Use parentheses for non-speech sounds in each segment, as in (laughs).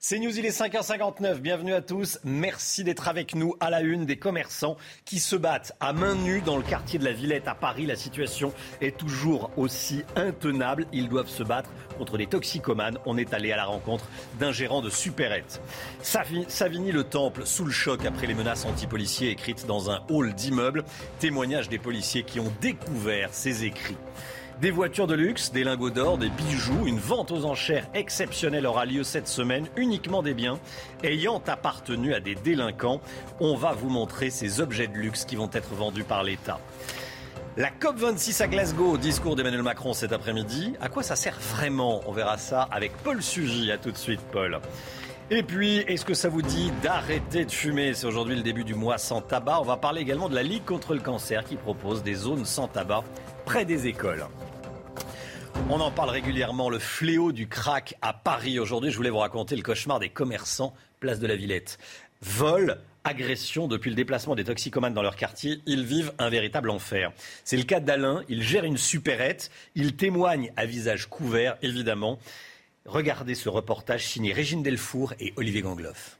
C'est News, il est 5h59. Bienvenue à tous. Merci d'être avec nous à la une des commerçants qui se battent à main nue dans le quartier de la Villette à Paris. La situation est toujours aussi intenable. Ils doivent se battre contre des toxicomanes. On est allé à la rencontre d'un gérant de supérette. Savigny le Temple sous le choc après les menaces anti-policiers écrites dans un hall d'immeuble. Témoignage des policiers qui ont découvert ces écrits. Des voitures de luxe, des lingots d'or, des bijoux, une vente aux enchères exceptionnelle aura lieu cette semaine, uniquement des biens ayant appartenu à des délinquants. On va vous montrer ces objets de luxe qui vont être vendus par l'État. La COP26 à Glasgow, discours d'Emmanuel Macron cet après-midi. À quoi ça sert vraiment? On verra ça avec Paul Sugy. À tout de suite, Paul. Et puis, est-ce que ça vous dit d'arrêter de fumer? C'est aujourd'hui le début du mois sans tabac. On va parler également de la Ligue contre le cancer qui propose des zones sans tabac près des écoles. On en parle régulièrement, le fléau du crack à Paris. Aujourd'hui, je voulais vous raconter le cauchemar des commerçants, place de la Villette. Vol, agression, depuis le déplacement des toxicomanes dans leur quartier, ils vivent un véritable enfer. C'est le cas d'Alain, il gère une supérette, il témoigne à visage couvert, évidemment. Regardez ce reportage signé Régine Delfour et Olivier Gangloff.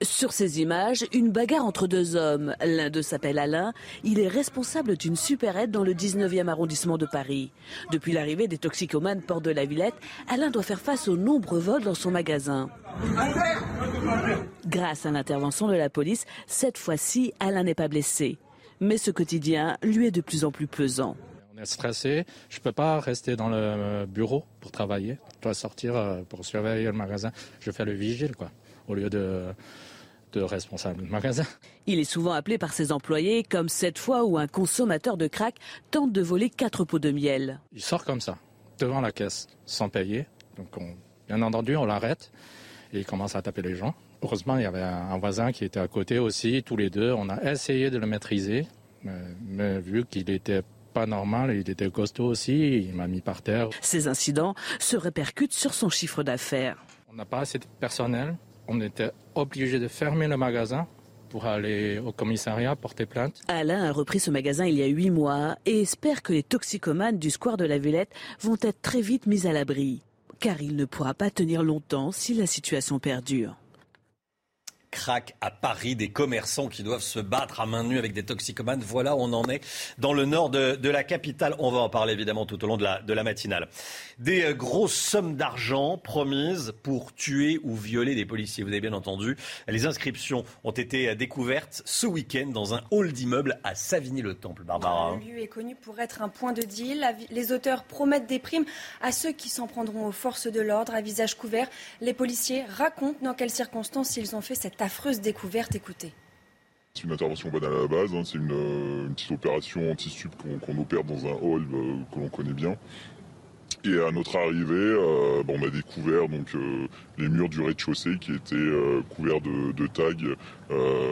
Sur ces images, une bagarre entre deux hommes. L'un d'eux s'appelle Alain. Il est responsable d'une supérette dans le 19e arrondissement de Paris. Depuis l'arrivée des toxicomanes port de la Villette, Alain doit faire face aux nombreux vols dans son magasin. Grâce à l'intervention de la police, cette fois-ci, Alain n'est pas blessé. Mais ce quotidien lui est de plus en plus pesant. On est stressé. Je ne peux pas rester dans le bureau pour travailler. Je dois sortir euh, pour surveiller le magasin. Je fais le vigile, quoi, au lieu de de responsable de magasin. Il est souvent appelé par ses employés comme cette fois où un consommateur de crack tente de voler quatre pots de miel. Il sort comme ça, devant la caisse, sans payer. Donc on, bien entendu, on l'arrête et il commence à taper les gens. Heureusement, il y avait un voisin qui était à côté aussi, tous les deux. On a essayé de le maîtriser, mais, vu qu'il était pas normal, il était costaud aussi, il m'a mis par terre. Ces incidents se répercutent sur son chiffre d'affaires. On n'a pas assez de personnel on était obligé de fermer le magasin pour aller au commissariat porter plainte. Alain a repris ce magasin il y a huit mois et espère que les toxicomanes du square de la Villette vont être très vite mis à l'abri. Car il ne pourra pas tenir longtemps si la situation perdure crack à Paris, des commerçants qui doivent se battre à main nue avec des toxicomanes. Voilà, on en est dans le nord de, la capitale. On va en parler évidemment tout au long de la, matinale. Des euh, grosses sommes d'argent promises pour tuer ou violer des policiers. Vous avez bien entendu, les inscriptions ont été découvertes ce week-end dans un hall d'immeuble à Savigny-le-Temple. Barbara. Le lieu est connu pour être un point de deal. Les auteurs promettent des primes à ceux qui s'en prendront aux forces de l'ordre à visage couvert. Les policiers racontent dans quelles circonstances ils ont fait cette affreuse découverte. Écoutez. C'est une intervention banale à la base, hein. c'est une, petite opération anti-sup qu'on opère dans un hall euh, que l'on connaît bien. Et à notre arrivée, euh, on a découvert donc, euh, les murs du rez-de-chaussée qui étaient couverts de, tags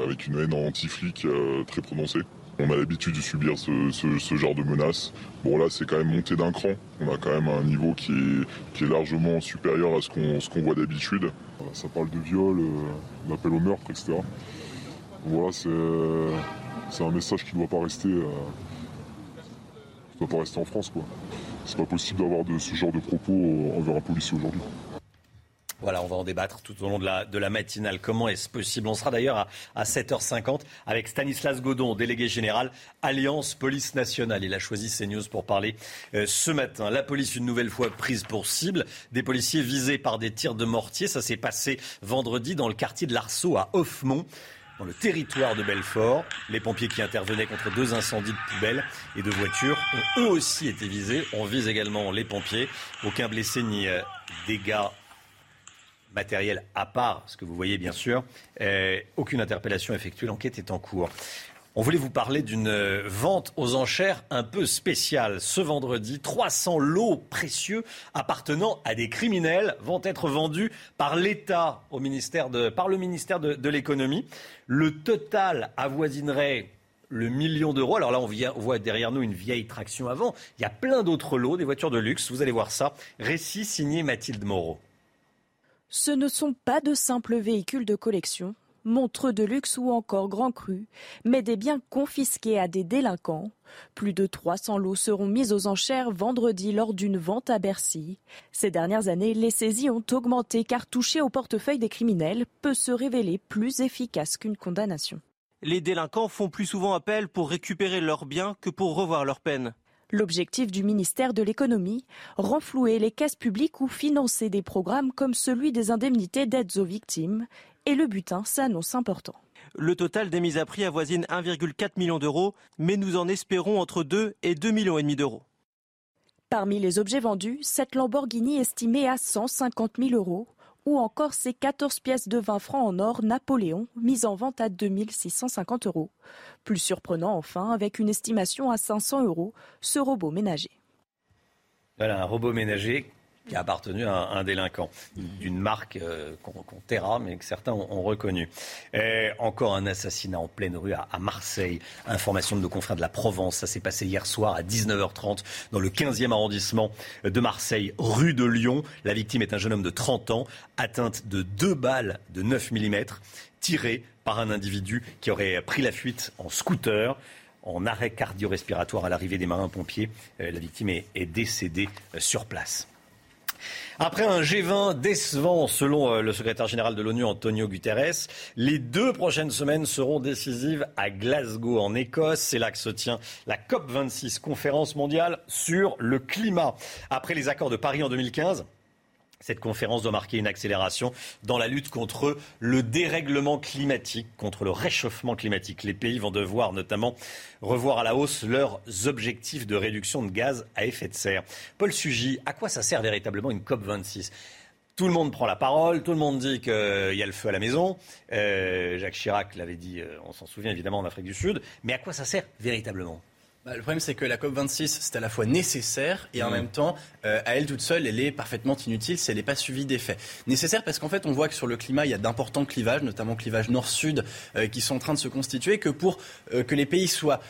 avec une haine anti-flic très prononcée. On a l'habitude de subir ce, genre de menaces. Bon là c'est quand même monté d'un cran. On a quand même un niveau qui est, largement supérieur à ce qu'on voit d'habitude. Ça parle de viol, euh, d'appel au meurtre, etc. Voilà, c'est un message qui ne doit pas rester. Euh, doit pas rester en France quoi. C'est pas possible d'avoir ce genre de propos envers un policier aujourd'hui. Voilà, on va en débattre tout au long de la, matinale. Comment est-ce possible? On sera d'ailleurs à, 7h50 avec Stanislas Godon, délégué général Alliance Police Nationale. Il a choisi CNews pour parler euh, ce matin. La police, une nouvelle fois prise pour cible. Des policiers visés par des tirs de mortier. Ça s'est passé vendredi dans le quartier de l'Arceau à Hoffmont dans le territoire de Belfort. Les pompiers qui intervenaient contre deux incendies de poubelles et de voitures ont eux aussi été visés. On vise également les pompiers. Aucun blessé ni euh, dégâts matériel à part, ce que vous voyez bien sûr. Euh, aucune interpellation effectuée, l'enquête est en cours. On voulait vous parler d'une euh, vente aux enchères un peu spéciale. Ce vendredi, 300 lots précieux appartenant à des criminels vont être vendus par l'État au ministère de, par le ministère de, l'économie. Le total avoisinerait le million d'euros. Alors là, on voit derrière nous une vieille traction avant. Il y a plein d'autres lots, des voitures de luxe. Vous allez voir ça. Récit signé Mathilde Moreau. Ce ne sont pas de simples véhicules de collection montreux de luxe ou encore grand cru, mais des biens confisqués à des délinquants. Plus de 300 lots seront mis aux enchères vendredi lors d'une vente à Bercy. Ces dernières années, les saisies ont augmenté car toucher au portefeuille des criminels peut se révéler plus efficace qu'une condamnation. Les délinquants font plus souvent appel pour récupérer leurs biens que pour revoir leur peine. L'objectif du ministère de l'économie, renflouer les caisses publiques ou financer des programmes comme celui des indemnités d'aides aux victimes et le butin s'annonce important. Le total des mises à prix avoisine 1,4 million d'euros, mais nous en espérons entre 2 et 2 millions et demi d'euros. Parmi les objets vendus, cette Lamborghini estimée à 150 000 euros, ou encore ces 14 pièces de 20 francs en or Napoléon, mises en vente à 2 650 euros. Plus surprenant enfin, avec une estimation à 500 euros, ce robot ménager. Voilà, un robot ménager qui a appartenu à un, délinquant d'une marque euh, qu'on taira, mais que certains ont, reconnu. encore un assassinat en pleine rue à, Marseille. Information de nos confrères de la Provence. Ça s'est passé hier soir à 19h30 dans le 15e arrondissement de Marseille, rue de Lyon. La victime est un jeune homme de 30 ans, atteinte de deux balles de 9 mm, tiré par un individu qui aurait pris la fuite en scooter en arrêt cardio-respiratoire à l'arrivée des marins-pompiers. Euh, la victime est décédée euh, sur place. Après un G20 décevant, selon euh, le secrétaire général de l'ONU, Antonio Guterres, les deux prochaines semaines seront décisives à Glasgow, en Écosse. C'est là que se tient la COP26, conférence mondiale sur le climat. Après les accords de Paris en 2015, cette conférence doit marquer une accélération dans la lutte contre le dérèglement climatique, contre le réchauffement climatique. Les pays vont devoir notamment revoir à la hausse leurs objectifs de réduction de gaz à effet de serre. Paul Sugy, à quoi ça sert véritablement une COP26 tout le monde prend la parole, tout le monde dit qu'il y a le feu à la maison. Euh, Jacques Chirac l'avait dit, euh, on s'en souvient évidemment en Afrique du Sud. Mais à quoi ça sert véritablement? Bah, le problème, c'est que la COP26, c'est à la fois nécessaire et en mmh. même temps, euh, à elle toute seule, elle est parfaitement inutile si elle n'est pas suivie d'effets. Nécessaire parce qu'en fait, on voit que sur le climat, il y a d'importants clivages, notamment clivages nord-sud, euh, qui sont en train de se constituer, que pour euh, que les pays soient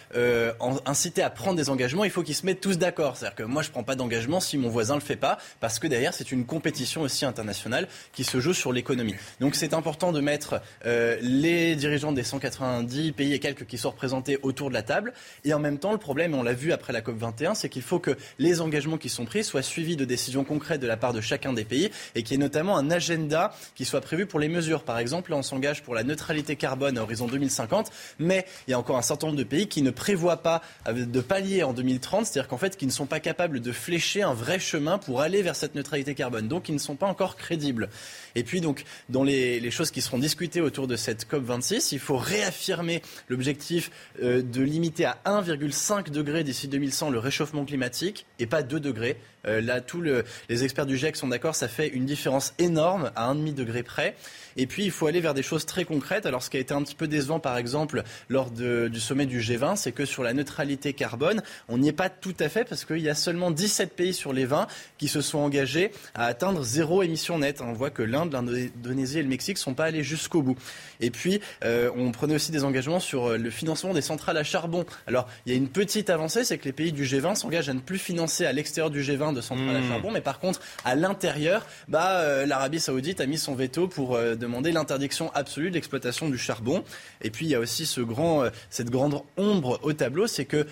incités à prendre des engagements, il faut qu'ils se mettent tous d'accord. C'est-à-dire que moi, je ne prends pas d'engagement si mon voisin ne le fait pas, parce que derrière, c'est une compétition aussi internationale qui se joue sur l'économie. Donc c'est important de mettre les dirigeants des 190 pays et quelques qui sont représentés autour de la table, et en même temps, le problème, on l'a vu après la COP21, c'est qu'il faut que les engagements qui sont pris soient suivis de décisions concrètes de la part de chacun des pays et qu'il y ait notamment un agenda qui soit prévu pour les mesures. Par exemple, là, on s'engage pour la neutralité carbone à horizon 2050, mais il y a encore un certain nombre de pays qui ne prévoient pas de palier en 2030, c'est-à-dire qu'en fait, qui ne sont pas capables de flécher un vrai chemin pour aller vers cette neutralité carbone. Donc, ils ne sont pas encore crédibles. Et puis, donc, dans les, choses qui seront discutées autour de cette COP26, il faut réaffirmer l'objectif euh, de limiter à 1,5 5 degrés d'ici 2100 le réchauffement climatique et pas 2 degrés. Euh, là, tous les experts du GIEC sont d'accord, ça fait une différence énorme à 1,5 degré près. Et puis, il faut aller vers des choses très concrètes. Alors, ce qui a été un petit peu décevant, par exemple, lors du sommet du G20, c'est que sur la neutralité carbone, on n'y est pas tout à fait parce qu'il y a seulement 17 pays sur les 20 qui se sont engagés à atteindre zéro émission nette. On voit que l'Inde, l'Indonésie et le Mexique ne sont pas allés jusqu'au bout. Et puis, euh, on prenait aussi des engagements sur euh, le financement des centrales à charbon. Alors, il y a une petite avancée, c'est que les pays du G20 s'engagent à ne plus financer à l'extérieur du G20 de centrales à mmh. charbon, mais par contre, à l'intérieur, bah, euh, l'Arabie saoudite a mis son veto pour demander l'interdiction absolue de l'exploitation du charbon. Et puis il y a aussi ce grand, cette grande ombre au tableau, c'est que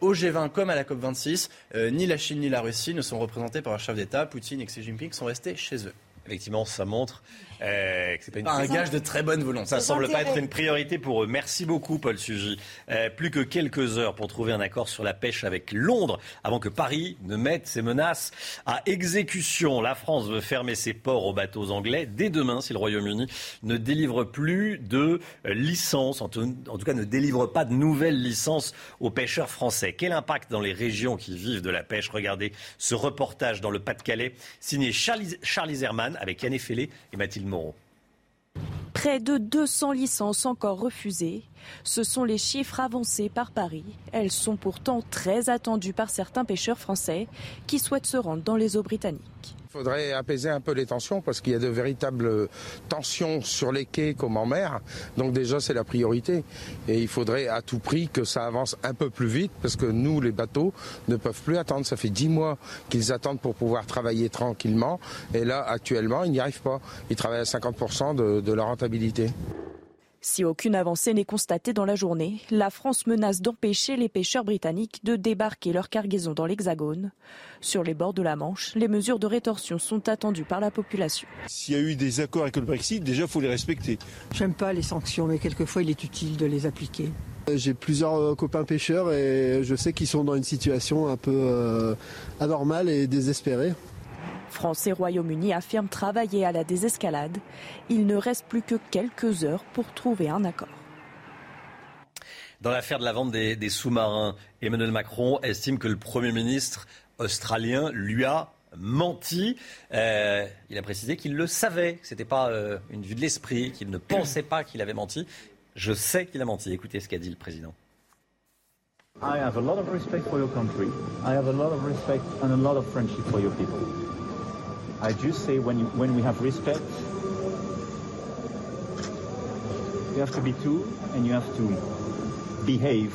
au G20 comme à la COP26, euh, ni la Chine ni la Russie ne sont représentés par un chef d'État. Poutine et Xi Jinping sont restés chez eux. Effectivement, ça montre euh, c'est pas, un gage de très bonne volonté. Ça semble pas être une priorité pour eux. Merci beaucoup, Paul Sugy. Euh, plus que quelques heures pour trouver un accord sur la pêche avec Londres avant que Paris ne mette ses menaces à exécution. La France veut fermer ses ports aux bateaux anglais dès demain si le Royaume-Uni ne délivre plus de licences, en tout, en tout cas ne délivre pas de nouvelles licences aux pêcheurs français. Quel impact dans les régions qui vivent de la pêche? Regardez ce reportage dans le Pas-de-Calais signé Charlie, Charlie Zerman avec Yann Effelé et Mathilde Près de 200 licences encore refusées. Ce sont les chiffres avancés par Paris. Elles sont pourtant très attendues par certains pêcheurs français qui souhaitent se rendre dans les eaux britanniques. Il faudrait apaiser un peu les tensions parce qu'il y a de véritables tensions sur les quais comme en mer. Donc déjà c'est la priorité. Et il faudrait à tout prix que ça avance un peu plus vite parce que nous les bateaux ne peuvent plus attendre. Ça fait dix mois qu'ils attendent pour pouvoir travailler tranquillement. Et là actuellement ils n'y arrivent pas. Ils travaillent à 50% de, leur rentabilité. Si aucune avancée n'est constatée dans la journée, la France menace d'empêcher les pêcheurs britanniques de débarquer leur cargaison dans l'Hexagone. Sur les bords de la Manche, les mesures de rétorsion sont attendues par la population. S'il y a eu des accords avec le Brexit, déjà, il faut les respecter. J'aime pas les sanctions, mais quelquefois, il est utile de les appliquer. J'ai plusieurs euh, copains pêcheurs et je sais qu'ils sont dans une situation un peu euh, anormale et désespérée. France et Royaume-Uni affirment travailler à la désescalade. Il ne reste plus que quelques heures pour trouver un accord. Dans l'affaire de la vente des, des sous-marins, Emmanuel Macron estime que le Premier ministre australien lui a menti. Euh, il a précisé qu'il le savait, que ce n'était pas euh, une vue de l'esprit, qu'il ne pensait pas qu'il avait menti. Je sais qu'il a menti. Écoutez ce qu'a dit le président. I have a lot of respect for your country. I have a lot of respect and a lot of friendship for your people. I just say when, you, when we have respect, you have to be true and you have to behave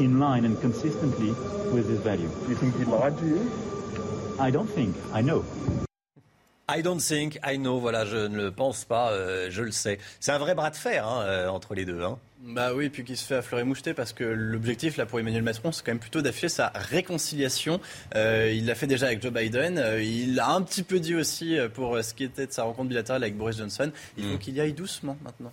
in line and consistently with this value. Do you think he lied to you? I don't think. I know. I don't think, I know, voilà, je ne le pense pas, euh, je le sais. C'est un vrai bras de fer hein, euh, entre les deux. Hein. Bah oui, puis qui se fait affleurer moucheté parce que l'objectif là pour Emmanuel Macron, c'est quand même plutôt d'afficher sa réconciliation. Euh, il l'a fait déjà avec Joe Biden. Euh, il a un petit peu dit aussi euh, pour ce qui était de sa rencontre bilatérale avec Boris Johnson. Il faut Mm. qu'il y aille doucement maintenant.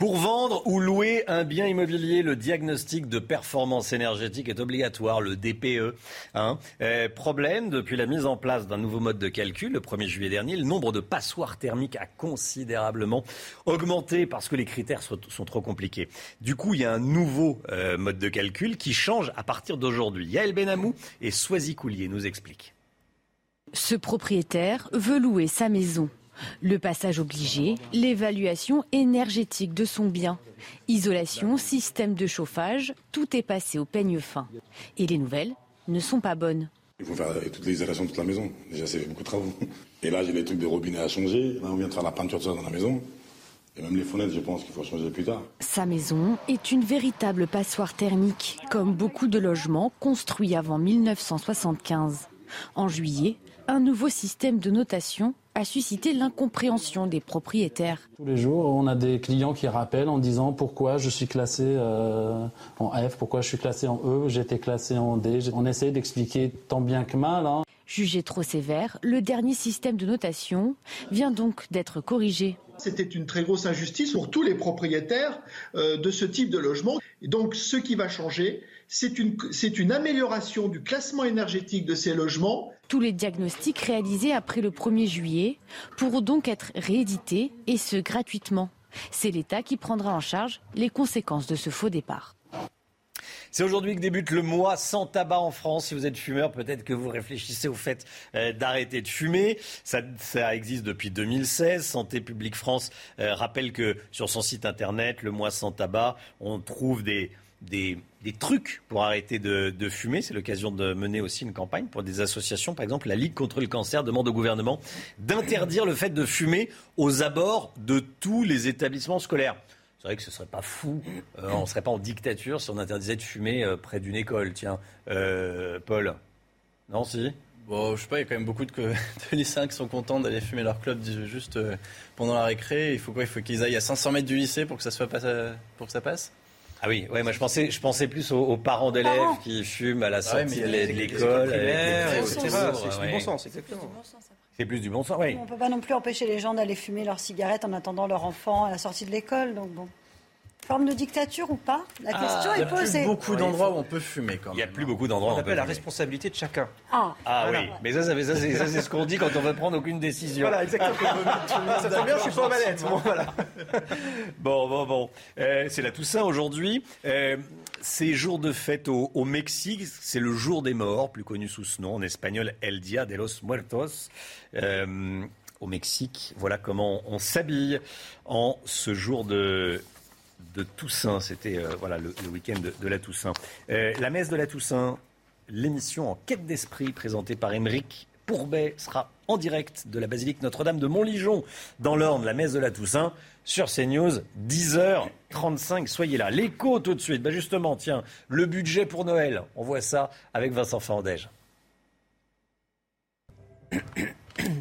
Pour vendre ou louer un bien immobilier, le diagnostic de performance énergétique est obligatoire, le DPE. hein. Euh, problème, depuis la mise en place d'un nouveau mode de calcul le 1er juillet dernier, le nombre de passoires thermiques a considérablement augmenté parce que les critères sont, sont trop compliqués. Du coup, il y a un nouveau euh, mode de calcul qui change à partir d'aujourd'hui. Yael Benamou et Soisy Coulier nous expliquent. Ce propriétaire veut louer sa maison. Le passage obligé, l'évaluation énergétique de son bien. Isolation, système de chauffage, tout est passé au peigne fin. Et les nouvelles ne sont pas bonnes. Il faut faire toutes les isolation de toute la maison. Déjà, c'est beaucoup de travaux. Et là, j'ai des trucs de robinet à changer. Là, on vient de faire la peinture de ça dans la maison. Et même les fenêtres, je pense qu'il faut changer plus tard. Sa maison est une véritable passoire thermique, comme beaucoup de logements construits avant 1975. En juillet, un nouveau système de notation a suscité l'incompréhension des propriétaires. Tous les jours, on a des clients qui rappellent en disant pourquoi je suis classé euh, en F, pourquoi je suis classé en E, j'ai été classé en D. On essaie d'expliquer tant bien que mal. hein. Jugé trop sévère, le dernier système de notation vient donc d'être corrigé. C'était une très grosse injustice pour tous les propriétaires euh, de ce type de logement. Et donc, ce qui va changer, c'est une, c'est une amélioration du classement énergétique de ces logements. Tous les diagnostics réalisés après le 1er juillet pourront donc être réédités et ce gratuitement. C'est l'État qui prendra en charge les conséquences de ce faux départ. C'est aujourd'hui que débute le mois sans tabac en France. Si vous êtes fumeur, peut-être que vous réfléchissez au fait euh, d'arrêter de fumer. Ça, existe depuis 2016. Santé publique France euh, rappelle que sur son site internet, le mois sans tabac, on trouve des, des trucs pour arrêter de, fumer. C'est l'occasion de mener aussi une campagne pour des associations. Par exemple, la Ligue contre le cancer demande au gouvernement d'interdire le fait de fumer aux abords de tous les établissements scolaires. C'est vrai que ce serait pas fou, euh, on serait pas en dictature si on interdisait de fumer euh, près d'une école, tiens. Euh, Paul Non, si? Bon, je sais pas, il y a quand même beaucoup de, (laughs) de lycéens qui sont contents d'aller fumer leur club juste pendant la récré. Il faut quoi? Il faut qu'ils aillent à 500 mètres du lycée pour que ça, pour que ça passe? Ah oui, ouais, moi je pensais, je pensais plus aux, aux parents d'élèves qui fument à la Ah ouais, sortie mais de l'école. etc., c'est du bon sens, exactement. C'est plus du bon sens, oui. On ne peut pas non plus empêcher les gens d'aller fumer leurs cigarettes en attendant leur enfant à la sortie de l'école. Donc bon. Forme de dictature ou pas? La question Ah, Il y est a plus posée. beaucoup d'endroits où on peut fumer quand Il même. n'y a plus beaucoup d'endroits où On appelle la fumer. responsabilité de chacun. Ah, Ah Voilà. oui, mais ça, ça, fait- ça, c'est ça, c'est ce qu'on dit quand on veut prendre aucune décision. Voilà, exactement. (laughs) Ça tombe bien, je suis pas aux manettes. Bon, voilà. Bon, bon, bon. Euh, c'est la Toussaint aujourd'hui. Euh, c'est jour de fête au, au Mexique. C'est le jour des morts, plus connu sous ce nom en espagnol El Dia de los Muertos. Euh, au Mexique. Voilà comment on s'habille en ce jour de, de Toussaint. C'était euh, voilà, le, week-end de, la Toussaint. Euh, la messe de la Toussaint, l'émission en quête d'esprit présentée par Émeric Pourbet sera en direct de la basilique Notre-Dame de Montligeon dans l'Orne, la messe de la Toussaint sur CNews, 10h35. Soyez là. L'écho tout de suite. Ben justement, tiens, le budget pour Noël. On voit ça avec Vincent Fandège. (coughs)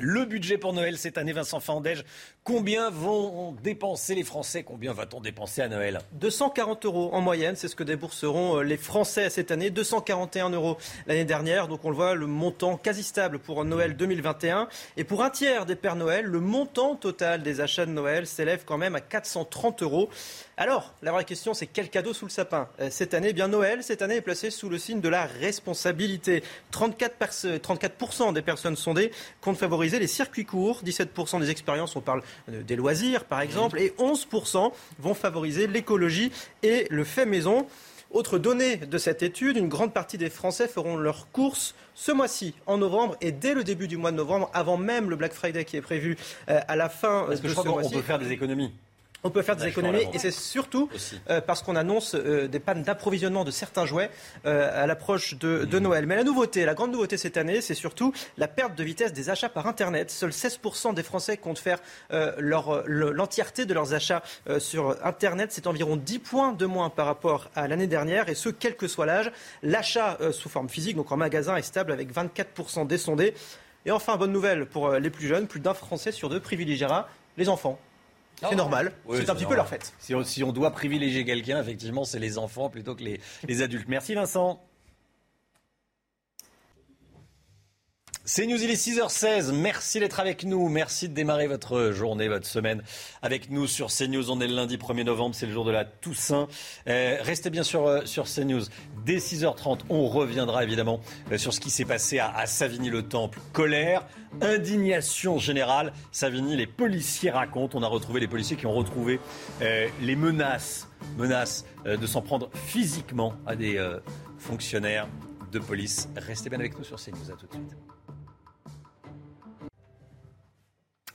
Le budget pour Noël cette année, Vincent Fandège, combien vont dépenser les Français? Combien va-t-on dépenser à Noël? 240 euros en moyenne, c'est ce que débourseront euh, les Français cette année. 241 euros l'année dernière, donc on le voit, le montant quasi stable pour Noël 2021. Et pour un tiers des Pères Noël, le montant total des achats de Noël s'élève quand même à 430 euros. Alors, la vraie question, c'est quel cadeau sous le sapin? Euh, Cette année, eh bien Noël, cette année est placé sous le signe de la responsabilité. 34%, 34 des personnes sondées comptent favoriser les circuits courts, 17% des expériences, on parle des loisirs par exemple, et 11% vont favoriser l'écologie et le fait maison. Autre donnée de cette étude, une grande partie des Français feront leurs courses ce mois-ci, en novembre, et dès le début du mois de novembre, avant même le Black Friday qui est prévu euh, à la fin Parce que de je ce mois-ci. On peut faire des économies. On peut faire des économies et c'est surtout euh, parce qu'on annonce euh, des pannes d'approvisionnement de certains jouets euh, à l'approche de, de, Noël. Mais la nouveauté, la grande nouveauté cette année, c'est surtout la perte de vitesse des achats par Internet. Seuls 16% des Français comptent faire l'entièreté de leurs achats sur Internet. C'est environ 10 points de moins par rapport à l'année dernière et ce, quel que soit l'âge. L'achat sous forme physique, donc en magasin, est stable avec 24% des sondés. Et enfin, bonne nouvelle pour les plus jeunes, plus d'un Français sur deux privilégiera les enfants. C'est normal. c'est un petit peu leur fête. Si on, si on doit privilégier quelqu'un, effectivement, c'est les enfants plutôt que les, les adultes. Merci Vincent. C'est News, il est 6h16. Merci d'être avec nous. Merci de démarrer votre journée, votre semaine avec nous sur CNews. On est le lundi 1er novembre, c'est le jour de la Toussaint. Euh, restez bien sur, euh, sur CNews. Dès 6h30, on reviendra évidemment euh, sur ce qui s'est passé à, Savigny-le-Temple. Colère, indignation générale. Savigny, les policiers racontent. On a retrouvé les policiers qui ont retrouvé euh, les menaces, menaces de s'en prendre physiquement à des fonctionnaires de police. Restez bien avec nous sur CNews. À tout de suite.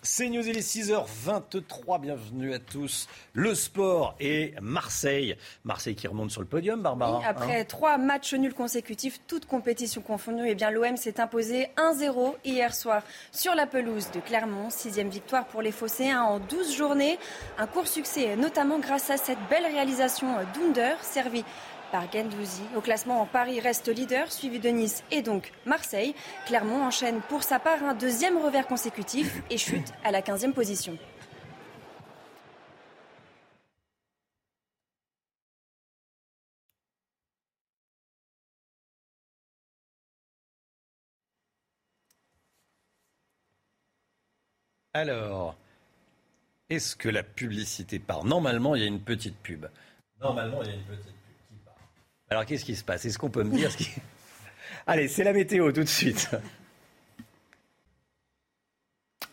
C'est News, il est 6h23, bienvenue à tous. Le sport et Marseille. Marseille qui remonte sur le podium, Barbara. Oui, après hein trois matchs nuls consécutifs, toutes compétitions confondues, eh bien l'OM s'est imposé 1-0 hier soir sur la pelouse de Clermont. Sixième victoire pour les Phocéens en 12 journées. Un court succès, notamment grâce à cette belle réalisation d'Under, servie par Gendouzi. Au classement, Paris reste leader, suivi de Nice et donc Marseille. Clermont enchaîne pour sa part un deuxième revers consécutif et chute à la 15e position. Alors, est-ce que la publicité part? Normalement, il y a une petite pub. Normalement, il y a une petite. Alors, qu'est-ce qui se passe? Est-ce qu'on peut me dire. (laughs) Allez, c'est la météo tout de suite.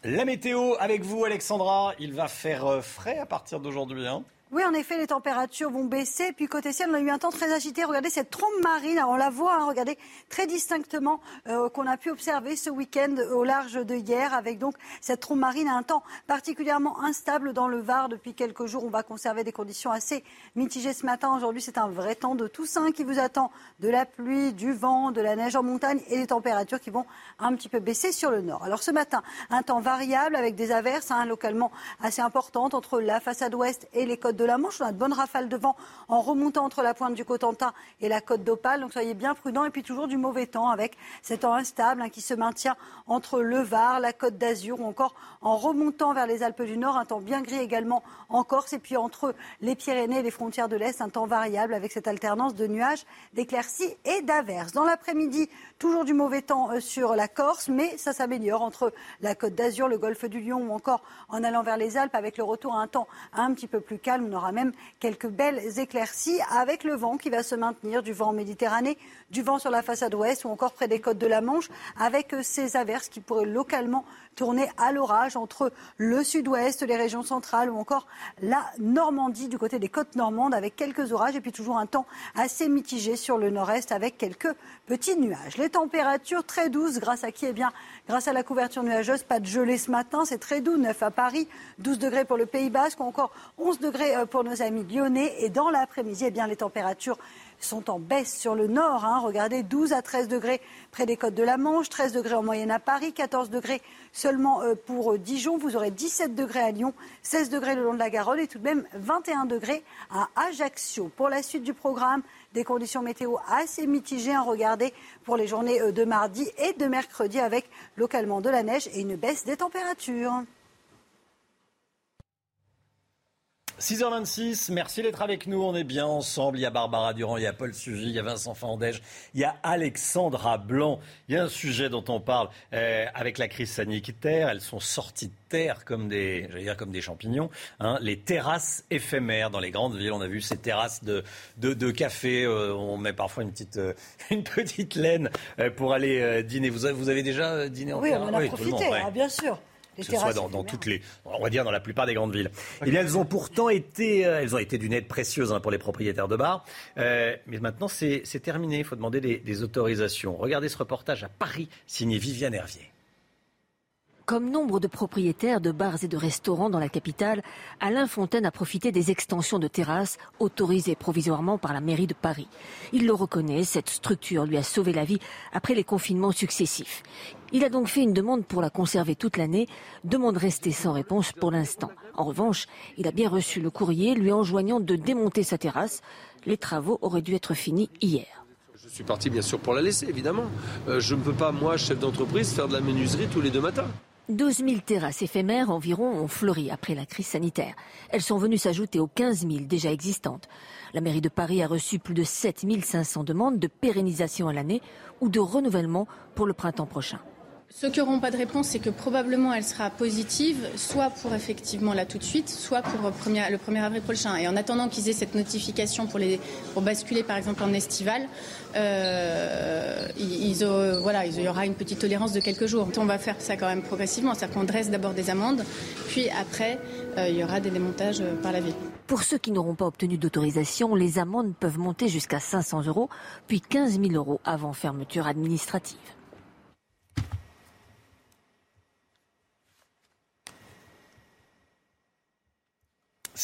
La météo avec vous, Alexandra. Il va faire euh, frais à partir d'aujourd'hui. Hein oui, en effet, les températures vont baisser. Puis côté ciel, on a eu un temps très agité. Regardez cette trompe marine. Alors, on la voit, hein, regardez, très distinctement, euh, qu'on a pu observer ce week-end au large de hier, avec donc cette trompe marine à un temps particulièrement instable dans le Var. Depuis quelques jours, on va conserver des conditions assez mitigées ce matin. Aujourd'hui, c'est un vrai temps de Toussaint qui vous attend. De la pluie, du vent, de la neige en montagne et des températures qui vont un petit peu baisser sur le nord. Alors ce matin, un temps variable avec des averses hein, localement assez importantes entre la façade ouest et les côtes de la Manche. On a de bonnes rafales de vent en remontant entre la pointe du Cotentin et la côte d'Opale. Donc soyez bien prudents. Et puis toujours du mauvais temps avec cet temps instable hein, qui se maintient entre le Var, la côte d'Azur ou encore en remontant vers les Alpes du Nord. Un temps bien gris également en Corse. Et puis entre les Pyrénées et les frontières de l'Est, un temps variable avec cette alternance de nuages, d'éclaircies et d'averses. Dans l'après-midi, toujours du mauvais temps euh, sur la Corse, mais ça s'améliore entre la côte d'Azur, le golfe du Lion ou encore en allant vers les Alpes avec le retour à un temps un petit peu plus calme On aura même quelques belles éclaircies avec le vent qui va se maintenir, du vent en Méditerranée, du vent sur la façade ouest ou encore près des côtes de la Manche, avec ces averses qui pourraient localement tourner à l'orage entre le sud-ouest, les régions centrales ou encore la Normandie du côté des côtes normandes avec quelques orages et puis toujours un temps assez mitigé sur le nord-est avec quelques petits nuages. Les températures très douces grâce à qui? Eh bien, grâce à la couverture nuageuse, pas de gelée ce matin, c'est très doux, 9 à Paris, 12 degrés pour le Pays Basque ou encore 11 degrés euh, pour nos amis lyonnais et dans l'après-midi, eh les températures sont en baisse sur le nord. Hein. Regardez, 12 à 13 degrés près des côtes de la Manche, 13 degrés en moyenne à Paris, 14 degrés seulement euh, pour euh, Dijon. Vous aurez 17 degrés à Lyon, 16 degrés le long de la Garonne et tout de même 21 degrés à Ajaccio. Pour la suite du programme, des conditions météo assez mitigées. Hein. Regardez pour les journées euh, de mardi et de mercredi avec localement de la neige et une baisse des températures. 6h26, merci d'être avec nous. On est bien ensemble. Il y a Barbara Durand, il y a Paul Sugy, il y a Vincent Fandège, il y a Alexandra Blanc. Il y a un sujet dont on parle euh, avec la crise sanitaire. Elles sont sorties de terre comme des, dire comme des champignons. Hein. Les terrasses éphémères dans les grandes villes. On a vu ces terrasses de, de, café. Euh, on met parfois une petite, euh, (laughs) une petite laine pour aller dîner. Vous avez, vous avez déjà dîné en Oui, on en a profité, hein, bien sûr que ce soit dans, toutes les, on va dire dans la plupart des grandes villes. Eh bien, elles ont pourtant été, euh, elles ont été d'une aide précieuse hein, pour les propriétaires de bars. Euh, mais maintenant, c'est terminé. Il faut demander des, des autorisations. Regardez ce reportage à Paris, signé Viviane Hervier. Comme nombre de propriétaires de bars et de restaurants dans la capitale, Alain Fontaine a profité des extensions de terrasses autorisées provisoirement par la mairie de Paris. Il le reconnaît, cette structure lui a sauvé la vie après les confinements successifs. Il a donc fait une demande pour la conserver toute l'année, demande restée sans réponse pour l'instant. En revanche, il a bien reçu le courrier lui enjoignant de démonter sa terrasse. Les travaux auraient dû être finis hier. Je suis parti bien sûr pour la laisser, évidemment. Euh, je ne peux pas, moi, chef d'entreprise, faire de la menuiserie tous les deux matins. 12 000 terrasses éphémères environ ont fleuri après la crise sanitaire. Elles sont venues s'ajouter aux 15 000 déjà existantes. La mairie de Paris a reçu plus de 7 500 demandes de pérennisation à l'année ou de renouvellement pour le printemps prochain. Ceux qui n'auront pas de réponse, c'est que probablement elle sera positive, soit pour effectivement là tout de suite, soit pour le 1er avril prochain. Et en attendant qu'ils aient cette notification pour, les, basculer par exemple en estival, euh, ils, voilà, il y aura une petite tolérance de quelques jours. On va faire ça quand même progressivement, c'est-à-dire qu'on dresse d'abord des amendes, puis après euh, il y aura des démontages euh, par la ville. Pour ceux qui n'auront pas obtenu d'autorisation, les amendes peuvent monter jusqu'à 500 euros, puis 15 000 euros avant fermeture administrative.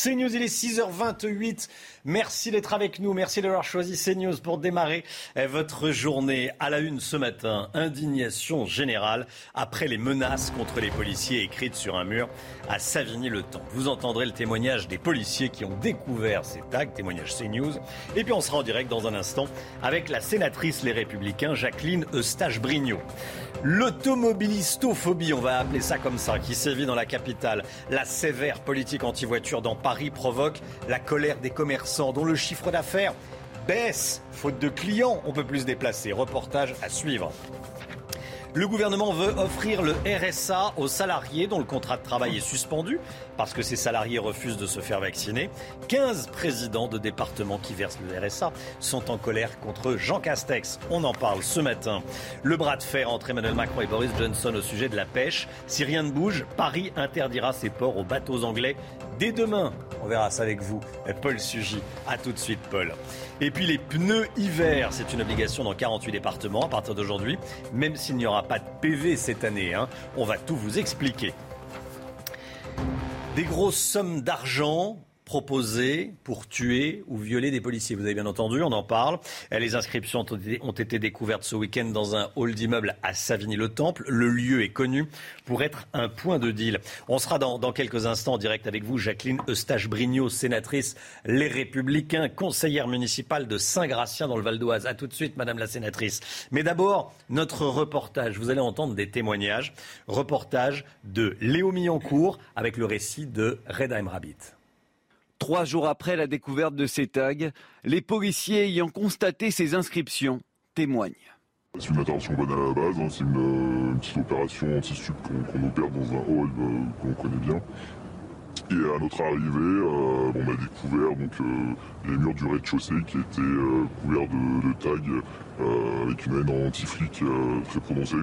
CNews, il est 6h28. Merci d'être avec nous. Merci d'avoir choisi CNews pour démarrer eh, votre journée. À la une ce matin, indignation générale après les menaces contre les policiers écrites sur un mur à Savigny-le-Temple. Vous entendrez le témoignage des policiers qui ont découvert ces tags, témoignage CNews. Et puis on sera en direct dans un instant avec la sénatrice Les Républicains, Jacqueline Eustache-Brignot. L'automobilistophobie, on va appeler ça comme ça, qui sévit dans la capitale. La sévère politique anti-voiture dans Paris provoque la colère des commerçants dont le chiffre d'affaires baisse. Faute de clients, on peut plus se déplacer. Reportage à suivre. Le gouvernement veut offrir le RSA aux salariés dont le contrat de travail est suspendu parce que ces salariés refusent de se faire vacciner. 15 présidents de départements qui versent le RSA sont en colère contre Jean Castex. On en parle ce matin. Le bras de fer entre Emmanuel Macron et Boris Johnson au sujet de la pêche. Si rien ne bouge, Paris interdira ses ports aux bateaux anglais dès demain. On verra ça avec vous, Paul Sugy. A tout de suite, Paul. Et puis les pneus hiver, c'est une obligation dans 48 départements à partir d'aujourd'hui, même s'il n'y aura pas de PV cette année. Hein. On va tout vous expliquer. Des grosses sommes d'argent proposés pour tuer ou violer des policiers. Vous avez bien entendu, on en parle. Les inscriptions ont été découvertes ce week-end dans un hall d'immeuble à Savigny-le-Temple. Le lieu est connu pour être un point de deal. On sera dans, quelques instants en direct avec vous, Jacqueline Eustache-Brignot, sénatrice Les Républicains, conseillère municipale de Saint-Gratien dans le Val d'Oise. A tout de suite, Madame la sénatrice. Mais d'abord, notre reportage. Vous allez entendre des témoignages. Reportage de Léo Milloncourt avec le récit de Redheim Rabbit. Trois jours après la découverte de ces tags, les policiers ayant constaté ces inscriptions témoignent. C'est une intervention bonne à la base, hein. c'est une, petite opération anti-stup qu'on opère dans un hall euh, qu'on connaît bien. Et à notre arrivée, on a découvert donc, les murs du rez-de-chaussée qui étaient couverts de, tags avec une haine anti-flic très prononcée.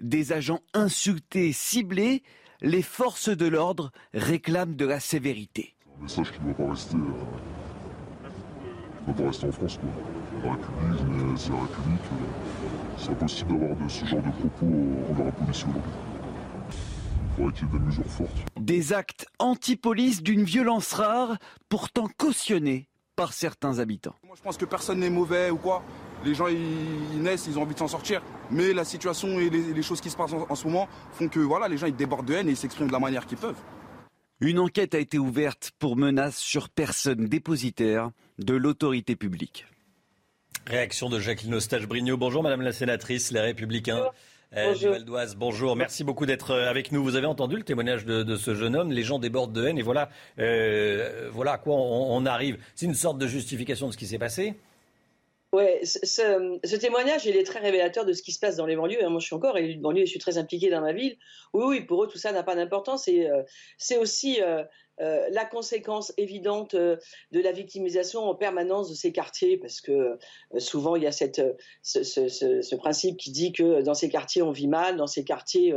Des agents insultés, ciblés, les forces de l'ordre réclament de la sévérité. Message qui ne doit pas rester, doit pas rester en France. Quoi. La République, c'est la République. c'est impossible d'avoir ce genre de propos envers la police aujourd'hui. Des actes anti-police d'une violence rare, pourtant cautionnés par certains habitants. Moi, je pense que personne n'est mauvais ou quoi. Les gens, ils, naissent, ils ont envie de s'en sortir. Mais la situation et les, choses qui se passent en, ce moment font que voilà, les gens ils débordent de haine et ils s'expriment de la manière qu'ils peuvent. Une enquête a été ouverte pour menaces sur personnes dépositaires de l'autorité publique. Réaction de Jacqueline Eustache-Brignot. Bonjour Madame la Sénatrice, les Républicains. Euh, bonjour. bonjour. Merci beaucoup d'être euh, avec nous. Vous avez entendu le témoignage de, ce jeune homme. Les gens débordent de haine et voilà, euh, voilà à quoi on, arrive. C'est une sorte de justification de ce qui s'est passé. Oui, ce, témoignage, il est très révélateur de ce qui se passe dans les banlieues. Moi, je suis encore élu de banlieue et je suis très impliqué dans ma ville. Oui, oui, pour eux, tout ça n'a pas d'importance. c'est aussi euh, la conséquence évidente euh, de la victimisation en permanence de ces quartiers, parce que euh, souvent il y a cette, ce, principe qui dit que dans ces quartiers on vit mal, dans ces quartiers,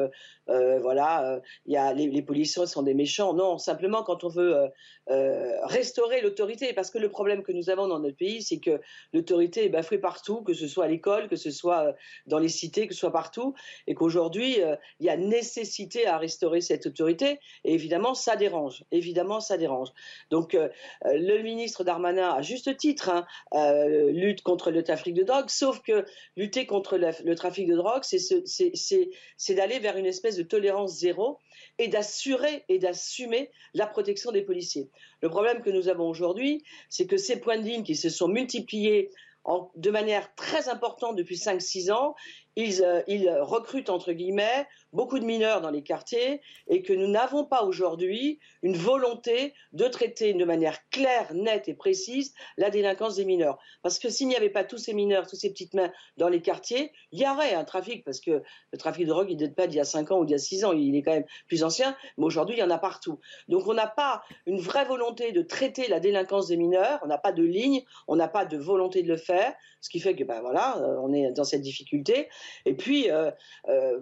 voilà, il y a, les, les, policiers sont des méchants. Non, simplement quand on veut restaurer l'autorité, parce que le problème que nous avons dans notre pays, c'est que l'autorité est bafouée partout, que ce soit à l'école, que ce soit dans les cités, que ce soit partout, et qu'aujourd'hui il y a nécessité à restaurer cette autorité, et évidemment ça dérange. Évidemment, évidemment, ça dérange. Donc, euh, euh, le ministre Darmanin, à juste titre, hein, euh, lutte contre le trafic de drogue, sauf que lutter contre le trafic de drogue, c'est d'aller vers une espèce de tolérance zéro et d'assurer et d'assumer la protection des policiers. Le problème que nous avons aujourd'hui, c'est que ces points de ligne qui se sont multipliés de manière très importante depuis 5-6 ans, ils, ils, recrutent entre guillemets beaucoup de mineurs dans les quartiers et que nous n'avons pas aujourd'hui une volonté de traiter de manière claire, nette et précise la délinquance des mineurs. Parce que s'il n'y avait pas tous ces mineurs, toutes ces petites mains dans les quartiers, il y aurait un trafic, parce que le trafic de drogue, il ne date pas d'il y a 5 ans ou d'il y a 6 ans, il est quand même plus ancien, mais aujourd'hui, il y en a partout. Donc on n'a pas une vraie volonté de traiter la délinquance des mineurs, on n'a pas de ligne, on n'a pas de volonté de le faire, ce qui fait que, ben voilà, euh, on est dans cette difficulté. Et puis, euh, euh,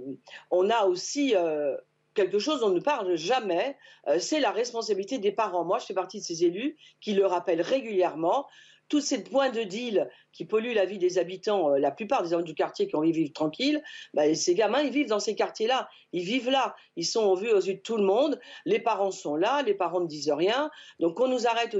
on a aussi euh, quelque chose dont on ne parle jamais, euh, c'est la responsabilité des parents. Moi, je fais partie de ces élus qui le rappellent régulièrement tous ces points de deal qui polluent la vie des habitants, euh, la plupart des hommes du quartier qui ont envie de vivre tranquille, bah, ces gamins, ils vivent dans ces quartiers-là. Ils vivent là. Ils sont au vu aux yeux de tout le monde. Les parents sont là. Les parents ne disent rien. Donc, on nous arrête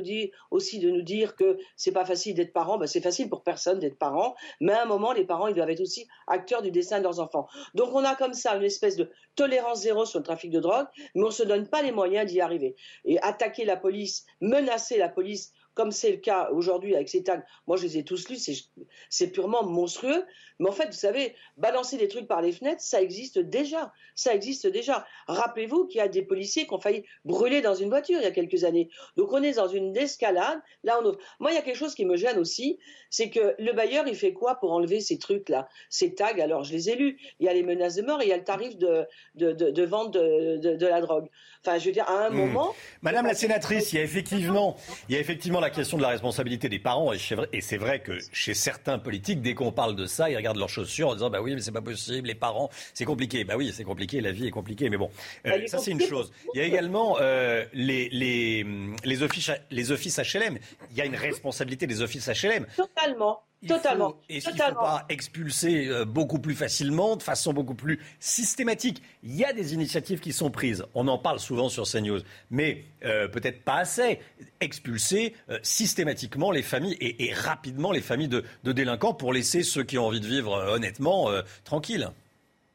aussi de nous dire que c'est pas facile d'être parent. Bah, c'est facile pour personne d'être parent. Mais à un moment, les parents, ils doivent être aussi acteurs du destin de leurs enfants. Donc, on a comme ça une espèce de tolérance zéro sur le trafic de drogue, mais on se donne pas les moyens d'y arriver. Et attaquer la police, menacer la police, comme c'est le cas aujourd'hui avec ces tags, moi je les ai tous lus, c'est purement monstrueux. Mais en fait, vous savez, balancer des trucs par les fenêtres, ça existe déjà. Ça existe déjà. Rappelez-vous qu'il y a des policiers qui ont failli brûler dans une voiture il y a quelques années. Donc on est dans une escalade. Là, on... Moi, il y a quelque chose qui me gêne aussi, c'est que le bailleur, il fait quoi pour enlever ces trucs-là Ces tags, alors je les ai lus. Il y a les menaces de mort et il y a le tarif de, de, vente de, la drogue. Enfin, je veux dire, à un hmm. moment... Madame la sénatrice, il y a effectivement, il y a effectivement la question de la responsabilité des parents. Et c'est vrai que chez certains politiques, dès qu'on parle de ça, ils regardent leurs chaussures en disant bah oui mais c'est pas possible les parents c'est compliqué. Bah oui c'est compliqué la vie est compliquée mais bon. Euh, ça c'est une chose. Il y a également euh, les, les, les offices les offices HLM il y a une responsabilité des offices HLM totalement Totalement. et qu'il ne faut pas expulser euh, beaucoup plus facilement, de façon beaucoup plus systématique Il y a des initiatives qui sont prises. On en parle souvent sur CNews, mais euh, peut-être pas assez. Expulser euh, systématiquement les familles et, rapidement les familles de, de, délinquants pour laisser ceux qui ont envie de vivre honnêtement tranquilles.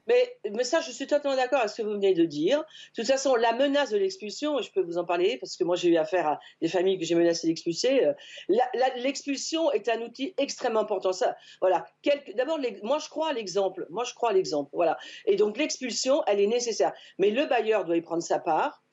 Mais, mais ça, je suis totalement d'accord avec ce que vous venez de dire. De toute façon, la menace de l'expulsion, je peux vous en parler parce que moi j'ai eu affaire à des familles que j'ai menacé d'expulser. Euh, l'expulsion est un outil extrêmement important. Ça, voilà. D'abord, moi je crois à l'exemple. Moi je crois à l'exemple. Voilà. Et donc l'expulsion, elle est nécessaire. Mais le bailleur doit y prendre sa part.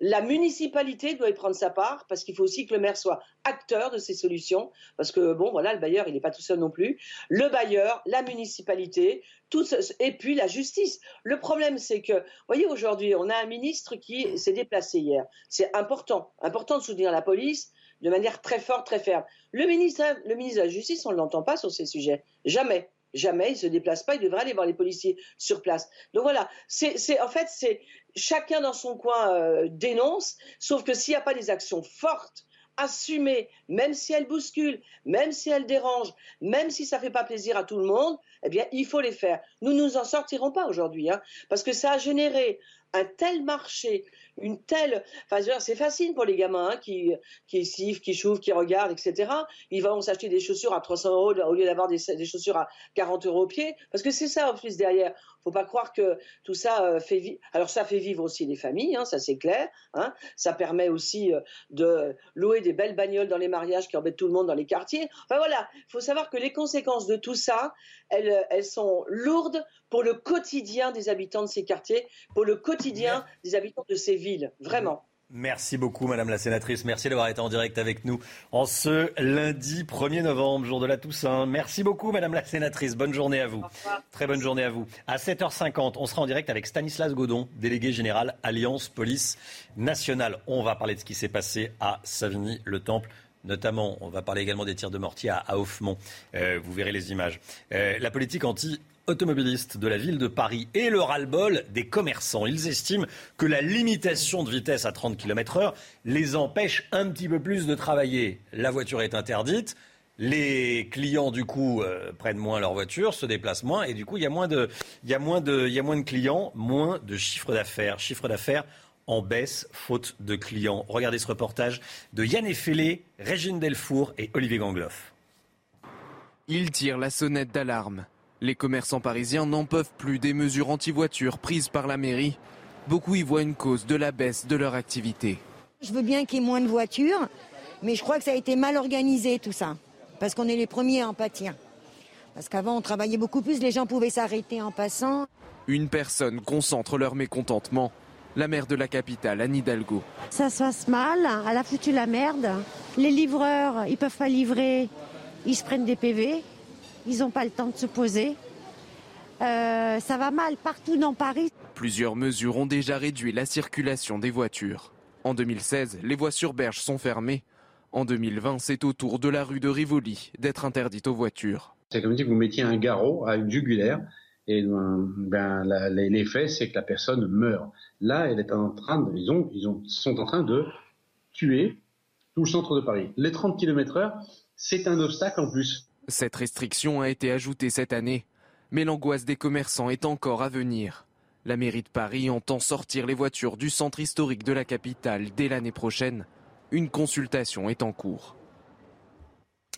La municipalité doit y prendre sa part parce qu'il faut aussi que le maire soit acteur de ces solutions parce que bon voilà le bailleur il n'est pas tout seul non plus. Le bailleur, la municipalité, tout et puis la justice. Le problème c'est que voyez aujourd'hui on a un ministre qui s'est déplacé hier. C'est important, important de soutenir la police de manière très forte, très ferme. Le ministre, le ministre de la Justice on ne l'entend pas sur ces sujets, jamais. Jamais, il ne se déplace pas, il devrait aller voir les policiers sur place. Donc voilà, c'est en fait, c'est chacun dans son coin euh, dénonce, sauf que s'il n'y a pas des actions fortes, assumées, même si elles bousculent, même si elles dérangent, même si ça ne fait pas plaisir à tout le monde, eh bien, il faut les faire. Nous ne nous en sortirons pas aujourd'hui, hein, parce que ça a généré un tel marché, une telle. Enfin, c'est facile pour les gamins hein, qui, qui sifflent, qui chauffent, qui regardent, etc. Ils vont s'acheter des chaussures à 300 euros au lieu d'avoir des, des, chaussures à 40 euros au pied. Parce que c'est ça, en plus, derrière faut pas croire que tout ça euh, fait vivre. Alors ça fait vivre aussi les familles, hein, ça c'est clair. Hein. Ça permet aussi euh, de louer des belles bagnoles dans les mariages qui embêtent tout le monde dans les quartiers. Enfin voilà, il faut savoir que les conséquences de tout ça, elles, elles sont lourdes pour le quotidien des habitants de ces quartiers, pour le quotidien des habitants de ces villes, vraiment. Merci beaucoup, Madame la Sénatrice. Merci d'avoir été en direct avec nous en ce lundi 1er novembre, jour de la Toussaint. Merci beaucoup, Madame la Sénatrice. Bonne journée à vous. Très bonne journée à vous. À 7h50, on sera en direct avec Stanislas Godon, délégué général Alliance Police Nationale. On va parler de ce qui s'est passé à Savigny-le-Temple notamment, on va parler également des tirs de mortier à, Hoffmont. Euh, vous verrez les images. Euh, la politique anti automobilistes de la ville de Paris et le ras-le-bol des commerçants. Ils estiment que la limitation de vitesse à 30 km heure les empêche un petit peu plus de travailler. La voiture est interdite. Les clients, du coup, euh, prennent moins leur voiture, se déplacent moins, et du coup, il y a moins de clients, moins de chiffre d'affaires. Chiffre d'affaires en baisse, faute de clients. Regardez ce reportage de Yann Effelé, Régine Delfour et Olivier Gangloff. Ils tirent la sonnette d'alarme. Les commerçants parisiens n'en peuvent plus des mesures anti-voitures prises par la mairie. Beaucoup y voient une cause de la baisse de leur activité. Je veux bien qu'il y ait moins de voitures, mais je crois que ça a été mal organisé tout ça. Parce qu'on est les premiers à en pâtir. Parce qu'avant, on travaillait beaucoup plus, les gens pouvaient s'arrêter en passant. Une personne concentre leur mécontentement. La maire de la capitale, Anne Hidalgo. Ça se passe mal, elle a foutu la merde. Les livreurs, ils peuvent pas livrer, ils se prennent des PV. Ils n'ont pas le temps de se poser. Euh, ça va mal partout dans Paris. Plusieurs mesures ont déjà réduit la circulation des voitures. En 2016, les voies sur berge sont fermées. En 2020, c'est au tour de la rue de Rivoli d'être interdite aux voitures. C'est comme si vous mettiez un garrot à une jugulaire et ben, ben l'effet c'est que la personne meurt. Là, elle est en train de, ils, ont, ils ont, sont en train de tuer tout le centre de Paris. Les 30 km heure, c'est un obstacle en plus. Cette restriction a été ajoutée cette année, mais l'angoisse des commerçants est encore à venir. La mairie de Paris entend sortir les voitures du centre historique de la capitale dès l'année prochaine. Une consultation est en cours.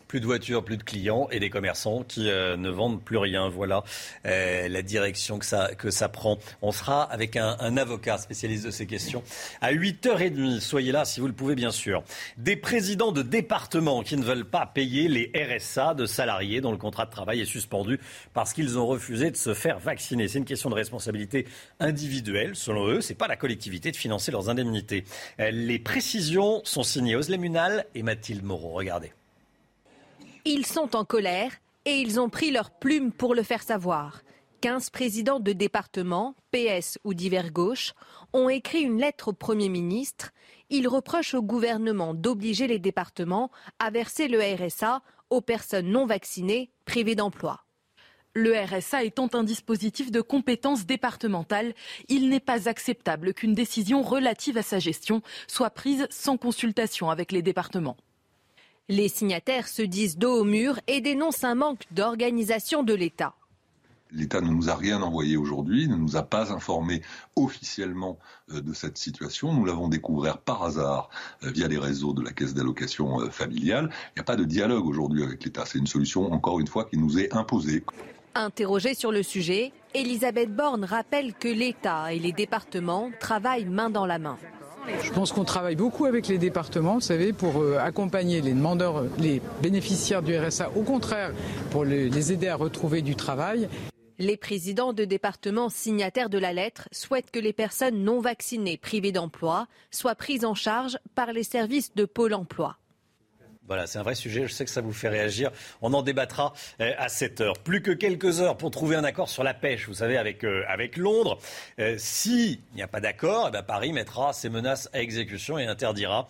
Plus de voitures, plus de clients et des commerçants qui euh, ne vendent plus rien. Voilà euh, la direction que ça, que ça prend. On sera avec un, un, avocat spécialiste de ces questions à 8h30. Soyez là si vous le pouvez, bien sûr. Des présidents de départements qui ne veulent pas payer les RSA de salariés dont le contrat de travail est suspendu parce qu'ils ont refusé de se faire vacciner. C'est une question de responsabilité individuelle. Selon eux, c'est pas la collectivité de financer leurs indemnités. Euh, les précisions sont signées Oslemunal et Mathilde Moreau. Regardez. Ils sont en colère et ils ont pris leur plume pour le faire savoir. 15 présidents de départements, PS ou divers gauches, ont écrit une lettre au Premier ministre. Ils reprochent au gouvernement d'obliger les départements à verser le RSA aux personnes non vaccinées privées d'emploi. Le RSA étant un dispositif de compétence départementale, il n'est pas acceptable qu'une décision relative à sa gestion soit prise sans consultation avec les départements. Les signataires se disent dos au mur et dénoncent un manque d'organisation de l'État. L'État ne nous a rien envoyé aujourd'hui, ne nous a pas informé officiellement euh, de cette situation. Nous l'avons découvert par hasard euh, via les réseaux de la caisse d'allocation euh, familiale. Il n'y a pas de dialogue aujourd'hui avec l'État. C'est une solution, encore une fois, qui nous est imposée. Interrogée sur le sujet, Elisabeth Borne rappelle que l'État et les départements travaillent main dans la main. Je pense qu'on travaille beaucoup avec les départements, vous savez, pour euh, accompagner les demandeurs, les bénéficiaires du RSA, au contraire, pour les aider à retrouver du travail. Les présidents de départements signataires de la lettre souhaitent que les personnes non vaccinées privées d'emploi soient prises en charge par les services de Pôle emploi. Voilà, c'est un vrai sujet. Je sais que ça vous fait réagir. On en débattra euh, à 7 heures. Plus que quelques heures pour trouver un accord sur la pêche, vous savez, avec, euh, avec Londres. Euh, S'il n'y a pas d'accord, eh ben, Paris mettra ses menaces à exécution et interdira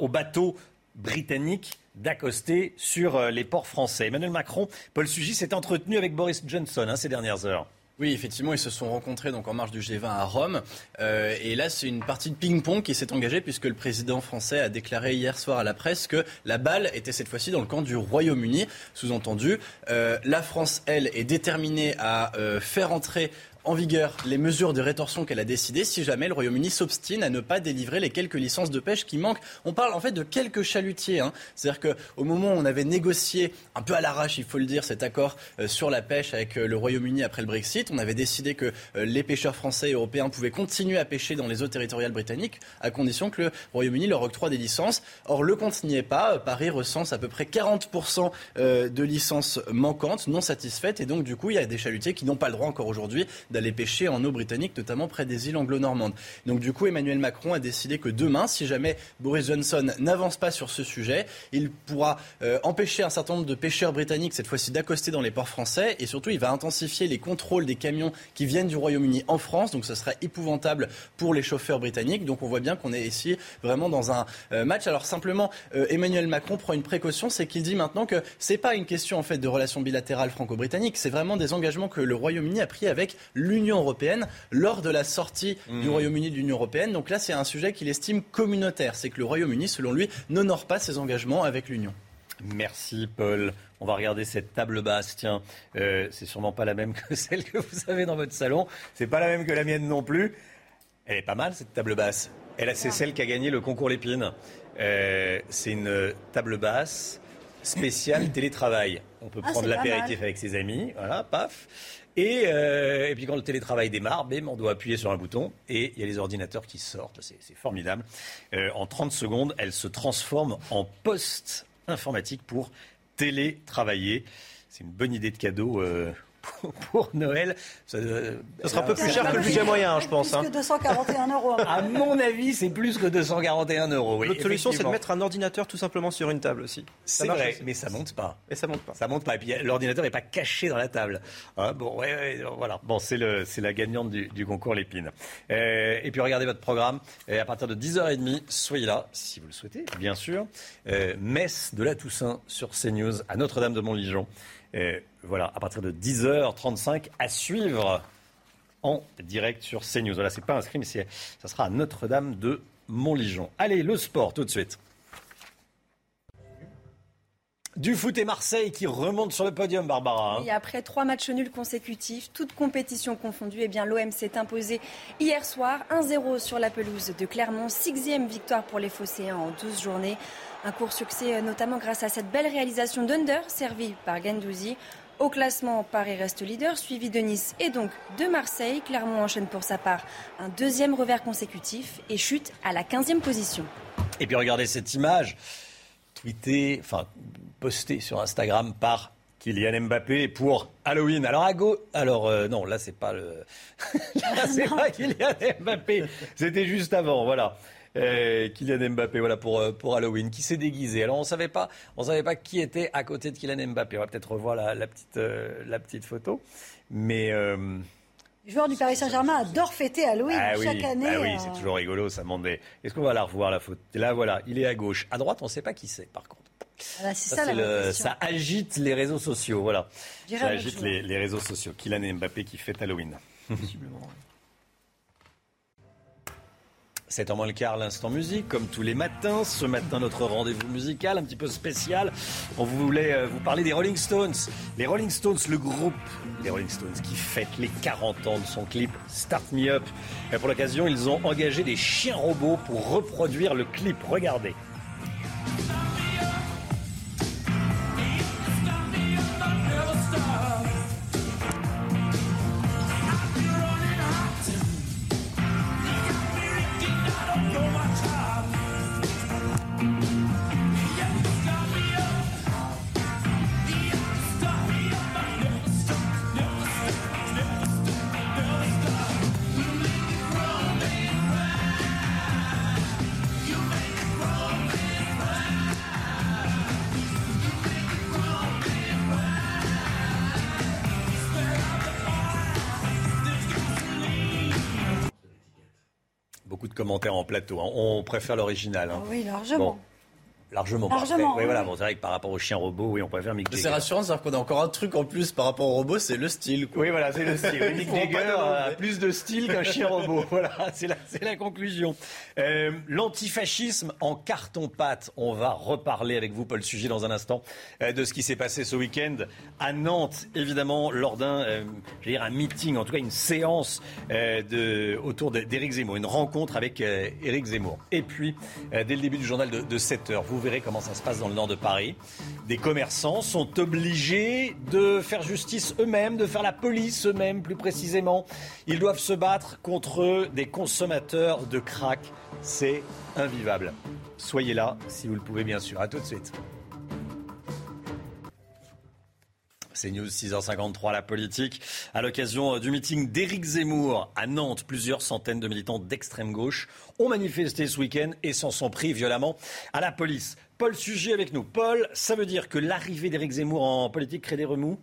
aux bateaux britanniques d'accoster sur euh, les ports français. Emmanuel Macron, Paul Sugis s'est entretenu avec Boris Johnson hein, ces dernières heures. Oui, effectivement, ils se sont rencontrés donc en marge du G20 à Rome. Euh, et là, c'est une partie de ping-pong qui s'est engagée puisque le président français a déclaré hier soir à la presse que la balle était cette fois-ci dans le camp du Royaume-Uni. Sous-entendu, euh, la France, elle, est déterminée à euh, faire entrer en vigueur les mesures de rétorsion qu'elle a décidées si jamais le Royaume-Uni s'obstine à ne pas délivrer les quelques licences de pêche qui manquent. On parle en fait de quelques chalutiers. Hein. C'est-à-dire qu'au moment où on avait négocié un peu à l'arrache, il faut le dire, cet accord euh, sur la pêche avec euh, le Royaume-Uni après le Brexit, on avait décidé que euh, les pêcheurs français et européens pouvaient continuer à pêcher dans les eaux territoriales britanniques à condition que le Royaume-Uni leur octroie des licences. Or, le compte n'y est pas. Paris recense à peu près 40% de licences manquantes, non satisfaites. Et donc, du coup, il y a des chalutiers qui n'ont pas le droit encore aujourd'hui pêcher en eau britannique, notamment près des îles anglo-normandes. Donc du coup, Emmanuel Macron a décidé que demain, si jamais Boris Johnson n'avance pas sur ce sujet, il pourra euh, empêcher un certain nombre de pêcheurs britanniques, cette fois-ci, d'accoster dans les ports français. Et surtout, il va intensifier les contrôles des camions qui viennent du Royaume-Uni en France. Donc ce sera épouvantable pour les chauffeurs britanniques. Donc on voit bien qu'on est ici vraiment dans un euh, match. Alors simplement, euh, Emmanuel Macron prend une précaution, c'est qu'il dit maintenant que c'est pas une question en fait de relations bilatérales franco-britanniques, c'est vraiment des engagements que le Royaume-Uni a pris avec l'Union européenne lors de la sortie du Mmh. Royaume-Uni de l'Union européenne. Donc là, c'est un sujet qu'il estime communautaire. C'est que le Royaume-Uni, selon lui, n'honore pas ses engagements avec l'Union. Merci Paul. On va regarder cette table basse. Tiens, euh, c'est sûrement pas la même que (laughs) celle que vous avez dans votre salon. C'est pas la même que la mienne non plus. Elle est pas mal cette table basse. Elle, c'est celle qui a gagné le concours Lépine. Euh, c'est une table basse spéciale (coughs) télétravail. On peut Ah, prendre l'apéritif avec ses amis, voilà, paf. Et, euh, et puis quand le télétravail démarre, bim, on doit appuyer sur un bouton et il y a les ordinateurs qui sortent. C'est c'est formidable. Euh, en 30 secondes, elle se transforme en poste informatique pour télétravailler. C'est une bonne idée de cadeau euh, pour, pour Noël. Ça, euh, Ça sera un peu plus cher que le budget moyen, hein, je pense. hein. Plus que 241 euros. À mon avis, c'est plus que 241 euros. Oui, L'autre solution, c'est de mettre un ordinateur tout simplement sur une table aussi. Ça C'est marche vrai, aussi. mais ça monte pas. Et ça monte pas. Ça monte pas. Et puis l'ordinateur n'est pas caché dans la table. Hein, bon, ouais, ouais, voilà. Bon, c'est le, c'est la gagnante du, du concours Lépine. Euh, et puis regardez votre programme. Et à partir de 10h30, soyez là, si vous le souhaitez, bien sûr. Euh, messe de la Toussaint sur CNews à Notre-Dame de Montligeon. Euh, voilà, à partir de 10h35 à suivre en direct sur CNews. Voilà, c'est pas inscrit, mais ça sera à Notre-Dame de Montligeon. Allez, le sport tout de suite. Du foot et Marseille qui remonte sur le podium, Barbara. hein. Et après trois matchs nuls consécutifs, toutes compétitions confondues, eh bien l'OM s'est imposé hier soir 1-0 sur la pelouse de Clermont. Sixième victoire pour les Phocéens en 12 journées. Un court succès euh, notamment grâce à cette belle réalisation d'Under, servie par Gendouzi. Au classement, Paris reste leader, suivi de Nice et donc de Marseille. Clermont enchaîne pour sa part un deuxième revers consécutif et chute à la 15e position. Et puis regardez cette image, tweetée, enfin postée sur Instagram par Kylian Mbappé pour Halloween. Alors à gauche, alors euh, non, là c'est pas le, (laughs) là c'est pas Kylian Mbappé, c'était juste avant, voilà. Euh, Kylian Mbappé, voilà pour euh, pour Halloween, qui s'est déguisé. Alors on savait pas, on savait pas qui était à côté de Kylian Mbappé. On va peut-être revoir la, la petite euh, la petite photo, mais euh, Le joueur du Paris Saint-Germain adore fêter Halloween ah oui, chaque année. ah oui, euh, c'est toujours rigolo, ça des- Est-ce qu'on va la revoir la photo? Là voilà, il est à gauche, à droite on ne sait pas qui c'est par contre. voilà, c'est Ça, ça, la le- ça agite les réseaux sociaux, voilà. Ça agite les, les réseaux sociaux. Kylian Mbappé qui fête Halloween. (laughs) C'est en moins le quart, l'instant musique, comme tous les matins. Ce matin, notre rendez-vous musical, un petit peu spécial. On voulait euh, vous parler des Rolling Stones. Les Rolling Stones, le groupe des Rolling Stones qui fête les 40 ans de son clip Start Me Up. Et pour l'occasion, ils ont engagé des chiens robots pour reproduire le clip. Regardez. En plateau. hein. On préfère l'original. hein. Ah oui, largement. Bon, largement. Largement, Oui, voilà, bon, c'est vrai que par rapport au chien robot, oui, on préfère Mick Mais Jagger. C'est rassurant, c'est-à-dire qu'on a encore un truc en plus par rapport au robot, c'est le style. quoi. Oui, voilà, c'est le style. (laughs) Mick Jagger a plus de style qu'un chien robot. (laughs) Voilà, c'est la, c'est la conclusion. Euh, L'antifascisme en carton-pâte. On va reparler avec vous, Paul Sujet, dans un instant, euh, de ce qui s'est passé ce week-end à Nantes, évidemment, lors d'un, euh, je veux dire, un meeting, en tout cas une séance euh, de, autour d'Éric Zemmour, une rencontre avec euh, Éric Zemmour. Et puis, euh, dès le début du journal de, de 7 heures, vous verrez comment ça se passe dans le nord de Paris. Des commerçants sont obligés de faire justice eux-mêmes, de faire la police eux-mêmes plus précisément. Ils doivent se battre contre des consommateurs de crack. C'est invivable. Soyez là si vous le pouvez bien sûr. À tout de suite. C'est News 6h53, la politique. À l'occasion euh, du meeting d'Éric Zemmour à Nantes, plusieurs centaines de militants d'extrême gauche ont manifesté ce week-end et s'en sont pris violemment à la police. Paul Sujet avec nous. Paul, ça veut dire que l'arrivée d'Éric Zemmour en politique crée des remous?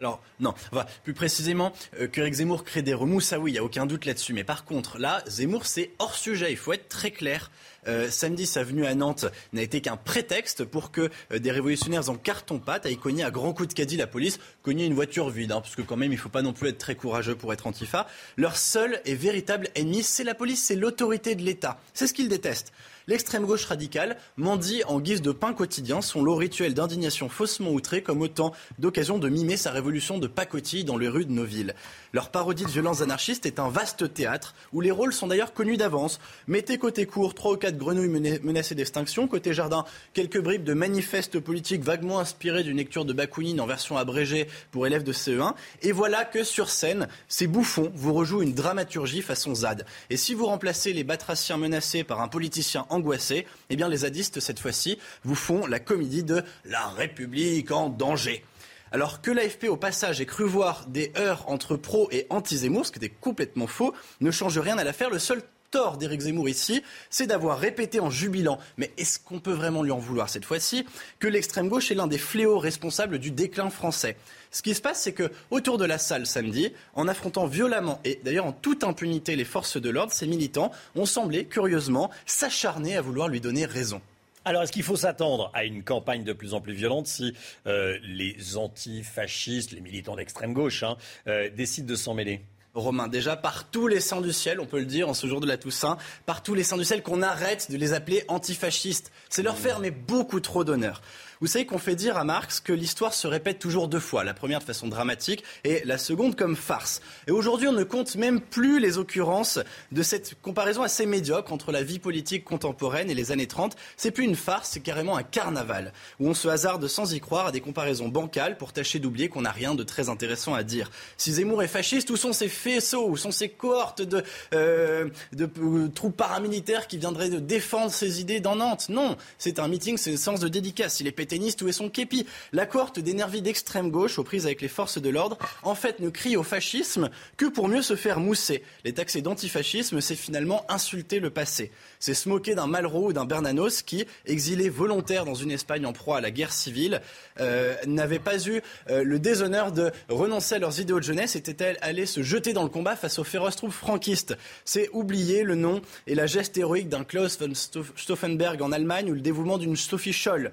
Alors, non, enfin, plus précisément, euh, qu'Éric Zemmour crée des remous, ça oui, il n'y a aucun doute là-dessus. Mais par contre, là, Zemmour, c'est hors sujet, il faut être très clair. Euh, samedi, sa venue à Nantes n'a été qu'un prétexte pour que euh, des révolutionnaires en carton-pâte aillent cogner à grands coups de caddie la police, cogner une voiture vide, hein, parce que quand même, il ne faut pas non plus être très courageux pour être antifa. Leur seul et véritable ennemi, c'est la police, c'est l'autorité de l'État. C'est ce qu'ils détestent. L'extrême gauche radicale mendie en guise de pain quotidien son lot rituel d'indignation faussement outré comme autant d'occasions de mimer sa révolution de pacotille dans les rues de nos villes. Leur parodie de violence anarchiste est un vaste théâtre où les rôles sont d'ailleurs connus d'avance. Mettez côté court trois ou quatre grenouilles menacées d'extinction, côté jardin quelques bribes de manifestes politiques vaguement inspirés d'une lecture de Bakounine en version abrégée pour élèves de CE1. Et voilà que sur scène, ces bouffons vous rejouent une dramaturgie façon ZAD. Et si vous remplacez les batraciens menacés par un politicien angoissé, eh bien les zadistes cette fois-ci vous font la comédie de la République en danger. Alors que l'AFP au passage ait cru voir des heurts entre pro et anti-Zemmour, ce qui était complètement faux, ne change rien à l'affaire. Le seul tort d'Éric Zemmour ici, c'est d'avoir répété en jubilant, mais est-ce qu'on peut vraiment lui en vouloir cette fois-ci, que l'extrême gauche est l'un des fléaux responsables du déclin français? Ce qui se passe, c'est que autour de la salle samedi, en affrontant violemment et d'ailleurs en toute impunité les forces de l'ordre, ces militants ont semblé curieusement s'acharner à vouloir lui donner raison. Alors, est-ce qu'il faut s'attendre à une campagne de plus en plus violente si euh, les antifascistes, les militants d'extrême gauche, hein, euh, décident de s'en mêler? Romain, déjà par tous les saints du ciel, on peut le dire en ce jour de la Toussaint, par tous les saints du ciel qu'on arrête de les appeler antifascistes. C'est leur faire mais beaucoup trop d'honneur. Vous savez qu'on fait dire à Marx que l'histoire se répète toujours deux fois, la première de façon dramatique et la seconde comme farce. Et aujourd'hui, on ne compte même plus les occurrences de cette comparaison assez médiocre entre la vie politique contemporaine et les années 30. C'est plus une farce, c'est carrément un carnaval, où on se hasarde sans y croire à des comparaisons bancales pour tâcher d'oublier qu'on n'a rien de très intéressant à dire. Si Zemmour est fasciste, où sont ses faisceaux, où sont ses cohortes de, euh, euh, troupes paramilitaires qui viendraient défendre ses idées dans Nantes? Non, c'est un meeting, c'est une séance de dédicace. Il est pétainiste, où est son képi La cohorte d'énervis d'extrême gauche, aux prises avec les forces de l'ordre, en fait ne crie au fascisme que pour mieux se faire mousser. Les taxés d'antifascisme, c'est finalement insulter le passé. C'est se moquer d'un Malraux ou d'un Bernanos qui, exilé volontaire dans une Espagne en proie à la guerre civile, euh, n'avaient pas eu euh, le déshonneur de renoncer à leurs idéaux de jeunesse, étaient allés se jeter dans le combat face aux féroces troupes franquistes. C'est oublier le nom et la geste héroïque d'un Klaus von Stauffenberg en Allemagne ou le dévouement d'une Sophie Scholl.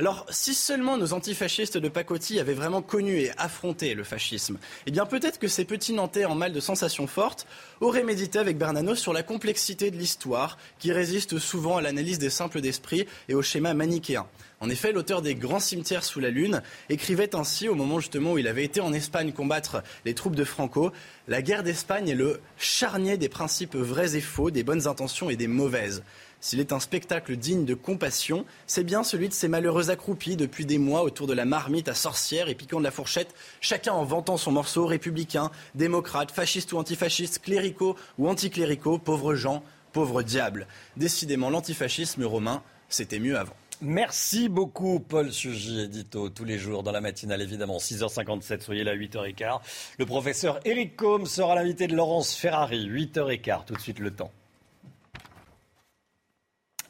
Alors, si seulement nos antifascistes de pacotille avaient vraiment connu et affronté le fascisme, eh bien peut-être que ces petits Nantais en mal de sensations fortes auraient médité avec Bernanos sur la complexité de l'histoire qui résiste souvent à l'analyse des simples d'esprit et au schéma manichéen. En effet, l'auteur des Grands cimetières sous la Lune écrivait ainsi au moment justement où il avait été en Espagne combattre les troupes de Franco La guerre d'Espagne est le charnier des principes vrais et faux, des bonnes intentions et des mauvaises. S'il est un spectacle digne de compassion, c'est bien celui de ces malheureux accroupis depuis des mois autour de la marmite à sorcière et piquant de la fourchette, chacun en vantant son morceau républicain, démocrate, fasciste ou antifasciste, cléricaux ou anticléricaux, pauvres gens, pauvres diables. Décidément, l'antifascisme romain, c'était mieux avant. Merci beaucoup, Paul Sugy, édito, tous les jours dans la matinale, évidemment. 6h57, soyez là, 8h15. Le professeur Eric Combe sera l'invité de Laurence Ferrari, 8h15. Tout de suite, le temps.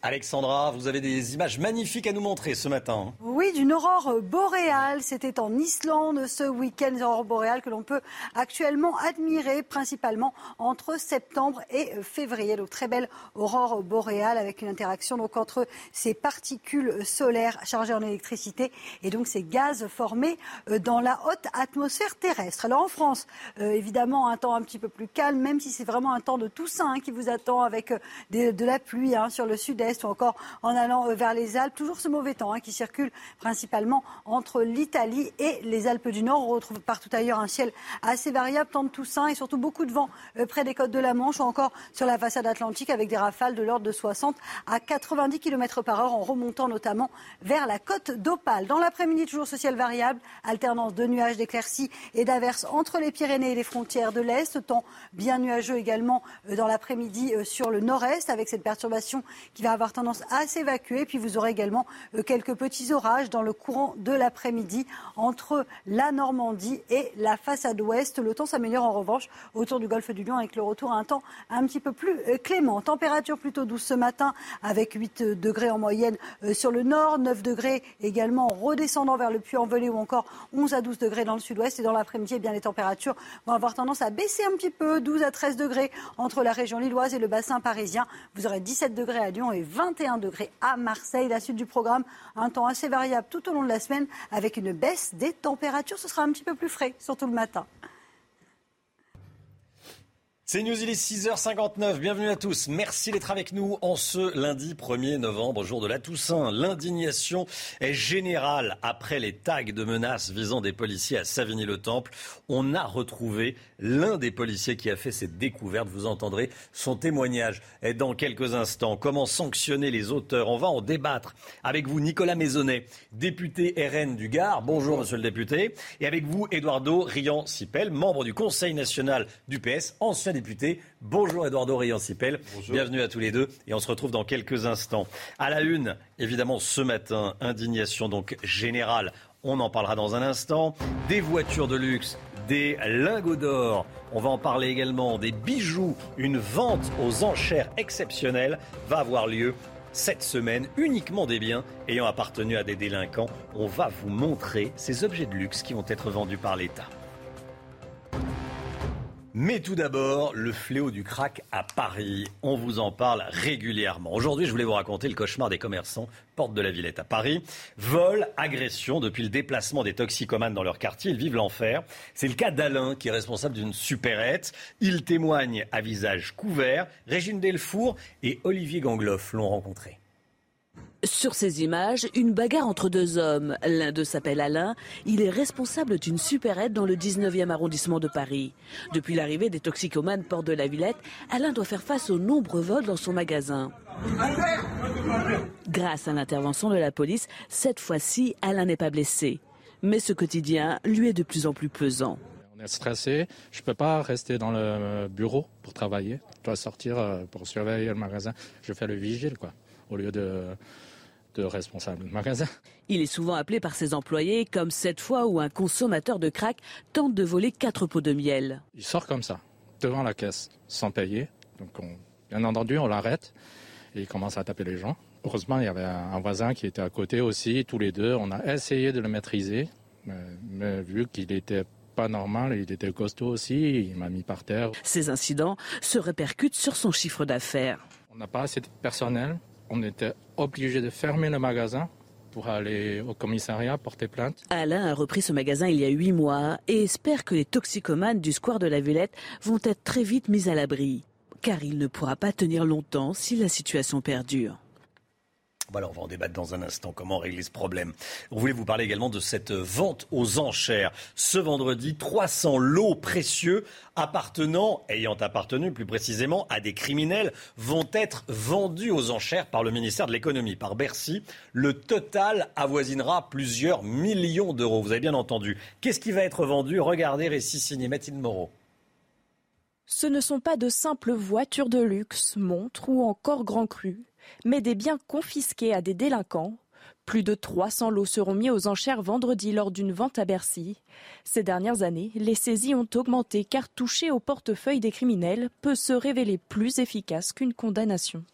Alexandra, vous avez des images magnifiques à nous montrer ce matin. Oui, d'une aurore boréale. C'était en Islande ce week-end, aurore boréale que l'on peut actuellement admirer principalement entre septembre et février. Donc très belle aurore boréale avec une interaction donc entre ces particules solaires chargées en électricité et donc ces gaz formés euh, dans la haute atmosphère terrestre. Alors en France, euh, évidemment, un temps un petit peu plus calme, même si c'est vraiment un temps de Toussaint hein, qui vous attend avec euh, de la pluie hein, sur le sud-est ou encore en allant euh, vers les Alpes. Toujours ce mauvais temps hein, qui circule principalement entre l'Italie et les Alpes du Nord. On retrouve partout ailleurs un ciel assez variable, temps de Toussaint et surtout beaucoup de vent euh, près des côtes de la Manche ou encore sur la façade atlantique avec des rafales de l'ordre de 60 à 90 km par heure en remontant notamment vers la côte d'Opale. Dans l'après-midi, toujours ce ciel variable, alternance de nuages, d'éclaircies et d'averses entre les Pyrénées et les frontières de l'Est. Temps bien nuageux également euh, dans l'après-midi sur le nord-est avec cette perturbation qui va avoir tendance à s'évacuer. Puis vous aurez également euh, quelques petits orages dans le courant de l'après-midi entre la Normandie et la façade ouest. Le temps s'améliore en revanche autour du golfe du Lion avec le retour à un temps un petit peu plus euh, clément. Température plutôt douce ce matin avec 8 degrés en moyenne euh, sur le nord, 9 degrés également en redescendant vers le Puy-en-Velay ou encore 11 à 12 degrés dans le sud-ouest. Et dans l'après-midi, eh bien les températures vont avoir tendance à baisser un petit peu, 12 à 13 degrés entre la région lilloise et le bassin parisien. Vous aurez 17 degrés à Lyon et 21 degrés à Marseille. La suite du programme, un temps assez variable tout au long de la semaine avec une baisse des températures. Ce sera un petit peu plus frais, surtout le matin. C'est News, il est 6h59. Bienvenue à tous. Merci d'être avec nous en ce lundi 1er novembre, jour de la Toussaint. L'indignation est générale après les tags de menaces visant des policiers à Savigny-le-Temple. On a retrouvé l'un des policiers qui a fait cette découverte. Vous entendrez son témoignage dans quelques instants. Comment sanctionner les auteurs? On va en débattre avec vous, Nicolas Maisonnet, député RN du Gard. Bonjour, monsieur le député. Et avec vous, Eduardo Rian-Sipel, membre du Conseil national du PS, ancien député. Bonjour Eduardo Riancipel. Bienvenue à tous les deux et on se retrouve dans quelques instants. À la une, évidemment, ce matin, indignation donc générale. On en parlera dans un instant. Des voitures de luxe, des lingots d'or. On va en parler également des bijoux. Une vente aux enchères exceptionnelles va avoir lieu cette semaine uniquement des biens ayant appartenu à des délinquants. On va vous montrer ces objets de luxe qui vont être vendus par l'État. Mais tout d'abord, le fléau du crack à Paris. On vous en parle régulièrement. Aujourd'hui, je voulais vous raconter le cauchemar des commerçants, porte de la Villette à Paris. Vol, agression, depuis le déplacement des toxicomanes dans leur quartier, ils vivent l'enfer. C'est le cas d'Alain, qui est responsable d'une supérette. Il témoigne à visage couvert. Régine Delfour et Olivier Gangloff l'ont rencontré. Sur ces images, une bagarre entre deux hommes. L'un d'eux s'appelle Alain. Il est responsable d'une supérette dans le 19e arrondissement de Paris. Depuis l'arrivée des toxicomanes porte de la Villette, Alain doit faire face aux nombreux vols dans son magasin. Grâce à l'intervention de la police, cette fois-ci, Alain n'est pas blessé. Mais ce quotidien lui est de plus en plus pesant. On est stressé. Je ne peux pas rester dans le bureau pour travailler. Je dois sortir euh, pour surveiller le magasin. Je fais le vigile, quoi, au lieu de de responsable de magasin. Il est souvent appelé par ses employés, comme cette fois où un consommateur de crack tente de voler quatre pots de miel. Il sort comme ça, devant la caisse, sans payer. Donc, on, bien entendu, on l'arrête et il commence à taper les gens. Heureusement, il y avait un voisin qui était à côté aussi, tous les deux. On a essayé de le maîtriser, mais, vu qu'il était pas normal, il était costaud aussi, il m'a mis par terre. Ces incidents se répercutent sur son chiffre d'affaires. On n'a pas assez de personnel on était obligé de fermer le magasin pour aller au commissariat porter plainte. Alain a repris ce magasin il y a huit mois et espère que les toxicomanes du square de la Villette vont être très vite mis à l'abri. Car il ne pourra pas tenir longtemps si la situation perdure. On va en débattre dans un instant. Comment régler ce problème On voulait vous parler également de cette vente aux enchères. Ce vendredi, 300 lots précieux appartenant, ayant appartenu plus précisément à des criminels, vont être vendus aux enchères par le ministère de l'économie, par Bercy. Le total avoisinera plusieurs millions d'euros. Vous avez bien entendu. Qu'est-ce qui va être vendu? Regardez, récit signé Mathilde Moreau. Ce ne sont pas de simples voitures de luxe, montres ou encore grands crus mais des biens confisqués à des délinquants. Plus de 300 lots seront mis aux enchères vendredi lors d'une vente à Bercy. Ces dernières années, les saisies ont augmenté car toucher au portefeuille des criminels peut se révéler plus efficace qu'une condamnation.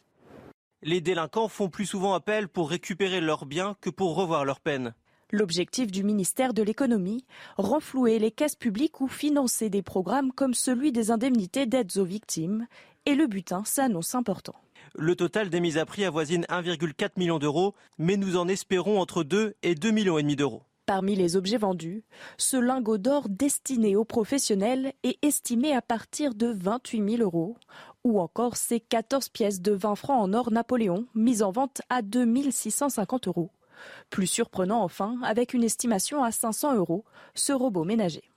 Les délinquants font plus souvent appel pour récupérer leurs biens que pour revoir leur peine. L'objectif du ministère de l'économie, renflouer les caisses publiques ou financer des programmes comme celui des indemnités d'aides aux victimes. Et le butin s'annonce important. Le total des mises à prix avoisine 1,4 million d'euros, mais nous en espérons entre 2 et 2 millions d'euros. Parmi les objets vendus, ce lingot d'or destiné aux professionnels est estimé à partir de 28 000 euros, ou encore ces 14 pièces de 20 francs en or Napoléon mises en vente à 2 650 euros. Plus surprenant enfin, avec une estimation à 500 euros, ce robot ménager.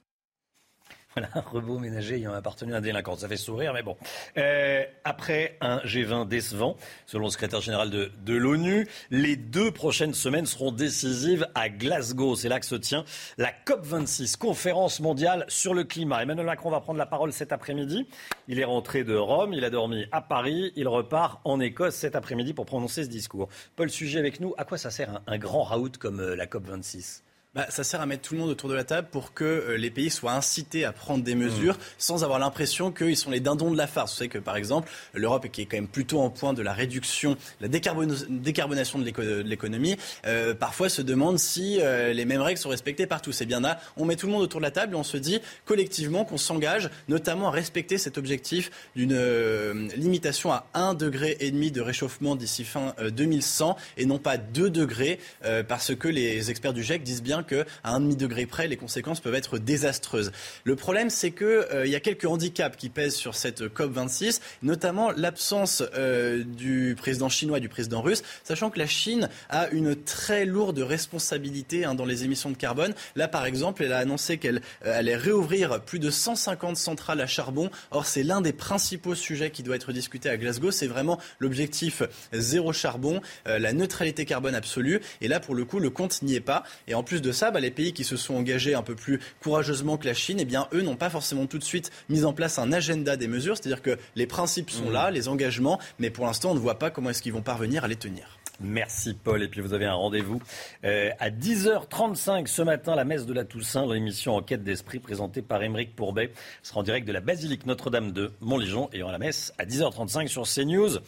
Voilà, un robot ménager ayant appartenu à un délinquant. Ça fait sourire, mais bon. Euh, après un G20 décevant, selon le secrétaire général de, l'ONU, les deux prochaines semaines seront décisives à Glasgow. C'est là que se tient la COP26, conférence mondiale sur le climat. Emmanuel Macron va prendre la parole cet après-midi. Il est rentré de Rome, il a dormi à Paris, il repart en Écosse cet après-midi pour prononcer ce discours. Paul Sujet avec nous. À quoi ça sert un, un grand raout comme euh, la COP26 bah, ça sert à mettre tout le monde autour de la table pour que euh, les pays soient incités à prendre des mesures mmh. sans avoir l'impression qu'ils sont les dindons de la farce. Vous savez que par exemple, l'Europe, qui est quand même plutôt en point de la réduction, la décarbonation de l'économie, euh, parfois se demande si euh, les mêmes règles sont respectées partout. C'est bien là, on met tout le monde autour de la table et on se dit collectivement qu'on s'engage notamment à respecter cet objectif d'une limitation à 1,5 degré et demi de réchauffement d'ici fin 2100 et non pas 2 degrés parce que les experts du GIEC disent bien qu'à un demi-degré près, les conséquences peuvent être désastreuses. Le problème, c'est qu'il euh, y a quelques handicaps qui pèsent sur cette COP26, notamment l'absence euh, du président chinois et du président russe, sachant que la Chine a une très lourde responsabilité hein, dans les émissions de carbone. Là, par exemple, elle a annoncé qu'elle euh, allait réouvrir plus de 150 centrales à charbon. Or, c'est l'un des principaux sujets qui doit être discuté à Glasgow. C'est vraiment l'objectif zéro charbon, la neutralité carbone absolue. Et là, pour le coup, le compte n'y est pas. Et en plus de ça, bah, les pays qui se sont engagés un peu plus courageusement que la Chine, eh bien, eux n'ont pas forcément tout de suite mis en place un agenda des mesures. C'est-à-dire que les principes sont mmh. là, les engagements, mais pour l'instant, on ne voit pas comment est-ce qu'ils vont parvenir à les tenir. Merci Paul. Et puis vous avez un rendez-vous euh, à 10h35 ce matin, la messe de la Toussaint, l'émission Enquête d'esprit présentée par Émeric Pourbet. sera en direct de la basilique Notre-Dame de Montligeon et en la messe à 10h35 sur CNews.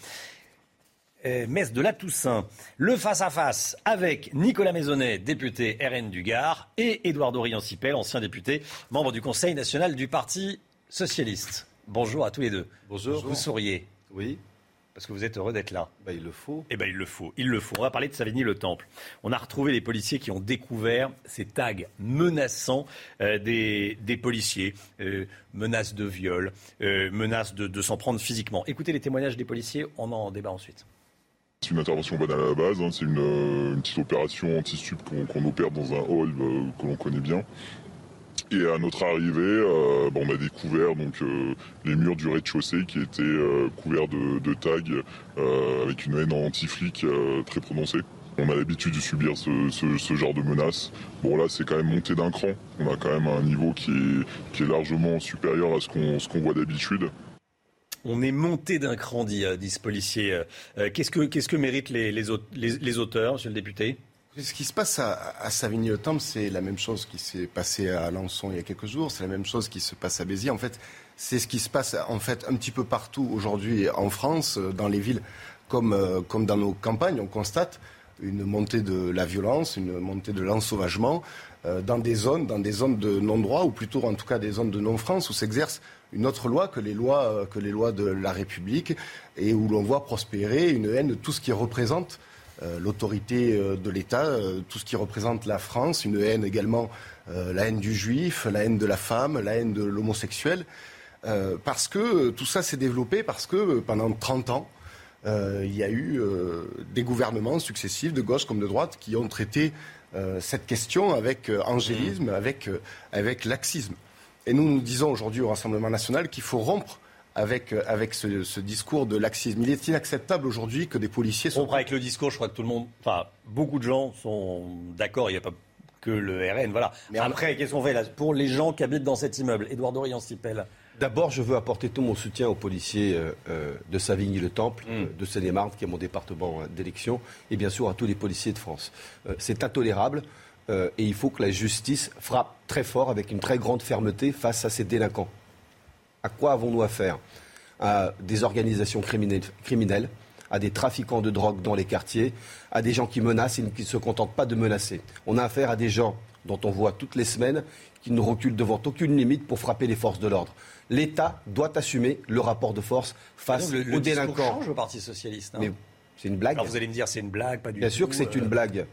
Euh, messe de la Toussaint. Le face-à-face avec Nicolas Maisonnet, député RN du Gard, et Édouard Dorian-Sipel, ancien député, membre du Conseil national du Parti socialiste. Bonjour à tous les deux. Bonjour. Vous souriez Oui. Parce que vous êtes heureux d'être là. Bah, il le faut. Eh bien, il le faut. Il le faut. On va parler de Savigny-le-Temple. On a retrouvé les policiers qui ont découvert ces tags menaçants euh, des, policiers. Euh, menaces de viol, menaces de, de s'en prendre physiquement. Écoutez les témoignages des policiers, on en débat ensuite. C'est une intervention banale à la base, hein. c'est euh, une, petite opération anti-stup qu'on opère dans un hall euh, que l'on connaît bien. Et à notre arrivée, euh, on a découvert donc les murs du rez-de-chaussée qui étaient couverts de, tags avec une haine anti-flic très prononcée. On a l'habitude de subir ce, genre de menaces. Bon là c'est quand même monté d'un cran. On a quand même un niveau qui est, largement supérieur à ce qu'on voit d'habitude. On est monté d'un cran, dit, euh, ce policier. Euh, euh, qu'est-ce, que, méritent les, auteurs, monsieur le député? Ce qui se passe à, Savigny-le-Temple, c'est la même chose qui s'est passé à Alençon il y a quelques jours, c'est la même chose qui se passe à Béziers. En fait, c'est ce qui se passe un petit peu partout aujourd'hui en France, dans les villes comme, comme dans nos campagnes. On constate une montée de la violence, une montée de l'ensauvagement dans des zones, dans des zones de non-droit, ou plutôt en tout cas des zones de non-France, où s'exerce une autre loi que les lois, euh, que les lois de la République et où l'on voit prospérer une haine de tout ce qui représente euh, l'autorité euh, de l'État, tout ce qui représente la France, une haine également, la haine du juif, la haine de la femme, la haine de l'homosexuel, parce que tout ça s'est développé parce que pendant 30 ans, il y a eu des gouvernements successifs, de gauche comme de droite, qui ont traité cette question avec angélisme, avec, avec laxisme. Et nous, nous disons aujourd'hui au Rassemblement national qu'il faut rompre avec, euh, avec ce, discours de laxisme. Il est inacceptable aujourd'hui que des policiers soient... Rompre avec le discours, je crois que tout le monde, enfin, beaucoup de gens sont d'accord, il n'y a pas que le RN, voilà. Mais après, qu'est-ce qu'on fait là pour les gens qui habitent dans cet immeuble? Édouard Dorian-Sipel. D'abord, je veux apporter tout mon soutien aux policiers euh, euh, de Savigny-le-Temple, mm. de Seine-et-Marne, qui est mon département d'élection, et bien sûr à tous les policiers de France. c'est intolérable. Euh, et il faut que la justice frappe très fort, avec une très grande fermeté, face à ces délinquants. À quoi avons-nous affaire? À des organisations criminelles, à des trafiquants de drogue dans les quartiers, à des gens qui menacent et qui ne se contentent pas de menacer. On a affaire à des gens dont on voit toutes les semaines qui ne reculent devant aucune limite pour frapper les forces de l'ordre. L'État doit assumer le rapport de force face le, le aux délinquants. change au Parti socialiste. hein. Mais c'est une blague. Alors vous allez me dire c'est une blague, pas du Bien tout. sûr que c'est euh, une blague.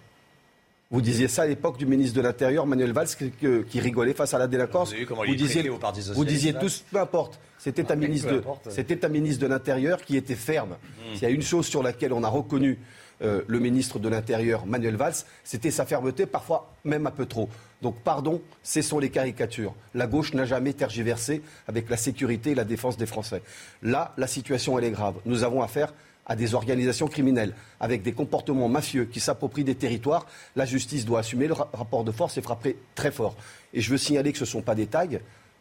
Vous disiez ça à l'époque du ministre de l'Intérieur, Manuel Valls, qui, rigolait face à la délinquance. Vous avez vu comment il vous est disiez, traité au Parti vous disiez tous, peu importe. C'était un, peu ministre de, importe. c'était un ministre de l'Intérieur qui était ferme. Mm. S'il y a une chose sur laquelle on a reconnu euh, le ministre de l'Intérieur, Manuel Valls, c'était sa fermeté, parfois même un peu trop. Donc, pardon, cessons les caricatures. La gauche n'a jamais tergiversé avec la sécurité et la défense des Français. Là, la situation, elle est grave. Nous avons affaire à des organisations criminelles, avec des comportements mafieux qui s'approprient des territoires. La justice doit assumer le ra- rapport de force et frapper très fort. Et je veux signaler que ce ne sont pas des tags.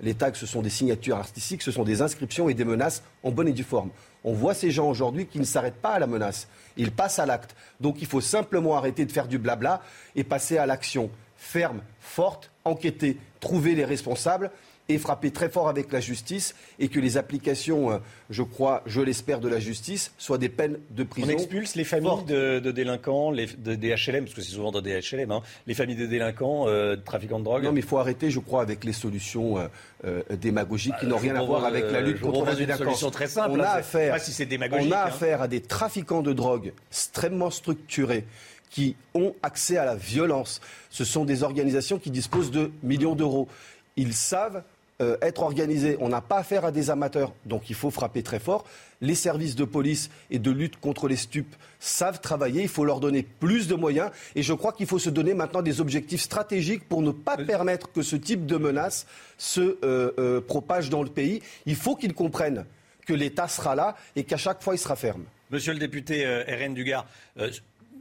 Les tags, ce sont des signatures artistiques, ce sont des inscriptions et des menaces en bonne et due forme. On voit ces gens aujourd'hui qui ne s'arrêtent pas à la menace. Ils passent à l'acte. Donc il faut simplement arrêter de faire du blabla et passer à l'action ferme, forte, enquêter, trouver les responsables et frapper très fort avec la justice et que les applications, euh, je crois, je l'espère, de la justice soient des peines de prison. On expulse les familles de, de délinquants, les, de, des HLM, parce que c'est souvent dans des HLM, hein, les familles de délinquants, euh, de trafiquants de drogue. Non, mais il faut arrêter, je crois, avec les solutions euh, euh, démagogiques qui n'ont je rien à voir avec la lutte contre la délinquance. très simple, On hein, a c'est- affaire, pas si c'est démagogique, on a hein. affaire à des trafiquants de drogue extrêmement structurés qui ont accès à la violence. Ce sont des organisations qui disposent de millions d'euros. Ils savent euh, être organisés. On n'a pas affaire à des amateurs, donc il faut frapper très fort. Les services de police et de lutte contre les stupes savent travailler. Il faut leur donner plus de moyens. Et je crois qu'il faut se donner maintenant des objectifs stratégiques pour ne pas permettre que ce type de menace se euh, euh, propage dans le pays. Il faut qu'ils comprennent que l'État sera là et qu'à chaque fois il sera ferme. Monsieur le député euh, RN Dugard, euh,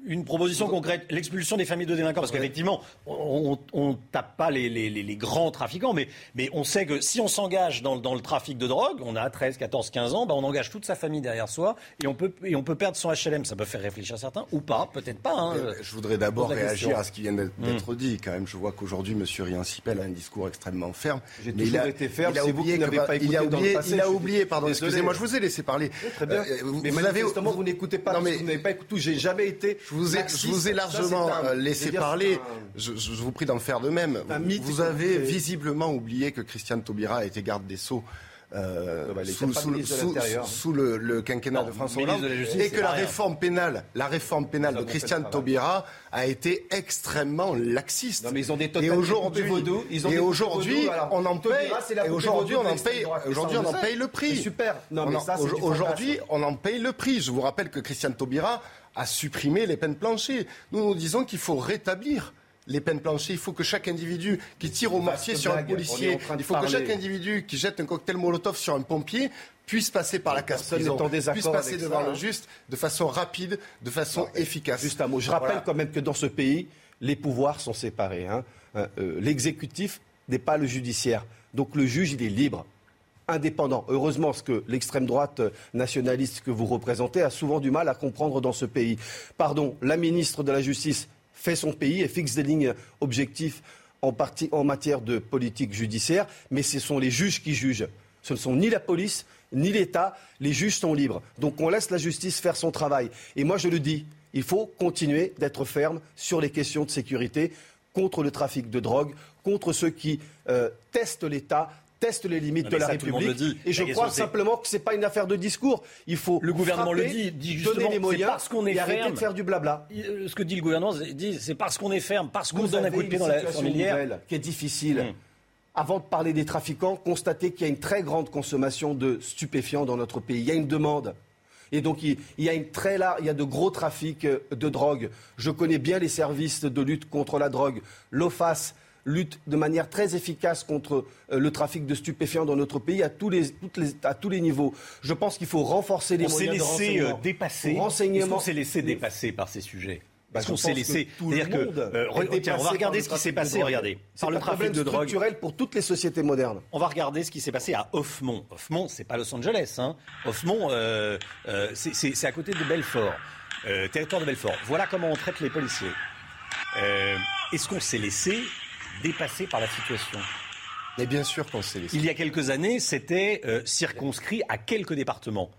une proposition concrète, l'expulsion des familles de délinquants, parce qu'effectivement, on ne tape pas les, les- les- les grands trafiquants, mais, mais on sait que si on s'engage dans, dans le trafic de drogue, on a 13, 14, 15 ans, bah, on engage toute sa famille derrière soi, et on, peut, et on peut perdre son HLM. Ça peut faire réfléchir certains, ou pas, peut-être pas. hein. Euh, Je voudrais d'abord réagir à ce qui vient d'être Mmh. d'être dit. Quand même, je vois qu'aujourd'hui, M. Rian Sipel a un discours extrêmement ferme. J'ai Mais toujours il a- été ferme, il a c'est vous oublié qui que- n'avez pas il a écouté dans le oublié, passé, il a je suis oublié, pardon, excusez-moi, je vous ai laissé parler. Oui, Très bien. Euh, vous- mais vous avez- manifestement, vous n'écoutez pas Non, mais- vous n'avez pas écouté. J'ai jamais été. Je vous ai, je vous ai largement un- euh, laissé parler. un- Je, je vous prie d'en faire de même. Vous, mythe avez visiblement oublié que Christiane Taubira a été garde des Sceaux. euh, bah, elle était sous, le- ministre de sous- l'Intérieur. sous le, le quinquennat Non, de François Hollande de et que la réforme pénale, la réforme pénale de Christiane. Taubira a été extrêmement laxiste. Non, mais ils ont des et aujourd'hui, et aujourd'hui, on en paye. Et aujourd'hui, on en paye. Aujourd'hui, on en le paye le prix. Super. Aujourd'hui, on en paye le prix. Je vous rappelle que Christiane Taubira a supprimé les peines planchées. Nous, nous disons qu'il faut rétablir les peines planchées. Il faut que chaque individu qui tire au mortier sur un blague. Policier, il faut que chaque individu qui jette un cocktail Molotov sur un pompier puisse passer par la casse prison, puisse passer devant ça, le hein. juste de façon rapide, de façon efficace. Juste un mot. Je rappelle Voilà. quand même que dans ce pays, les pouvoirs sont séparés. hein. Euh, euh, L'exécutif n'est pas le judiciaire. Donc le juge, il est libre indépendant. Heureusement, ce que l'extrême droite nationaliste que vous représentez a souvent du mal à comprendre dans ce pays. Pardon, la ministre de la Justice fait son pays et fixe des lignes partie, en matière de politique judiciaire, mais ce sont les juges qui jugent. Ce ne sont ni la police, ni l'État. Les juges sont libres. Donc on laisse la justice faire son travail. Et moi, je le dis, il faut continuer d'être ferme sur les questions de sécurité contre le trafic de drogue, contre ceux qui euh, testent l'État, testent les limites Non, de la ça, République. dit. Et je crois c'est- simplement que ce n'est pas une affaire de discours. Il faut Le gouvernement le dit, dit donner les c'est moyens parce qu'on est et arrêter de faire du blabla. Euh, Ce que dit le gouvernement, c'est- dit, c'est parce qu'on est ferme, parce qu'on donne un coup de pied une dans la nouvelle qui est difficile. Hum. Avant de parler des trafiquants, constatez qu'il y a une très grande consommation de stupéfiants dans notre pays. Il y a une demande. Et donc, il, y a une très large, il y a de gros trafics euh, de drogue. Je connais bien les services de lutte contre la drogue. L'OFAS lutte de manière très efficace contre euh, le trafic de stupéfiants dans notre pays à tous les, toutes les- à tous les niveaux. Je pense qu'il faut renforcer les On s'est moyens de laissé euh, renseignement. dépasser. Renseignement- qu'on s'est laissé dépasser par ces sujets Bah, je qu'on s'est laissé C'est-à-dire que euh, tiens, on va regarder ce qui s'est passé. Regardez, C'est par le un trafic problème de drogue. structurel pour toutes les sociétés modernes. On va regarder ce qui s'est passé à Hoffmont. Hoffmont, c'est pas Los Angeles. Hein. Hoffmont, euh, euh, c'est- à côté de Belfort, territoire de Belfort. Voilà comment on traite les policiers. Est-ce qu'on s'est laissé dépasser par la situation Mais bien sûr qu'on laissé. Il y a quelques années, c'était euh, circonscrit à quelques départements.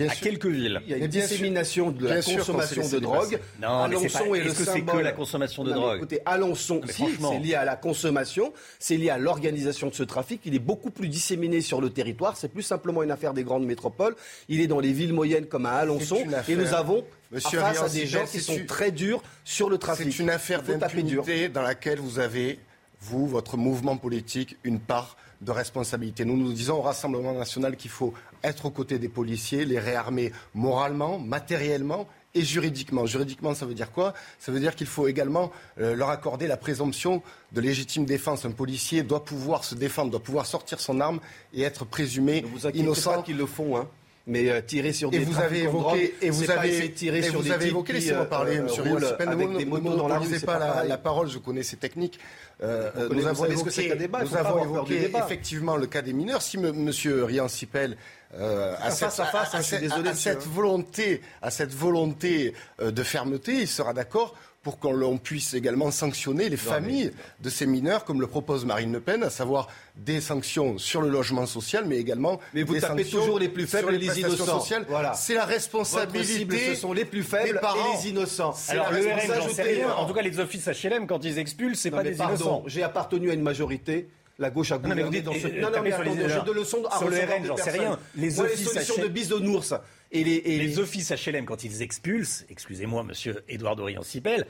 à quelques villes. Il y a une dissémination de la consommation de drogue. Non, mais c'est pas- est-ce que c'est que la consommation de Non, drogue Écoutez, Alençon, si, franchement. c'est lié à la consommation, c'est lié à l'organisation de ce trafic. Il est beaucoup plus disséminé sur le territoire. C'est plus simplement une affaire des grandes métropoles. Il est dans les villes moyennes comme à Alençon. Et nous avons Monsieur face à des gens qui sont très durs sur le trafic. C'est une affaire d'impunité dans laquelle vous avez, vous, votre mouvement politique, une part de responsabilité. Nous nous disons au Rassemblement national qu'il faut être aux côtés des policiers, les réarmer moralement, matériellement et juridiquement. Juridiquement, ça veut dire quoi? Ça veut dire qu'il faut également euh, leur accorder la présomption de légitime défense. Un policier doit pouvoir se défendre, doit pouvoir sortir son arme et être présumé Vous inquiétez innocent. pas qu'ils le font, hein. Mais euh, tirer sur Et des vous avez évoqué, et vous avez, et sur vous des avez évoqué, laissez-moi euh, parler, euh, monsieur Rios-Pen, avec ne des motos dans la rue, c'est pas la, la parole, je connais ces techniques. Euh, Vous euh, nous avons savez ce que évoqué, débat, nous avons évoqué débat. effectivement le cas des mineurs. Si m- monsieur Rian Sipel euh, a, Un cette, face à face, a- a hein, désolé, a monsieur, cette hein. volonté, à cette volonté de fermeté, il sera d'accord pour qu'on l'on puisse également sanctionner les familles de ces mineurs, comme le propose Marine Le Pen, à savoir des sanctions sur le logement social, mais également Mais vous des tapez sanctions toujours les plus sur faibles et les prestations innocents. sociales. Voilà. C'est la responsabilité. cible, ce sont les plus faibles des parents. et les innocents. Alors le RM, j'en sais rien. En tout cas, les offices HLM, quand ils expulsent, c'est pas mais des pardon, innocents. J'ai appartenu à une majorité. La gauche a Non, mais vous gouverné dites, dans ce. Non, non, mais sur les attendez, je de leçons à Sur le RN, de j'en sais rien. Les Moi, offices solutions HLM. de bisounours. Et les, et les les- offices HLM, quand ils expulsent, excusez-moi, monsieur Édouard Dorian-Sipel,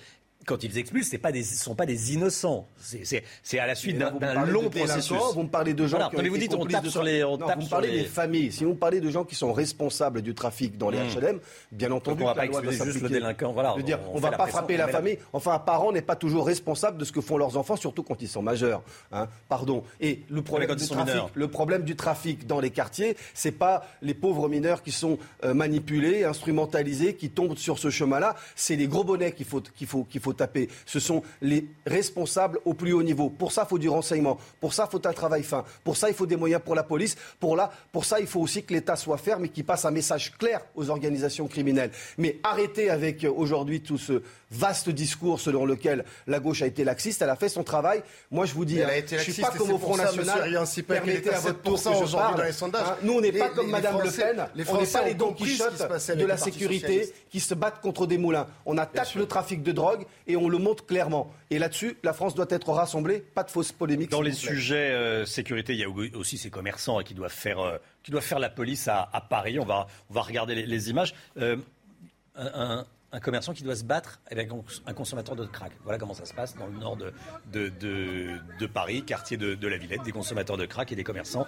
quand ils expulsent, ce ne sont pas des innocents. C'est- à la suite d'un long processus. Vous me parlez de gens Voilà. qui ont vous dites, on tape de sur les, on Non, tape vous me parlez les- des familles. Si vous me parlez de gens qui sont responsables du trafic dans les. HLM, bien entendu, on va que la pas excuser juste le délinquant, voilà, veux dire, on on, fait va pas frapper on la famille. Enfin, un parent n'est pas toujours responsable de ce que font leurs enfants, surtout quand ils sont majeurs. hein. Pardon. Et le problème du trafic, mineurs. le problème du trafic dans les quartiers, c'est pas les pauvres mineurs qui sont euh, manipulés, instrumentalisés, qui tombent sur ce chemin-là. C'est les gros bonnets qu'il faut, faut, taper. Ce sont les responsables au plus haut niveau. Pour ça, il faut du renseignement. Pour ça, il faut un travail fin. Pour ça, il faut des moyens pour la police. Pour, là, pour ça, il faut aussi que l'État soit ferme et qu'il passe un message clair aux organisations criminelles. Mais arrêtez avec euh, aujourd'hui tout ce vaste discours selon lequel la gauche a été laxiste. Elle a fait son travail. Moi, je vous dis, hein, je suis laxiste pas comme au Front National. Permettez à votre tour 7% que je parle. dans les sondages. Hein, nous, on n'est pas les- comme Madame Le Pen. les on n'est pas les Don Quichotte de la sécurité qui se battent contre des moulins. On attaque le trafic de drogue et on le montre clairement. Et là-dessus, la France doit être rassemblée. Pas de fausses polémiques. Dans les sujets euh, sécurité, il y a aussi ces commerçants hein, qui doivent faire, euh, qui doivent faire la police à, à Paris. On va, on va regarder les, les images. Euh, un, un- un commerçant qui doit se battre avec un, un consommateur de crack. Voilà comment ça se passe dans le nord de, de, de- de Paris, quartier de, de la Villette, des consommateurs de crack et des commerçants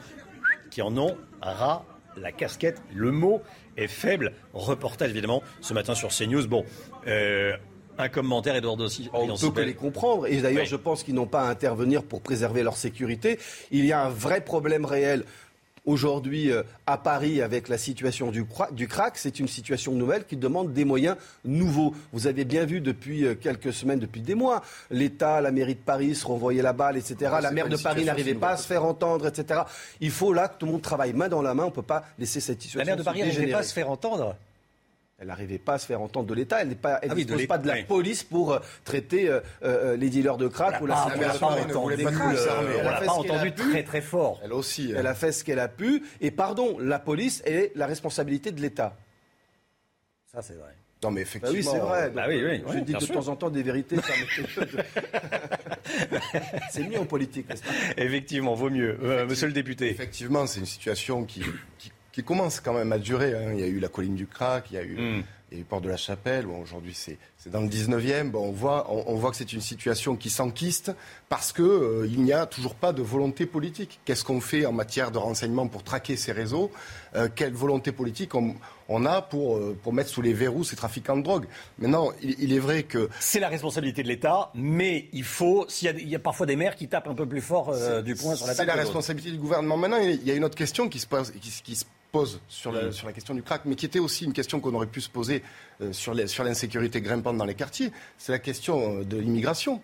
qui en ont ras la casquette. Le mot est faible. Reportage évidemment ce matin sur CNews. Bon, euh, un commentaire, Edouard Dossi. On ne peut que les comprendre. Et d'ailleurs, je pense qu'ils n'ont pas à intervenir pour préserver leur sécurité. Il y a un vrai problème réel. Aujourd'hui, euh, à Paris, avec la situation du, du crack, c'est une situation nouvelle qui demande des moyens nouveaux. Vous avez bien vu depuis euh, quelques semaines, depuis des mois, l'État, la mairie de Paris se renvoyer la balle, etc. Ouais, la maire de Paris n'arrivait pas à se faire entendre, etc. Il faut là que tout le monde travaille main dans la main. On ne peut pas laisser cette situation La maire de Paris n'arrivait pas à se faire entendre. Elle n'arrivait pas à se faire entendre de l'État. Elle n'est pas, elle Ah oui, de dispose l'État, pas de la police pour euh, traiter euh, euh, les dealers de crack ou la Ah, on sécurité. l'a pas Paris ne voulait entendu, pas de police euh, armée. on Elle a l'a fait pas ce qu'elle a entendu pu. très très fort. Elle aussi. Elle a fait ce qu'elle a pu. Et pardon, la police est la responsabilité de l'État. Ça, c'est vrai. Non, mais Bah effectivement. oui, c'est vrai. Bah oui, oui, je oui, dis de sûr. temps en temps des vérités. de- (laughs) c'est mieux en politique, n'est-ce pas? Effectivement, vaut mieux. Euh, monsieur le député. Effectivement, c'est une situation qui, qui, qui commence quand même à durer. hein. Il y a eu la colline du crack, il y a eu, Mm. il y a eu Port de la Chapelle. Bon, aujourd'hui, c'est c'est dans le 19e. Bon, on, voit, on, on voit que c'est une situation qui s'enquiste parce qu'il euh, il n'y a toujours pas de volonté politique. Qu'est-ce qu'on fait en matière de renseignement pour traquer ces réseaux? Euh, Quelle volonté politique on, on a pour, euh, pour mettre sous les verrous ces trafiquants de drogue? Maintenant, il, il est vrai que C'est la responsabilité de l'État, mais il faut, s'il y, a- il y a parfois des maires qui tapent un peu plus fort euh, du poing sur la C'est table. la que d'autres. responsabilité du gouvernement. Maintenant, il y a une autre question qui se pose, qui, se- qui se pose sur, la, sur la question du crack, mais qui était aussi une question qu'on aurait pu se poser euh, sur l'insécurité grimpante dans les quartiers. C'est la question euh, de l'immigration.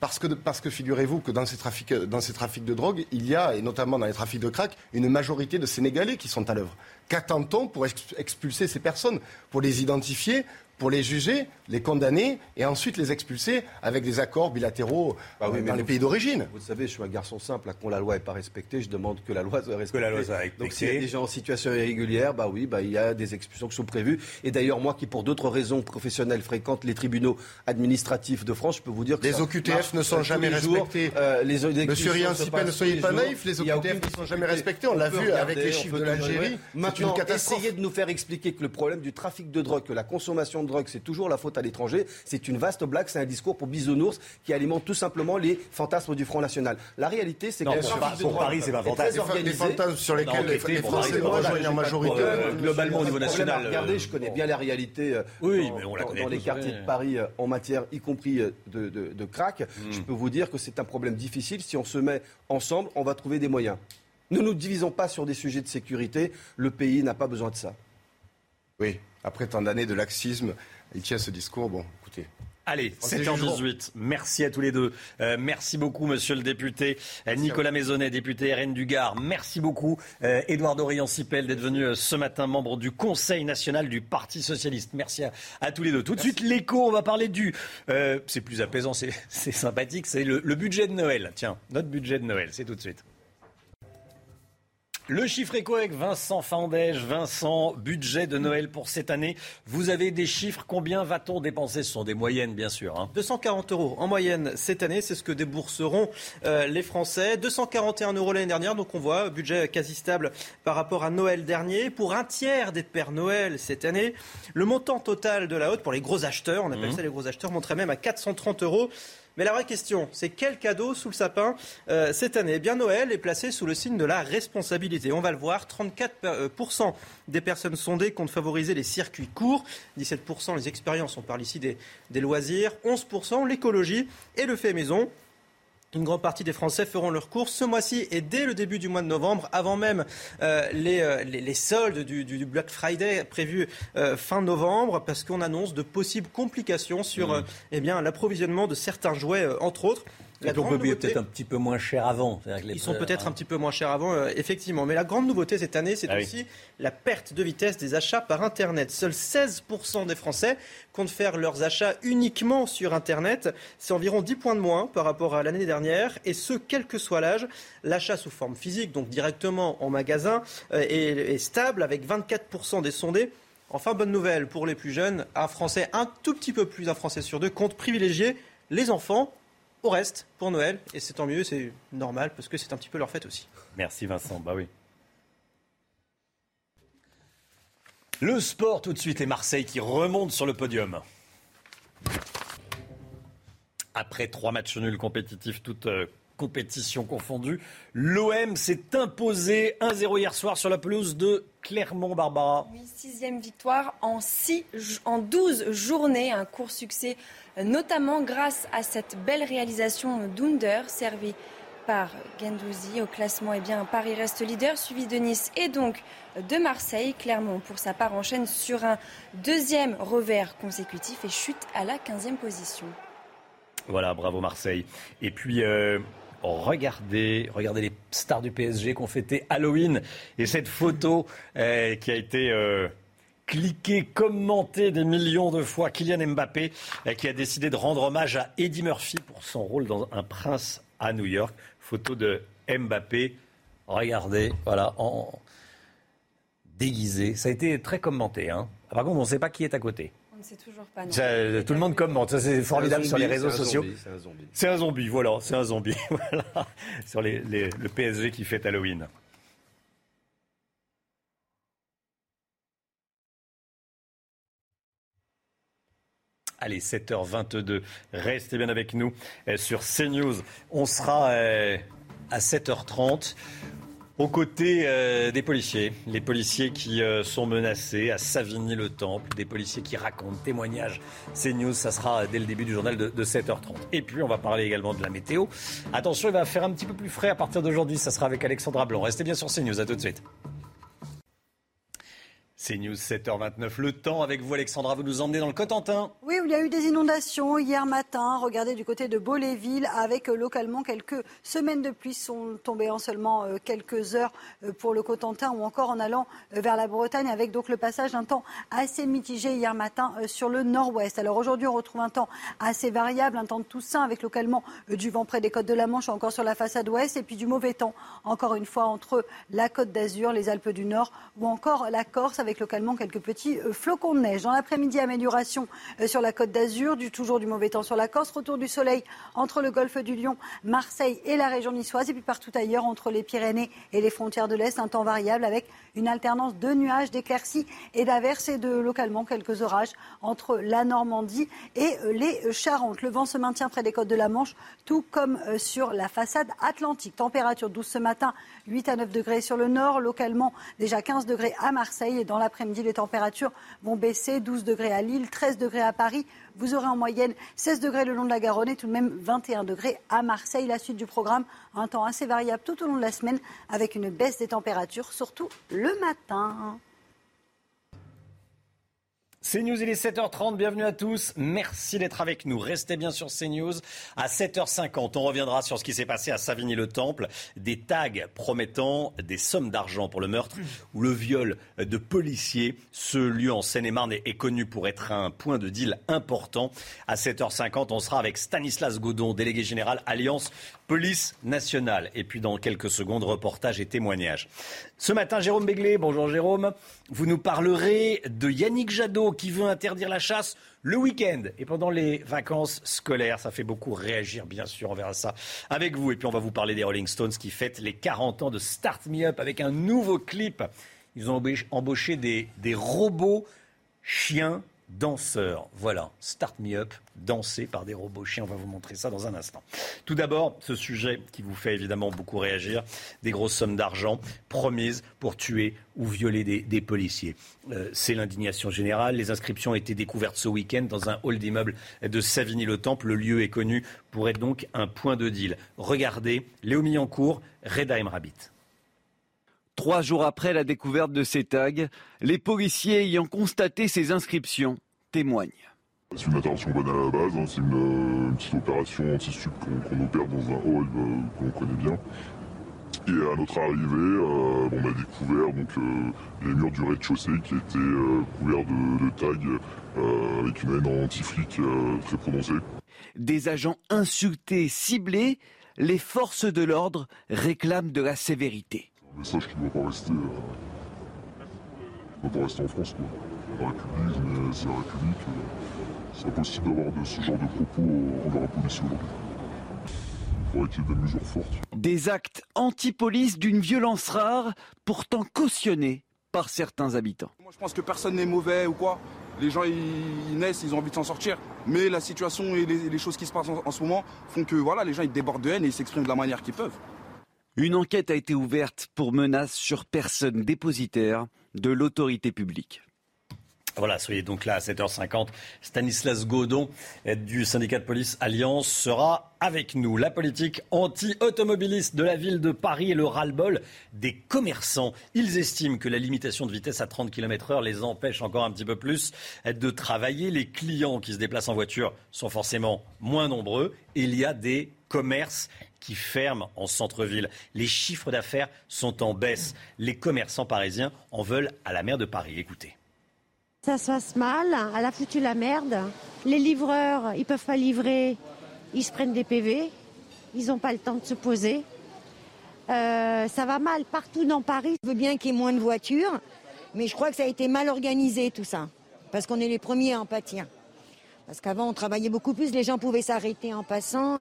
Parce que, parce que figurez-vous que dans ces, trafics, dans ces trafics de drogue, il y a, et notamment dans les trafics de crack, une majorité de Sénégalais qui sont à l'œuvre. Qu'attend-on pour ex- expulser ces personnes? Pour les identifier pour les juger, les condamner et ensuite les expulser avec des accords bilatéraux Bah oui, euh, mais dans les vous- pays d'origine. Vous savez, je suis un garçon simple. Là, quand la loi n'est pas respectée, je demande que la loi soit respectée. la loi soit respectée. Donc s'il y a des gens en situation irrégulière, bah oui, bah, il y a des expulsions qui sont prévues. Et d'ailleurs, moi qui, pour d'autres raisons professionnelles, fréquente les tribunaux administratifs de France, je peux vous dire que Les OQTF ne sont jamais les jours. respectés. Euh, les, les Monsieur passent ne soyez pas naïfs, les OQTF ne sont jamais respectés. On l'a vu avec les chiffres de l'Algérie. Maintenant, une catastrophe. essayez de nous faire expliquer que le problème du trafic de drogue, que la consommation de drogue, c'est toujours la faute à l'étranger. C'est une vaste blague, c'est un discours pour bisounours qui alimente tout simplement les fantasmes du Front National. La réalité, c'est que pour Paris- c'est pas fantasme. Des fantasmes sur lesquels les, les Français pour rejoignent en majorité. Euh, globalement, au niveau national, Regardez, euh, je connais bien la réalité euh, dans, les quartiers de Paris en matière, y compris de, de- de crack. Hmm. Je peux vous dire que c'est un problème difficile. Si on se met ensemble, on va trouver des moyens. Ne nous divisons pas sur des sujets de sécurité. Le pays n'a pas besoin de ça. Oui, après tant d'années de laxisme, il tient ce discours. Bon, écoutez. Allez, On sait 7h18. Merci à tous les deux. Euh, merci beaucoup, monsieur le député euh, Nicolas Maisonnet, député RN du Gard. Merci beaucoup, euh, Édouard Dorian-Sipel, d'être venu euh, ce matin, membre du Conseil national du Parti socialiste. Merci à, à tous les deux. Tout de suite, l'écho, on va parler du. c'est plus apaisant, c'est (laughs) c'est sympathique. C'est le, le budget de Noël. Tiens, notre budget de Noël, c'est tout de suite. Le chiffre éco avec Vincent Fandège. Vincent, budget de Noël pour cette année. Vous avez des chiffres. Combien va-t-on dépenser? Ce sont des moyennes, bien sûr. hein. 240 euros en moyenne cette année, c'est ce que débourseront euh, les Français. 241 euros l'année dernière, donc on voit budget quasi stable par rapport à Noël dernier. Pour un tiers des Pères Noël cette année, le montant total de la haute pour les gros acheteurs, on appelle Mhm. ça les gros acheteurs, monterait même à 430 euros. Mais la vraie question, c'est quel cadeau sous le sapin euh, cette année? Eh bien, Noël est placé sous le signe de la responsabilité. On va le voir, 34% des personnes sondées comptent favoriser les circuits courts, 17% les expériences, on parle ici des, des loisirs, 11% l'écologie et le fait maison. Une grande partie des Français feront leurs courses ce mois-ci et dès le début du mois de novembre, avant même euh, les, euh, les, les soldes du, Black Friday prévus euh, fin novembre, parce qu'on annonce de possibles complications sur euh, eh bien l'approvisionnement de certains jouets, euh, entre autres. Et donc, on grande peut payer nouveauté- peut-être un petit peu moins cher avant. C'est-à-dire que les ils sont peut-être un petit peu moins chers avant, euh, effectivement. Mais la grande nouveauté cette année, c'est Ah oui. aussi la perte de vitesse des achats par Internet. Seuls 16% des Français comptent faire leurs achats uniquement sur Internet. C'est environ 10 points de moins par rapport à l'année dernière. Et ce, quel que soit l'âge. L'achat sous forme physique, donc directement en magasin, euh, est, est stable avec 24% des sondés. Enfin, bonne nouvelle pour les plus jeunes, un Français, un tout petit peu plus d'un Français sur deux, compte privilégier les enfants au reste pour Noël. Et c'est tant mieux, c'est normal parce que c'est un petit peu leur fête aussi. Merci Vincent, bah oui. Le sport tout de suite et Marseille qui remonte sur le podium. Après trois matchs nuls compétitifs, toutes compétitions confondues, l'OM s'est imposé 1-0 hier soir sur la pelouse de Clermont-Barbara. Oui, sixième victoire en, six, en 12 journées, un court succès, notamment grâce à cette belle réalisation d'Under, servie par Gendouzi. Au classement, eh bien, Paris reste leader, suivi de Nice et donc de Marseille. Clermont, pour sa part, enchaîne sur un deuxième revers consécutif et chute à la 15e position. Voilà, bravo Marseille. Et puis, euh, regardez, regardez les stars du PSG qui ont fêté Halloween. Et cette photo euh, qui a été euh, cliquée, commentée des millions de fois, Kylian Mbappé, euh, qui a décidé de rendre hommage à Eddie Murphy pour son rôle dans Un prince à New York. Photo de Mbappé. Regardez, voilà, en déguisé. Ça a été très commenté. Hein. Par contre, on ne sait pas qui est à côté. On ne sait toujours pas. non. Ça, euh, tout le monde commente, ça c'est formidable un sur les zombie, réseaux c'est un sociaux. zombie, c'est un zombie. C'est un zombie, voilà, c'est un zombie. (laughs) voilà. Sur les- les- le PSG qui fête Halloween. Allez, 7h22, restez bien avec nous euh, sur CNews. On sera euh, à 7h30 aux côtés euh, des policiers. Les policiers qui euh, sont menacés à Savigny-le-Temple, des policiers qui racontent témoignages. CNews, ça sera dès le début du journal de, de 7h30. Et puis, on va parler également de la météo. Attention, il va faire un petit peu plus frais à partir d'aujourd'hui. Ça sera avec Alexandra Blanc. Restez bien sur CNews, à tout de suite. C'est News 7h29. Le temps avec vous, Alexandra, vous nous emmenez dans le Cotentin. Oui, il y a eu des inondations hier matin. Regardez du côté de Beauléville, avec euh, localement quelques semaines de pluie sont tombées en seulement euh, quelques heures euh, pour le Cotentin ou encore en allant vers la Bretagne, avec donc le passage d'un temps assez mitigé hier matin sur le nord-ouest. Alors aujourd'hui, on retrouve un temps assez variable, un temps de Toussaint avec localement du vent près des côtes de la Manche, encore sur la façade ouest, et puis du mauvais temps, encore une fois, entre la côte d'Azur, les Alpes du Nord ou encore la Corse, avec localement quelques petits euh, flocons de neige. Dans l'après-midi, amélioration euh, sur la côte d'Azur, du toujours du mauvais temps sur la Corse, retour du soleil entre le golfe du Lion, Marseille et la région niçoise, et puis partout ailleurs entre les Pyrénées et les frontières de l'Est, un temps variable avec une alternance de nuages, d'éclaircies et d'averses et de localement quelques orages entre la Normandie et euh, les Charentes. Le vent se maintient près des côtes de la Manche, tout comme sur la façade atlantique. Température douce ce matin, 8 à 9 degrés sur le nord, localement déjà 15 degrés à Marseille. Et dans l'après-midi, les températures vont baisser, 12 degrés à Lille, 13 degrés à Paris. Vous aurez en moyenne 16 degrés le long de la Garonne et tout de même 21 degrés à Marseille. La suite du programme, un temps assez variable tout au long de la semaine avec une baisse des températures, surtout le matin. CNews, il est 7h30, bienvenue à tous. Merci d'être avec nous. Restez bien sur CNews. À 7h50, on reviendra sur ce qui s'est passé à Savigny-le-Temple. Des tags promettant des sommes d'argent pour le meurtre ou le viol de policiers. Ce lieu en Seine-et-Marne est connu pour être un point de deal important. À 7h50, on sera avec Stanislas Godon, délégué général Alliance Police nationale. Et puis dans quelques secondes, reportage et témoignages. Ce matin, Jérôme Béglé, bonjour Jérôme, vous nous parlerez de Yannick Jadot qui veut interdire la chasse le week-end et pendant les vacances scolaires. Ça fait beaucoup réagir, bien sûr, on verra ça avec vous. Et puis on va vous parler des Rolling Stones qui fêtent les 40 ans de Start Me Up avec un nouveau clip. Ils ont embauché des, des robots chiens danseur. Voilà, Start Me Up, dansé par des robots chiens. On va vous montrer ça dans un instant. Tout d'abord, ce sujet qui vous fait évidemment beaucoup réagir, des grosses sommes d'argent promises pour tuer ou violer des, policiers. Euh, c'est l'indignation générale. Les inscriptions ont été découvertes ce week-end dans un hall d'immeuble de Savigny-le-Temple. Le lieu est connu pour être donc un point de deal. Regardez, Léo Millancourt, Reda Rabbit. Trois jours après la découverte de ces tags, les policiers ayant constaté ces inscriptions témoignent. C'est une intervention bonne à la base, hein. c'est une, petite opération anti-stup qu'on opère dans un hall euh, qu'on connaît bien. Et à notre arrivée, euh, on a découvert donc, euh, les murs du rez-de-chaussée qui étaient couverts de, tags avec une haine anti-flic très prononcée. Des agents insultés, ciblés, les forces de l'ordre réclament de la sévérité message qui ne doit pas rester, euh, pas rester en France. Quoi. La République, mais c'est la République. Euh, c'est impossible d'avoir de ce genre de propos euh, envers la police aujourd'hui. Il faudrait qu'il y ait des mesures fortes. Des actes anti-police d'une violence rare, pourtant cautionnés par certains habitants. Moi je pense que personne n'est mauvais ou quoi. Les gens ils, naissent, ils ont envie de s'en sortir. Mais la situation et les, choses qui se passent en, en, ce moment font que voilà, les gens ils débordent de haine et ils s'expriment de la manière qu'ils peuvent. Une enquête a été ouverte pour menace sur personne dépositaire de l'autorité publique. Voilà, soyez donc là à 7h50. Stanislas Godon du syndicat de police Alliance sera avec nous. La politique anti-automobiliste de la ville de Paris et le ras-le-bol des commerçants. Ils estiment que la limitation de vitesse à 30 km heure les empêche encore un petit peu plus de travailler. Les clients qui se déplacent en voiture sont forcément moins nombreux. Il y a des commerces qui ferment en centre-ville. Les chiffres d'affaires sont en baisse. Les commerçants parisiens en veulent à la maire de Paris. Écoutez. Ça se passe mal, elle a foutu la merde. Les livreurs, ils peuvent pas livrer, ils se prennent des PV, ils n'ont pas le temps de se poser. Euh, ça va mal partout dans Paris. Je veux bien qu'il y ait moins de voitures, mais je crois que ça a été mal organisé tout ça, parce qu'on est les premiers à en pâtir. Parce qu'avant, on travaillait beaucoup plus, les gens pouvaient s'arrêter en passant.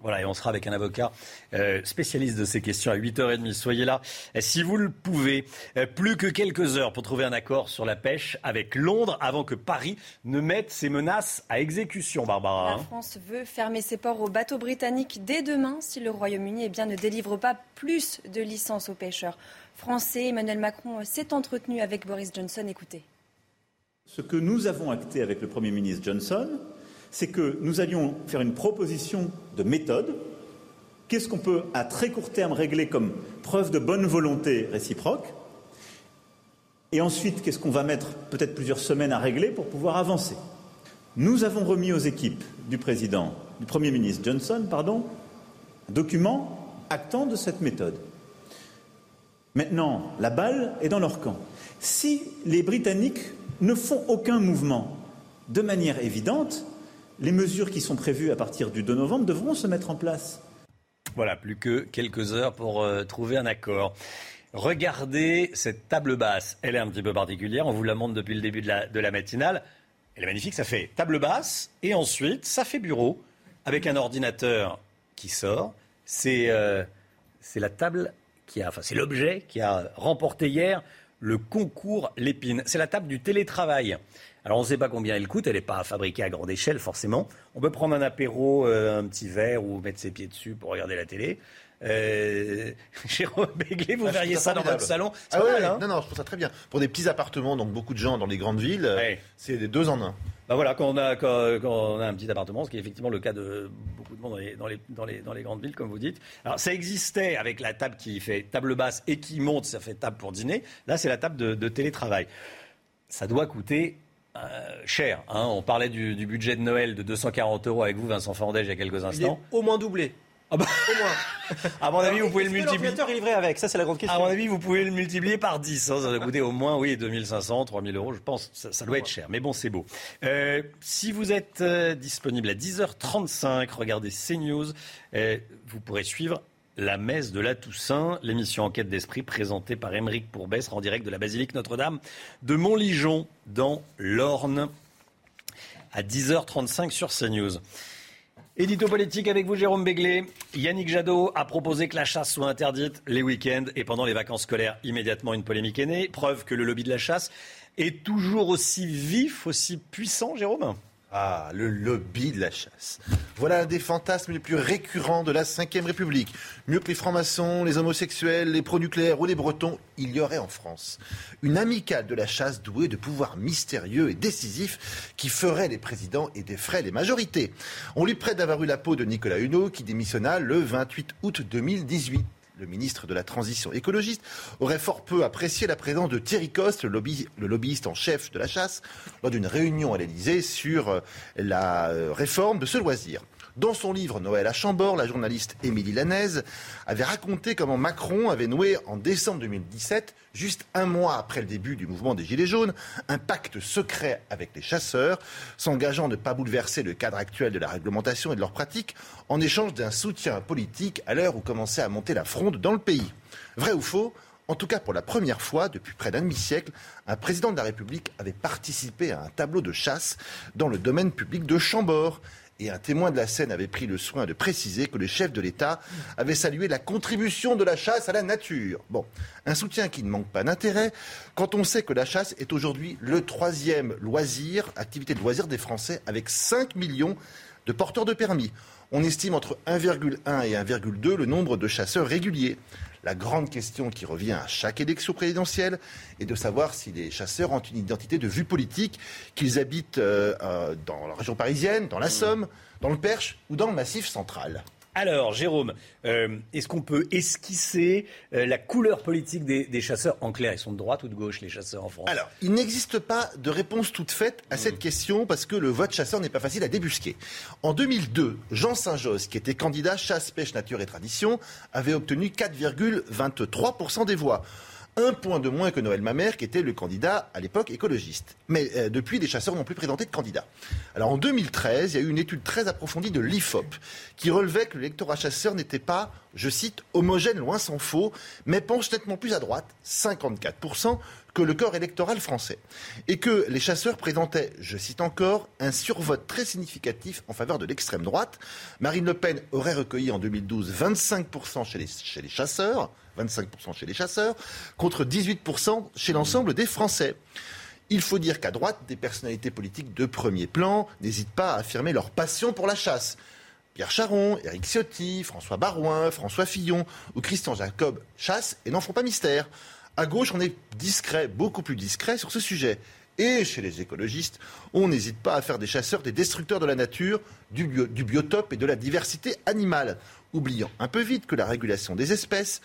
Voilà, et on sera avec un avocat euh, spécialiste de ces questions à 8h30. Soyez là si vous le pouvez. Euh, plus que quelques heures pour trouver un accord sur la pêche avec Londres avant que Paris ne mette ses menaces à exécution, Barbara. La hein. France veut fermer ses ports aux bateaux britanniques dès demain si le Royaume-Uni eh bien, ne délivre pas plus de licences aux pêcheurs français. Emmanuel Macron s'est entretenu avec Boris Johnson. Écoutez. Ce que nous avons acté avec le Premier ministre Johnson, c'est que nous allions faire une proposition de méthode. Qu'est-ce qu'on peut, à très court terme, régler comme preuve de bonne volonté réciproque, Et ensuite, qu'est-ce qu'on va mettre peut-être plusieurs semaines à régler pour pouvoir avancer? Nous avons remis aux équipes du président, du Premier ministre Johnson, pardon, un document actant de cette méthode. Maintenant, la balle est dans leur camp. Si les Britanniques ne font aucun mouvement de manière évidente, les mesures qui sont prévues à partir du 2 novembre devront se mettre en place. Voilà, plus que quelques heures pour euh, trouver un accord. Regardez cette table basse. Elle est un petit peu particulière. On vous la montre depuis le début de la, matinale. Elle est magnifique. Ça fait table basse et ensuite ça fait bureau avec un ordinateur qui sort. C'est euh, c'est la table qui a, enfin c'est l'objet qui a remporté hier le concours Lépine. C'est la table du télétravail. Alors on ne sait pas combien elle coûte, elle n'est pas fabriquée à grande échelle forcément. On peut prendre un apéro, euh, un petit verre ou mettre ses pieds dessus pour regarder la télé. Euh, (laughs) Jérôme Béglé, vous Ah, verriez ça dans votre salon. Ah ouais, mal, hein non, non, je trouve ça très bien. Pour des petits appartements, donc beaucoup de gens dans les grandes villes, c'est des deux en un. Bah voilà, quand on, a, quand, quand on a un petit appartement, ce qui est effectivement le cas de beaucoup de monde dans les, dans les, dans les, dans les grandes villes, comme vous dites. Alors ça existait avec la table qui fait table basse et qui monte, ça fait table pour dîner. Là, c'est la table de, de télétravail. Ça doit coûter euh, cher. hein. On parlait du, du budget de Noël de 240 euros avec vous, Vincent Fandège, il y a quelques Il est instants. au moins doublé. Ah bah, Au moins. (laughs) à mon avis, vous pouvez le multiplier. Est livré avec, ça c'est la grande question. À mon avis, vous pouvez le multiplier par 10. hein. Ça doit coûter au moins, oui, 2500, 3000 euros, je pense. Ça, ça doit être cher. Mais bon, c'est beau. Euh, si vous êtes euh, disponible à 10h35, regardez CNews. euh, vous pourrez suivre la messe de la Toussaint, l'émission Enquête d'esprit présentée par Émeric Pourbet, sera en direct de la basilique Notre-Dame de Montligeon dans l'Orne à 10h35 sur CNews. Édito politique avec vous, Jérôme Béglé. Yannick Jadot a proposé que la chasse soit interdite les week-ends et pendant les vacances scolaires. Immédiatement, une polémique est née. Preuve que le lobby de la chasse est toujours aussi vif, aussi puissant, Jérôme? Ah, le lobby de la chasse. Voilà un des fantasmes les plus récurrents de la Ve République. Mieux que les francs-maçons, les homosexuels, les pro-nucléaires ou les bretons, il y aurait en France une amicale de la chasse douée de pouvoirs mystérieux et décisifs qui ferait les présidents et défraient les majorités. On lui prête d'avoir eu la peau de Nicolas Hulot qui démissionna le 28 août 2018 le ministre de la Transition écologiste, aurait fort peu apprécié la présence de Thierry Coste, le, lobby- le lobbyiste en chef de la chasse, lors d'une réunion à l'Élysée sur euh, la euh, réforme de ce loisir. Dans son livre Noël à Chambord, la journaliste Émilie Lanaise avait raconté comment Macron avait noué en décembre 2017, juste un mois après le début du mouvement des Gilets jaunes, un pacte secret avec les chasseurs, s'engageant à ne pas bouleverser le cadre actuel de la réglementation et de leurs pratiques, en échange d'un soutien politique à l'heure où commençait à monter la fronde dans le pays. Vrai ou faux en tout cas, pour la première fois depuis près d'un demi-siècle, un président de la République avait participé à un tableau de chasse dans le domaine public de Chambord. Et un témoin de la scène avait pris le soin de préciser que le chef de l'État avait salué la contribution de la chasse à la nature. Bon, un soutien qui ne manque pas d'intérêt quand on sait que la chasse est aujourd'hui le troisième loisir, activité de loisir des Français, avec 5 millions de porteurs de permis. On estime entre 1,1 et 1,2 le nombre de chasseurs réguliers. La grande question qui revient à chaque élection présidentielle est de savoir si les chasseurs ont une identité de vue politique, qu'ils habitent euh, euh, dans la région parisienne, dans la Somme, dans le Perche ou dans le Massif central. Alors, Jérôme, euh, est-ce qu'on peut esquisser euh, la couleur politique des, des chasseurs En clair, ils sont de droite ou de gauche, les chasseurs en France? Alors, il n'existe pas de réponse toute faite à cette question parce que le vote chasseur n'est pas facile à débusquer. En 2002, Jean Saint-Josse, qui était candidat chasse, pêche, nature et tradition, avait obtenu 4,23% des voix. Un point de moins que Noël Mamère, qui était le candidat à l'époque écologiste. Mais euh, depuis, les chasseurs n'ont plus présenté de candidat. Alors en 2013, il y a eu une étude très approfondie de l'IFOP qui relevait que l'électorat chasseur n'était pas, je cite, homogène, loin s'en faut, mais penche nettement plus à droite, 54%, que le corps électoral français. Et que les chasseurs présentaient, je cite encore, un survote très significatif en faveur de l'extrême droite. Marine Le Pen aurait recueilli en 2012 25% chez les, chasseurs, 25% chez les chasseurs, contre 18% chez l'ensemble des Français. Il faut dire qu'à droite, des personnalités politiques de premier plan n'hésitent pas à affirmer leur passion pour la chasse. Pierre Charon, Éric Ciotti, François Barouin, François Fillon ou Christian Jacob chassent et n'en font pas mystère. À gauche, on est discret, beaucoup plus discret sur ce sujet. Et chez les écologistes, on n'hésite pas à faire des chasseurs des destructeurs de la nature, du, du biotope et de la diversité animale, oubliant un peu vite que la régulation des espèces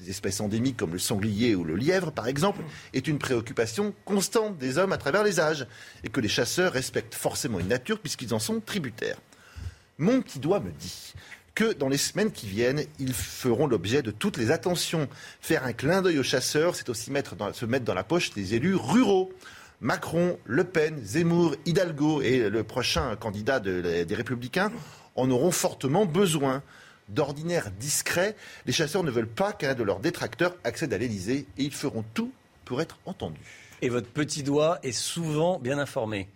des espèces endémiques comme le sanglier ou le lièvre, par exemple, est une préoccupation constante des hommes à travers les âges, et que les chasseurs respectent forcément une nature puisqu'ils en sont tributaires. Mon petit doigt me dit que dans les semaines qui viennent, ils feront l'objet de toutes les attentions. Faire un clin d'œil aux chasseurs, c'est aussi mettre dans- se mettre dans la poche des élus ruraux. Macron, Le Pen, Zemmour, Hidalgo et le prochain candidat de- des Républicains en auront fortement besoin. D'ordinaire discret, les chasseurs ne veulent pas qu'un de leurs détracteurs accède à l'Élysée et ils feront tout pour être entendus. Et votre petit doigt est souvent bien informé.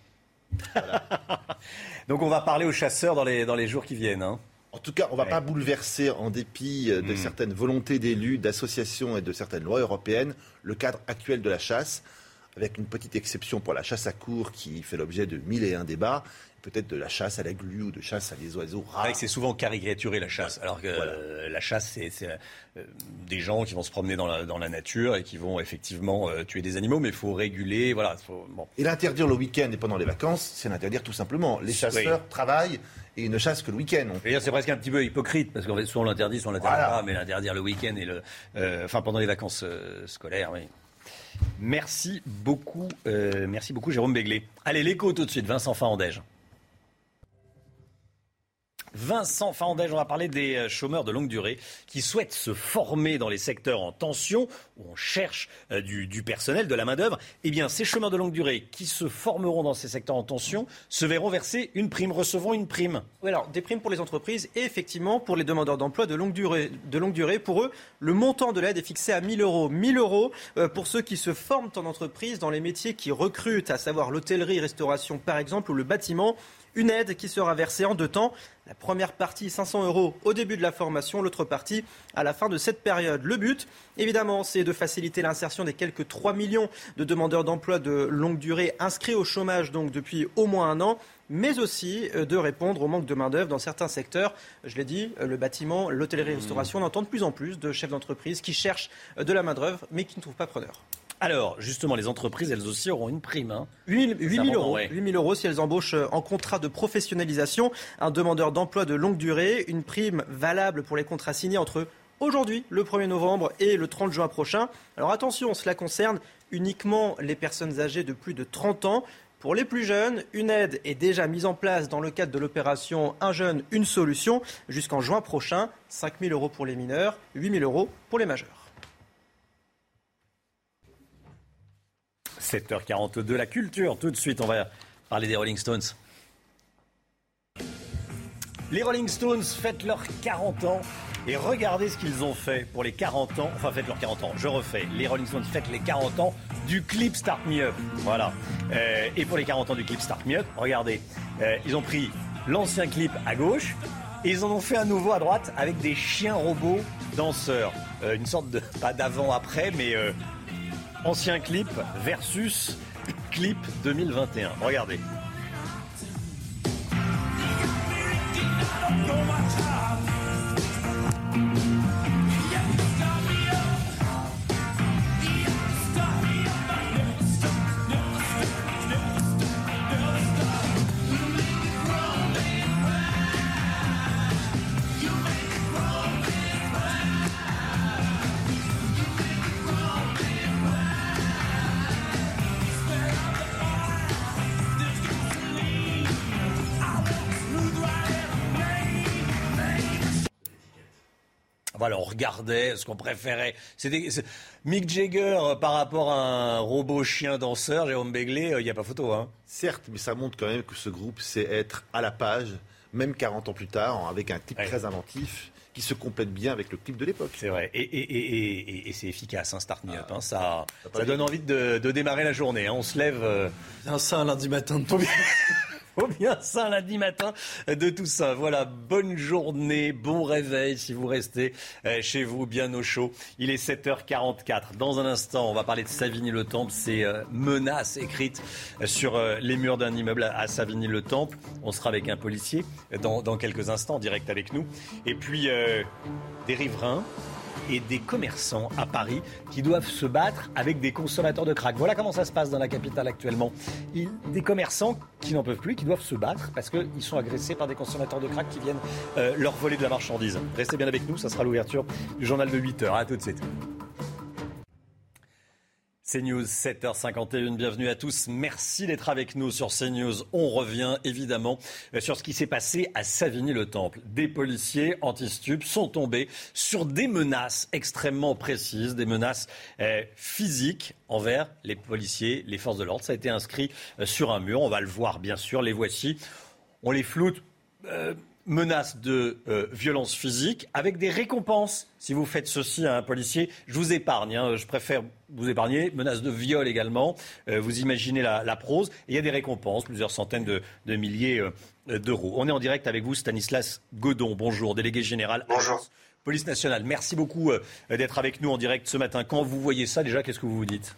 (laughs) Donc on va parler aux chasseurs dans les, dans les jours qui viennent. hein. En tout cas, on ne va pas bouleverser, en dépit euh, de Mm. certaines volontés d'élus, d'associations et de certaines lois européennes, le cadre actuel de la chasse, avec une petite exception pour la chasse à cours qui fait l'objet de mille et un débats, peut-être de la chasse à la glu ou de chasse à des oiseaux rares. c'est souvent caricaturé la chasse, alors que euh, la chasse, c'est c'est, euh, des gens qui vont se promener dans la, dans la nature et qui vont effectivement euh, tuer des animaux, mais il faut réguler. Voilà, faut- bon. Et l'interdire le week-end et pendant les vacances, c'est l'interdire tout simplement. Les chasseurs Oui. travaillent et ils ne chassent que le week-end. C'est presque un petit peu hypocrite parce qu'en fait, soit on l'interdit, soit on l'interdit Voilà. pas, mais l'interdire le week-end et le, euh, enfin pendant les vacances euh, scolaires, oui. Merci beaucoup, euh, merci beaucoup, Jérôme Béglé. Allez, l'écho tout de suite, Vincent Farandège. Vincent Farandège, on va parler des euh, chômeurs de longue durée qui souhaitent se former dans les secteurs en tension où on cherche euh, du, personnel, de la main-d'œuvre. Eh bien, ces chômeurs de longue durée qui se formeront dans ces secteurs en tension se verront verser une prime, recevront une prime. Alors des primes pour les entreprises et effectivement pour les demandeurs d'emploi de longue durée. De longue durée, pour eux, le montant de l'aide est fixé à 1000 euros. 1000 euros euh, pour ceux qui se forment en entreprise dans les métiers qui recrutent, à savoir l'hôtellerie, restauration par exemple, ou le bâtiment. Une aide qui sera versée en deux temps. La première partie, 500 euros au début de la formation, l'autre partie à la fin de cette période. Le but, évidemment, c'est de faciliter l'insertion des quelques 3 millions de demandeurs d'emploi de longue durée inscrits au chômage donc depuis au moins un an mais aussi euh, de répondre au manque de main-d'œuvre dans certains secteurs. Je l'ai dit, euh, le bâtiment, l'hôtellerie-restauration, on entend de plus en plus de chefs d'entreprise qui cherchent euh, de la main-d'œuvre, mais qui ne trouvent pas preneur. Alors, justement, les entreprises, elles aussi auront une prime. Hein. 8 000, C'est 8 000 important, euros, ouais. 8 000 euros si elles embauchent euh, en contrat de professionnalisation un demandeur d'emploi de longue durée, une prime valable pour les contrats signés entre aujourd'hui, le 1er novembre, et le 30 juin prochain. Alors attention, cela concerne uniquement les personnes âgées de plus de 30 ans. Pour les plus jeunes, une aide est déjà mise en place dans le cadre de l'opération Un jeune, une solution jusqu'en juin prochain. 5 000 euros pour les mineurs, 8 000 euros pour les majeurs. 7h42, la culture. Tout de suite, on va parler des Rolling Stones. Les Rolling Stones fêtent leurs 40 ans. Et regardez ce qu'ils ont fait pour les 40 ans. Enfin, fêtent leurs 40 ans. Je refais. Les Rolling Stones fêtent les 40 ans du clip Start Me Up. Voilà. Euh, et pour les 40 ans du clip Start Me Up, regardez. Euh, ils ont pris l'ancien clip à gauche. Et ils en ont fait un nouveau à droite avec des chiens robots danseurs. Euh, une sorte de. Pas d'avant-après, mais. Ancien clip versus clip 2021. Regardez. Voilà, on regardait ce qu'on préférait. C'était Mick Jagger euh, par rapport à un robot chien danseur, Jérôme Béglé, il n'y a pas photo. Hein. Certes, mais ça montre quand même que ce groupe sait être à la page, même 40 ans plus tard, avec un clip très inventif qui se complète bien avec le clip de l'époque. C'est vrai. Et, et- et- et- et- et c'est efficace, hein, Start Me Up. hein. Ça, pas ça la donne envie de, de démarrer la journée. hein. On se lève. euh, Un ça un lundi matin de tout bien. (laughs) Faut bien ça lundi matin de tout ça. Voilà, bonne journée, bon réveil si vous restez euh, chez vous bien au chaud. Il est 7h44. Dans un instant, on va parler de Savigny-le-Temple. Ces euh, menaces écrites euh, sur les murs d'un immeuble à Savigny-le-Temple. On sera avec un policier dans, quelques instants, direct avec nous. Et puis, des riverains et des commerçants à Paris qui doivent se battre avec des consommateurs de crack. Voilà comment ça se passe dans la capitale actuellement. des commerçants qui n'en peuvent plus, qui doivent se battre parce qu'ils sont agressés par des consommateurs de crack qui viennent euh, leur voler de la marchandise. Restez bien avec nous, ça sera l'ouverture du journal de 8h. À tout de suite. CNews 7h51, bienvenue à tous. Merci d'être avec nous sur CNews. On revient évidemment euh, sur ce qui s'est passé à Savigny-le-Temple. Des policiers anti-stupes sont tombés sur des menaces extrêmement précises, des menaces euh, physiques envers les policiers, les forces de l'ordre. Ça a été inscrit euh, sur un mur, on va le voir bien sûr, les voici. On les floute menace de euh, violence physique avec des récompenses. Si vous faites ceci à un policier, je vous épargne, hein, je préfère vous épargner. Menace de viol également. Euh, vous imaginez la, prose. il y a des récompenses, plusieurs centaines de, milliers euh, d'euros. On est en direct avec vous, Stanislas Godon. Bonjour, délégué général. Bonjour. Police nationale. Merci beaucoup d'être avec nous en direct ce matin. Quand vous voyez ça, déjà, qu'est-ce que vous vous dites?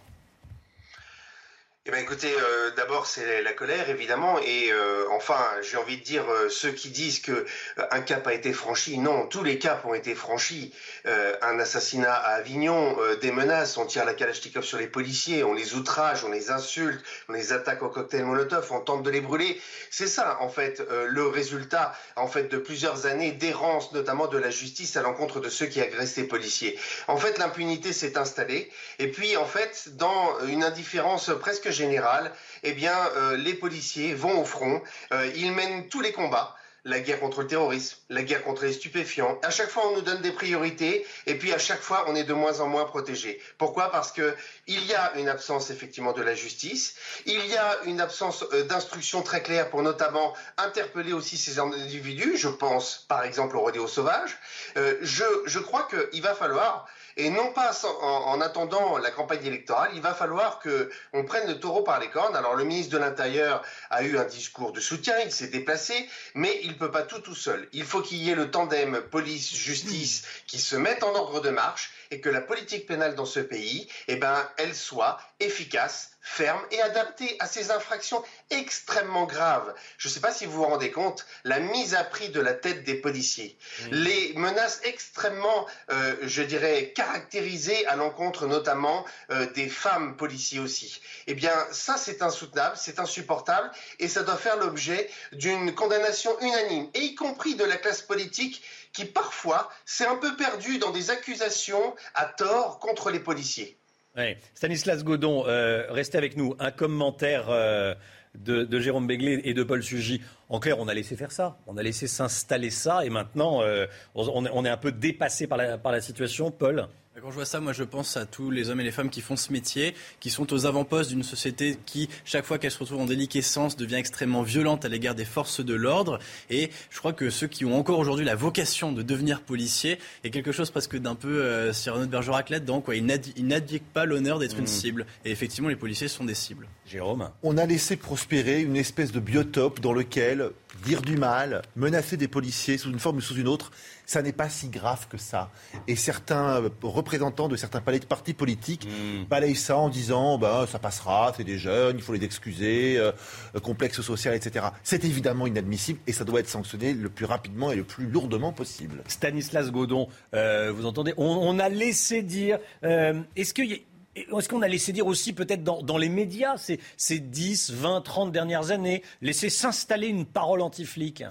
Eh bien, écoutez, euh, d'abord c'est la colère évidemment, et euh, enfin j'ai envie de dire euh, ceux qui disent que un cap a été franchi, non, tous les caps ont été franchis. un assassinat à Avignon, des menaces, on tire la Kalachnikov sur les policiers, on les outrage, on les insulte, on les attaque au cocktail Molotov, on tente de les brûler. C'est ça en fait le résultat en fait de plusieurs années d'errance, notamment de la justice à l'encontre de ceux qui agressent les policiers. En fait, l'impunité s'est installée, et puis en fait dans une indifférence presque général, eh bien, euh, les policiers vont au front, euh, ils mènent tous les combats la guerre contre le terrorisme, la guerre contre les stupéfiants. À chaque fois, on nous donne des priorités et puis à chaque fois, on est de moins en moins protégé. Pourquoi? Parce que il y a une absence effectivement de la justice, il y a une absence euh, d'instruction très claire pour notamment interpeller aussi ces individus. Je pense par exemple au rodéo sauvage. je, je crois qu'il va falloir et non pas en, attendant la campagne électorale, il va falloir qu'on prenne le taureau par les cornes. Alors le ministre de l'Intérieur a eu un discours de soutien, il s'est déplacé, mais il ne peut pas tout tout seul. Il faut qu'il y ait le tandem police-justice qui se mette en ordre de marche et que la politique pénale dans ce pays, eh ben, elle soit efficace, ferme et adaptée à ces infractions extrêmement graves. Je ne sais pas si vous vous rendez compte, la mise à prix de la tête des policiers, les menaces extrêmement, euh, je dirais, caractérisées à l'encontre notamment euh, des femmes policiers aussi. Eh bien, ça, c'est insoutenable, c'est insupportable et ça doit faire l'objet d'une condamnation unanime, et y compris de la classe politique qui parfois s'est un peu perdu dans des accusations à tort contre les policiers. Stanislas Godon, euh, restez avec nous. Un commentaire euh, de, Jérôme Béglé et de Paul Sugy. En clair, on a laissé faire ça. On a laissé s'installer ça et maintenant, euh, on, est un peu dépassé par la situation. Paul? Quand je vois ça, moi je pense à tous les hommes et les femmes qui font ce métier, qui sont aux avant-postes d'une société qui, chaque fois qu'elle se retrouve en déliquescence, devient extrêmement violente à l'égard des forces de l'ordre. Et je crois que ceux qui ont encore aujourd'hui la vocation de devenir policiers est quelque chose presque d'un peu euh, Cyrano de Bergerac là-dedans. Quoi. Ils n'adviquent pas l'honneur d'être une mmh. cible. Et effectivement, les policiers sont des cibles. Jérôme? On a laissé prospérer une espèce de biotope dans lequel dire du mal, menacer des policiers sous une forme ou sous une autre, ça n'est pas si grave que ça. Et certains euh, représentants de certains palais de partis politiques hmm. balayent ça en disant bah, ça passera, c'est des jeunes, il faut les excuser, euh, complexe social, etc. C'est évidemment inadmissible et ça doit être sanctionné le plus rapidement et le plus lourdement possible. Stanislas Godon, euh, vous entendez on, a laissé dire. Est-ce qu'il est-ce qu'on a laissé dire aussi peut-être dans, les médias ces, ces 10, 20, 30 dernières années, laisser s'installer une parole anti-flic?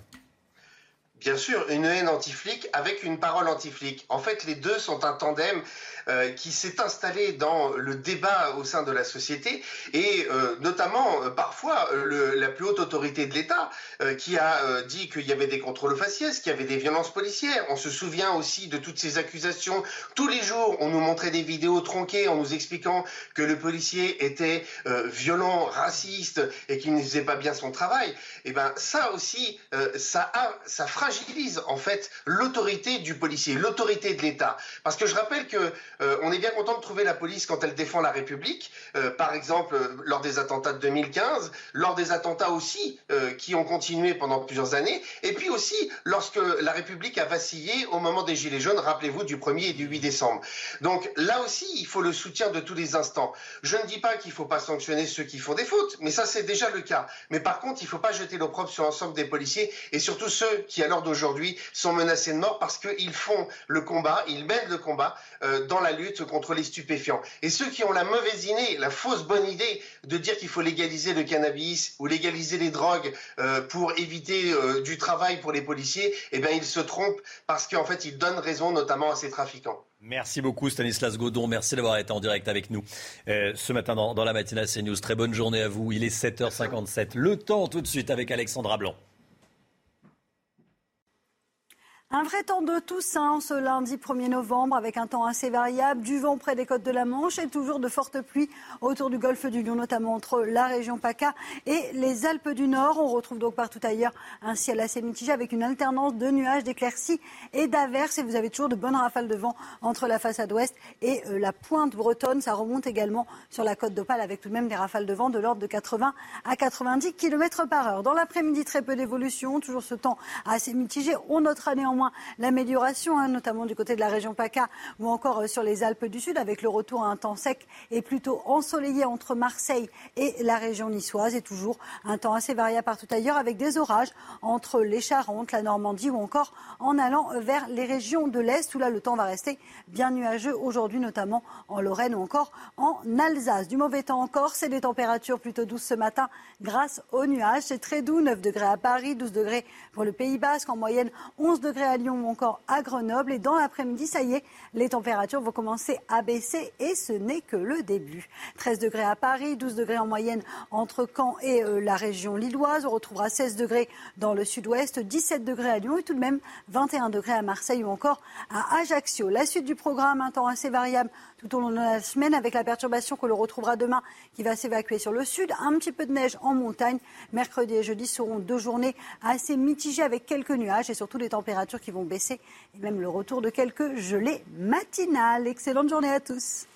Bien sûr, une haine anti-flic avec une parole anti-flic. En fait, les deux sont un tandem euh, qui s'est installé dans le débat au sein de la société et euh, notamment euh, parfois la plus haute autorité de l'État qui a dit qu'il y avait des contrôles faciès, qu'il y avait des violences policières. On se souvient aussi de toutes ces accusations. Tous les jours, on nous montrait des vidéos tronquées en nous expliquant que le policier était violent, raciste et qu'il ne faisait pas bien son travail. Et eh ben ça aussi, ça, ça fragilise en fait l'autorité du policier, l'autorité de l'État. Parce que je rappelle que euh, on est bien content de trouver la police quand elle défend la République, euh, par exemple euh, lors des attentats de 2015, lors des attentats aussi qui ont continué pendant plusieurs années, et puis aussi lorsque la République a vacillé au moment des Gilets jaunes, rappelez-vous, du 1er et du 8 décembre. Donc là aussi, il faut le soutien de tous les instants. Je ne dis pas qu'il ne faut pas sanctionner ceux qui font des fautes, mais ça c'est déjà le cas. Mais par contre, il ne faut pas jeter l'opprobre sur l'ensemble des policiers, et surtout ceux qui, à l'heure d'aujourd'hui sont menacés de mort parce qu'ils font le combat, ils mènent le combat dans la lutte contre les stupéfiants. Et ceux qui ont la mauvaise idée, la fausse bonne idée de dire qu'il faut légaliser le cannabis ou légaliser les drogues euh, pour éviter euh, du travail pour les policiers, eh bien ils se trompent parce qu'en fait ils donnent raison notamment à ces trafiquants. Merci beaucoup Stanislas Godon, merci d'avoir été en direct avec nous ce matin dans, dans la matinale CNews. Très bonne journée à vous, il est 7h57. Le temps tout de suite avec Alexandra Blanc. Un vrai temps de Toussaint ce lundi 1er novembre avec un temps assez variable, du vent près des côtes de la Manche et toujours de fortes pluies autour du golfe du Lion, notamment entre la région PACA et les Alpes du Nord. On retrouve donc partout ailleurs un ciel assez mitigé avec une alternance de nuages, d'éclaircies et d'averses. Et vous avez toujours de bonnes rafales de vent entre la façade ouest et euh, la pointe bretonne. Ça remonte également sur la côte d'Opale avec tout de même des rafales de vent de l'ordre de 80 à 90 km par heure. Dans l'après-midi, très peu d'évolution, toujours ce temps assez mitigé. On notera néanmoins l'amélioration, hein, notamment du côté de la région PACA ou encore euh, sur les Alpes du Sud, avec le retour à un temps sec et plutôt ensoleillé entre Marseille et la région niçoise. Et toujours un temps assez variable partout ailleurs, avec des orages entre les Charentes, la Normandie ou encore en allant vers les régions de l'Est, où là le temps va rester bien nuageux aujourd'hui, notamment en Lorraine ou encore en Alsace. Du mauvais temps encore, c'est des températures plutôt douces ce matin grâce aux nuages. C'est très doux, 9 degrés à Paris, 12 degrés pour le Pays Basque, en moyenne 11 degrés à Lyon ou encore à Grenoble. Et dans l'après-midi, ça y est, les températures vont commencer à baisser et ce n'est que le début. 13 degrés à Paris, 12 degrés en moyenne entre Caen et euh, la région lilloise. On retrouvera 16 degrés dans le sud-ouest, 17 degrés à Lyon et tout de même 21 degrés à Marseille ou encore à Ajaccio. La suite du programme, un temps assez variable tout au long de la semaine avec la perturbation que l'on retrouvera demain qui va s'évacuer sur le sud. Un petit peu de neige en montagne. Mercredi et jeudi seront deux journées assez mitigées avec quelques nuages et surtout des températures qui vont baisser et même le retour de quelques gelées matinales. Excellente journée à tous.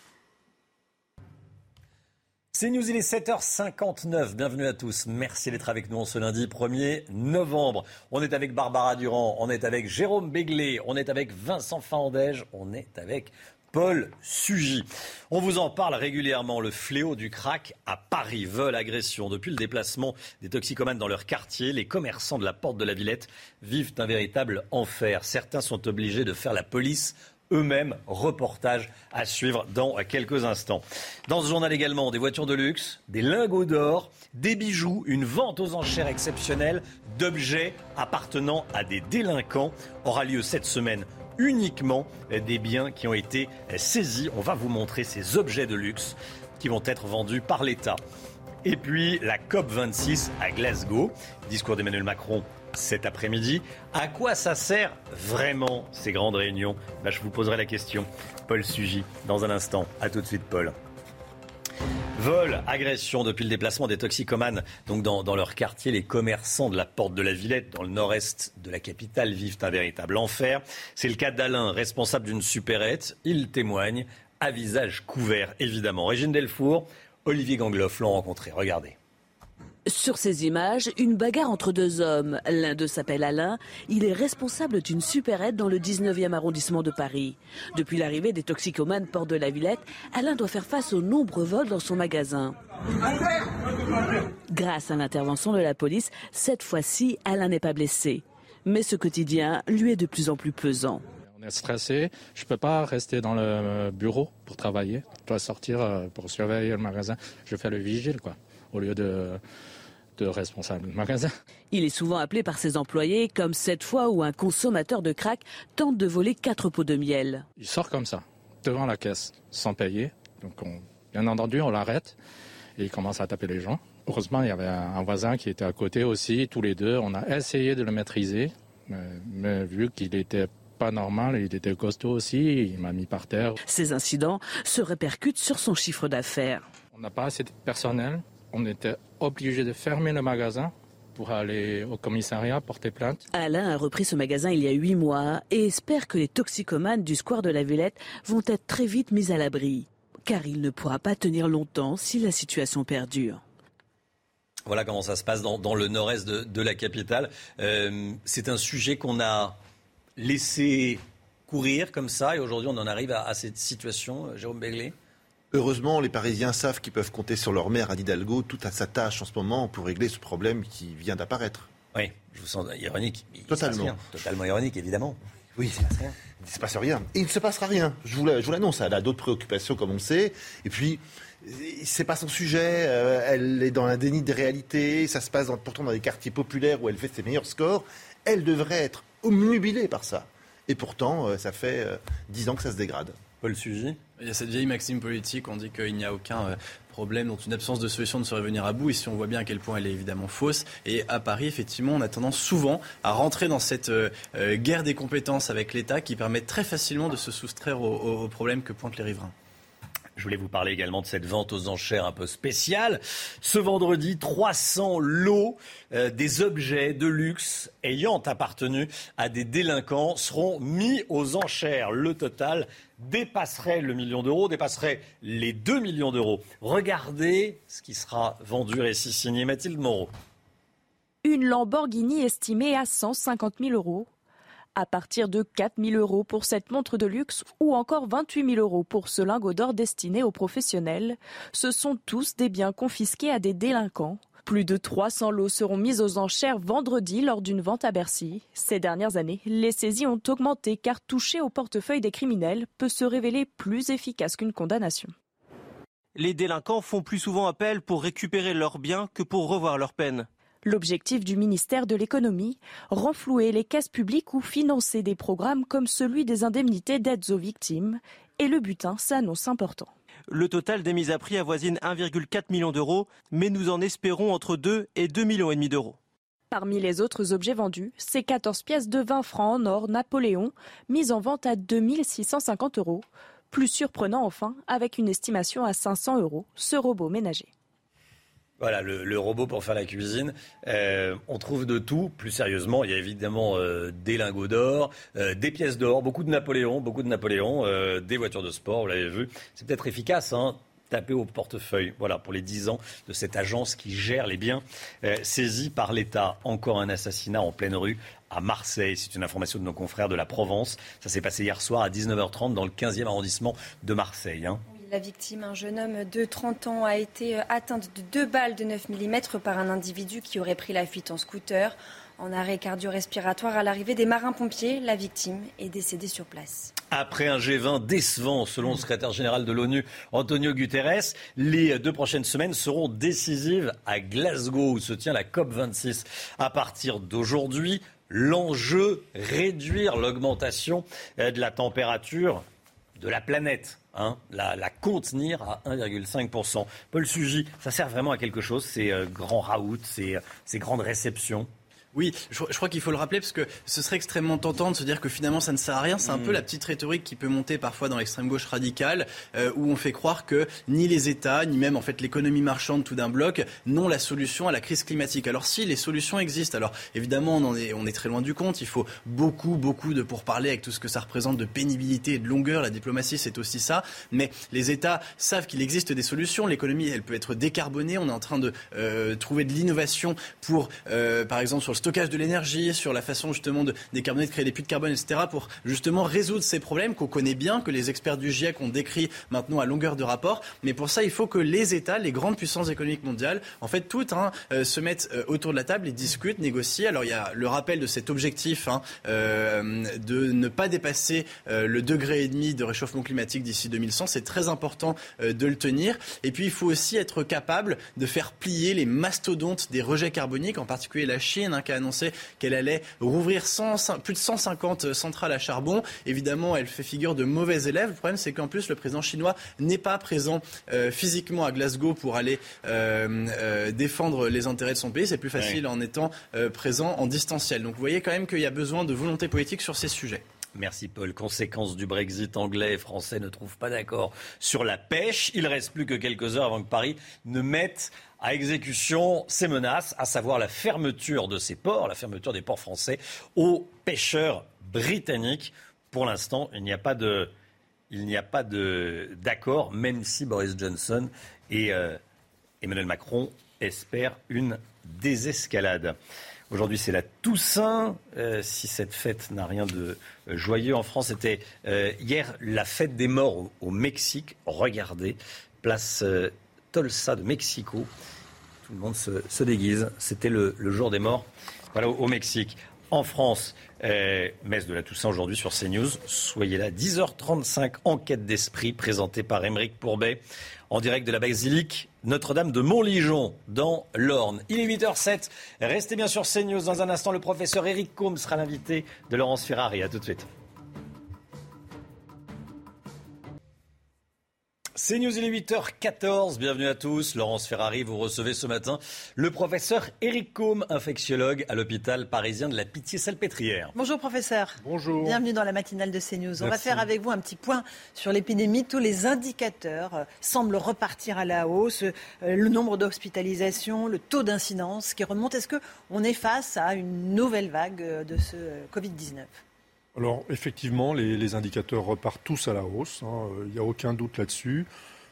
C'est News, il est 7h59. Bienvenue à tous. Merci d'être avec nous ce lundi 1er novembre. On est avec Barbara Durand, on est avec Jérôme Béglé, on est avec Vincent Fandège, on est avec Paul Sugy. On vous en parle régulièrement. Le fléau du crack à Paris. Vol, agression. Depuis le déplacement des toxicomanes dans leur quartier, les commerçants de la porte de la Villette vivent un véritable enfer. Certains sont obligés de faire la police eux-mêmes. Reportage à suivre dans quelques instants. Dans ce journal également, des voitures de luxe, des lingots d'or, des bijoux, une vente aux enchères exceptionnelle d'objets appartenant à des délinquants aura lieu cette semaine uniquement des biens qui ont été saisis. On va vous montrer ces objets de luxe qui vont être vendus par l'État. Et puis la COP26 à Glasgow, discours d'Emmanuel Macron cet après-midi. À quoi ça sert vraiment ces grandes réunions? Bah, Je vous poserai la question. Paul Sugy, dans un instant. A tout de suite, Paul. Vol, agression depuis le déplacement des toxicomanes. Donc dans, leur quartier, les commerçants de la Porte de la Villette, dans le nord-est de la capitale, vivent un véritable enfer. C'est le cas d'Alain, responsable d'une supérette. Il témoigne à visage couvert, évidemment. Régine Delfour, Olivier Gangloff l'ont rencontré. Regardez. Sur ces images, une bagarre entre deux hommes. L'un d'eux s'appelle Alain. Il est responsable d'une supérette dans le 19e arrondissement de Paris. Depuis l'arrivée des toxicomanes Port de la Villette, Alain doit faire face aux nombreux vols dans son magasin. Grâce à l'intervention de la police, cette fois-ci, Alain n'est pas blessé. Mais ce quotidien lui est de plus en plus pesant. On est stressé. Je ne peux pas rester dans le bureau pour travailler. Je dois sortir euh, pour surveiller le magasin. Je fais le vigile, quoi, au lieu de responsable magasin. Il est souvent appelé par ses employés comme cette fois où un consommateur de crack tente de voler quatre pots de miel. Il sort comme ça, devant la caisse, sans payer. Donc on, bien entendu, on l'arrête et il commence à taper les gens. Heureusement, il y avait un voisin qui était à côté aussi, tous les deux. On a essayé de le maîtriser, mais, vu qu'il était pas normal, il était costaud aussi, il m'a mis par terre. Ces incidents se répercutent sur son chiffre d'affaires. On n'a pas assez de personnel, on était obligé de fermer le magasin pour aller au commissariat porter plainte. Alain a repris ce magasin il y a huit mois et espère que les toxicomanes du square de la Villette vont être très vite mis à l'abri. Car il ne pourra pas tenir longtemps si la situation perdure. Voilà comment ça se passe dans, le nord-est de, la capitale. Euh, c'est un sujet qu'on a laissé courir comme ça et aujourd'hui on en arrive à, à cette situation, Jérôme Begley Heureusement, les Parisiens savent qu'ils peuvent compter sur leur maire Anne Hidalgo tout à sa tâche en ce moment pour régler ce problème qui vient d'apparaître. Oui, je vous sens ironique. Totalement. Totalement ironique, évidemment. Oui, il ne se passe rien. Et il ne se passera rien. Je vous l'annonce. Elle a d'autres préoccupations, comme on sait. Et puis, c'est pas son sujet. Euh, elle est dans un déni de réalité. Ça se passe pourtant dans des quartiers populaires où elle fait ses meilleurs scores. Elle devrait être omnubilée par ça. Et pourtant, euh, ça fait euh, dix ans que ça se dégrade. Paul Il y a cette vieille maxime politique, on dit qu'il n'y a aucun problème dont une absence de solution ne saurait venir à bout. Ici, on voit bien à quel point elle est évidemment fausse. Et à Paris, effectivement, on a tendance souvent à rentrer dans cette guerre des compétences avec l'État qui permet très facilement de se soustraire aux problèmes que pointent les riverains. Je voulais vous parler également de cette vente aux enchères un peu spéciale. Ce vendredi, 300 lots euh, des objets de luxe ayant appartenu à des délinquants seront mis aux enchères. Le total dépasserait le million d'euros, dépasserait les 2 millions d'euros. Regardez ce qui sera vendu, récit signé Mathilde Moreau. Une Lamborghini estimée à 150 000 euros à partir de 4 000 euros pour cette montre de luxe ou encore 28 000 euros pour ce lingot d'or destiné aux professionnels. Ce sont tous des biens confisqués à des délinquants. Plus de 300 lots seront mis aux enchères vendredi lors d'une vente à Bercy. Ces dernières années, les saisies ont augmenté car toucher au portefeuille des criminels peut se révéler plus efficace qu'une condamnation. Les délinquants font plus souvent appel pour récupérer leurs biens que pour revoir leur peine. L'objectif du ministère de l'économie, renflouer les caisses publiques ou financer des programmes comme celui des indemnités d'aides aux victimes. Et le butin s'annonce important. Le total des mises à prix avoisine 1,4 million d'euros, mais nous en espérons entre 2 et 2 millions et demi d'euros. Parmi les autres objets vendus, ces 14 pièces de 20 francs en or Napoléon, mises en vente à 2650 euros. Plus surprenant enfin, avec une estimation à 500 euros, ce robot ménager. Voilà, le, robot pour faire la cuisine. Euh, on trouve de tout. Plus sérieusement, il y a évidemment euh, des lingots d'or, euh, des pièces d'or, beaucoup de Napoléon, beaucoup de Napoléon, des voitures de sport, vous l'avez vu. C'est peut-être efficace, hein taper au portefeuille. Voilà, pour les 10 ans de cette agence qui gère les biens saisis par l'État. Encore un assassinat en pleine rue à Marseille. C'est une information de nos confrères de la Provence. Ça s'est passé hier soir à 19h30 dans le 15e arrondissement de Marseille. Hein. La victime, un jeune homme de 30 ans, a été euh, atteinte de deux balles de 9 mm par un individu qui aurait pris la fuite en scooter. En arrêt cardio-respiratoire à l'arrivée des marins-pompiers, la victime est décédée sur place. Après un G20 décevant, selon le secrétaire général de l'ONU, Antonio Guterres, les deux prochaines semaines seront décisives à Glasgow, où se tient la COP26. À partir d'aujourd'hui, l'enjeu, réduire l'augmentation euh, de la température de la planète. Hein, la, contenir à 1,5%. Paul Sugy, ça sert vraiment à quelque chose, ces euh, grands raouts, ces, ces grandes réceptions oui, je, crois qu'il faut le rappeler parce que ce serait extrêmement tentant de se dire que finalement ça ne sert à rien. C'est un peu mm. la petite rhétorique qui peut monter parfois dans l'extrême gauche radicale euh, où on fait croire que ni les États, ni même en fait l'économie marchande tout d'un bloc n'ont la solution à la crise climatique. Alors si les solutions existent, alors évidemment on, est, on est très loin du compte. Il faut beaucoup, beaucoup de pourparler avec tout ce que ça représente de pénibilité et de longueur. La diplomatie c'est aussi ça. Mais les États savent qu'il existe des solutions. L'économie elle peut être décarbonée. On est en train de euh, trouver de l'innovation pour, euh, par exemple sur le stockage de l'énergie, sur la façon justement de décarboner, de créer des puits de carbone, etc., pour justement résoudre ces problèmes qu'on connaît bien, que les experts du GIEC ont décrit maintenant à longueur de rapport. Mais pour ça, il faut que les États, les grandes puissances économiques mondiales, en fait, toutes hein, euh, se mettent euh, autour de la table et discutent, négocient. Alors il y a le rappel de cet objectif hein, euh, de ne pas dépasser le degré et demi de réchauffement climatique d'ici 2100. C'est très important de le tenir. Et puis il faut aussi être capable de faire plier les mastodontes des rejets carboniques, en particulier la Chine, hein, qui a annoncé qu'elle allait rouvrir plus de 150 centrales à charbon. Évidemment, elle fait figure de mauvais élève. Le problème, c'est qu'en plus, le président chinois n'est pas présent euh, physiquement à Glasgow pour aller euh, euh, défendre les intérêts de son pays. C'est plus facile en étant présent en distanciel. Donc vous voyez quand même qu'il y a besoin de volonté politique sur ces sujets. Merci Paul. Conséquence du Brexit, anglais et français ne trouvent pas d'accord sur la pêche. Il reste plus que quelques heures avant que Paris ne mette à exécution ces menaces, à savoir la fermeture de ces ports, la fermeture des ports français aux pêcheurs britanniques. Pour l'instant, il n'y a pas de, il n'y a pas d'accord, même si Boris Johnson et euh, Emmanuel Macron espèrent une désescalade. Aujourd'hui, c'est la Toussaint. Euh, si cette fête n'a rien de euh, joyeux en France, c'était hier la fête des morts au, au Mexique. Regardez, place Tolsa de Mexico tout le monde se, déguise. C'était le, jour des morts voilà, au, Mexique. En France, eh, messe de la Toussaint aujourd'hui sur CNews. Soyez là, 10h35, enquête d'esprit présentée par Émeric Pourbet en direct de la basilique Notre-Dame de Montligeon dans l'Orne. Il est 8h07. Restez bien sur CNews. Dans un instant, le professeur Eric Combe sera l'invité de Laurence Ferrari. A tout de suite. C'est News, il est 8h14. Bienvenue à tous. Laurence Ferrari, vous recevez ce matin le professeur Éric Combe, infectiologue à l'hôpital parisien de la Pitié-Salpêtrière. Bonjour professeur. Bonjour. Bienvenue dans la matinale de CNews. On va faire avec vous un petit point sur l'épidémie. Tous les indicateurs euh, semblent repartir à la hausse. Euh, le nombre d'hospitalisations, le taux d'incidence qui remonte. Est-ce qu'on est face à une nouvelle vague euh, de ce Covid-19 alors effectivement, les, indicateurs repartent tous à la hausse, hein. il n'y a aucun doute là-dessus.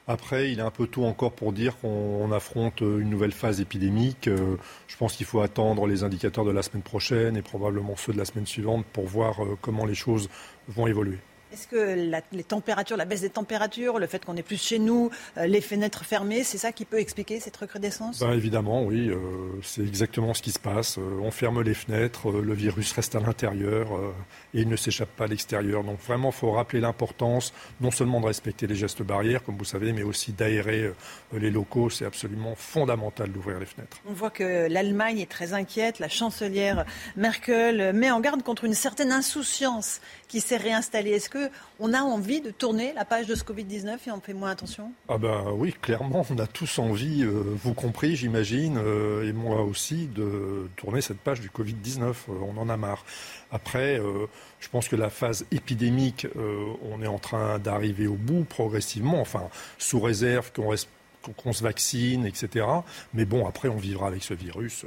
Après, il est un peu tôt encore pour dire qu'on affronte une nouvelle phase épidémique. Euh, je pense qu'il faut attendre les indicateurs de la semaine prochaine et probablement ceux de la semaine suivante pour voir euh, comment les choses vont évoluer. Est-ce que les températures, la baisse des températures, le fait qu'on est plus chez nous, euh, les fenêtres fermées, c'est ça qui peut expliquer cette recrudescence? Ben Évidemment, oui. Euh, c'est exactement ce qui se passe. Euh, on ferme les fenêtres, le virus reste à l'intérieur et il ne s'échappe pas à l'extérieur. Donc vraiment, il faut rappeler l'importance non seulement de respecter les gestes barrières, comme vous savez, mais aussi d'aérer les locaux. C'est absolument fondamental d'ouvrir les fenêtres. On voit que l'Allemagne est très inquiète. La chancelière Merkel met en garde contre une certaine insouciance qui s'est réinstallée. Est-ce qu'on a envie de tourner la page de ce Covid-19 et on fait moins attention? Ah ben oui, clairement, on a tous envie, euh, vous compris j'imagine, euh, et moi aussi, de tourner cette page du Covid-19. Euh, on en a marre. Après, je pense que la phase épidémique, on est en train d'arriver au bout progressivement, enfin, sous réserve qu'on se vaccine, etc. Mais bon, après, on vivra avec ce virus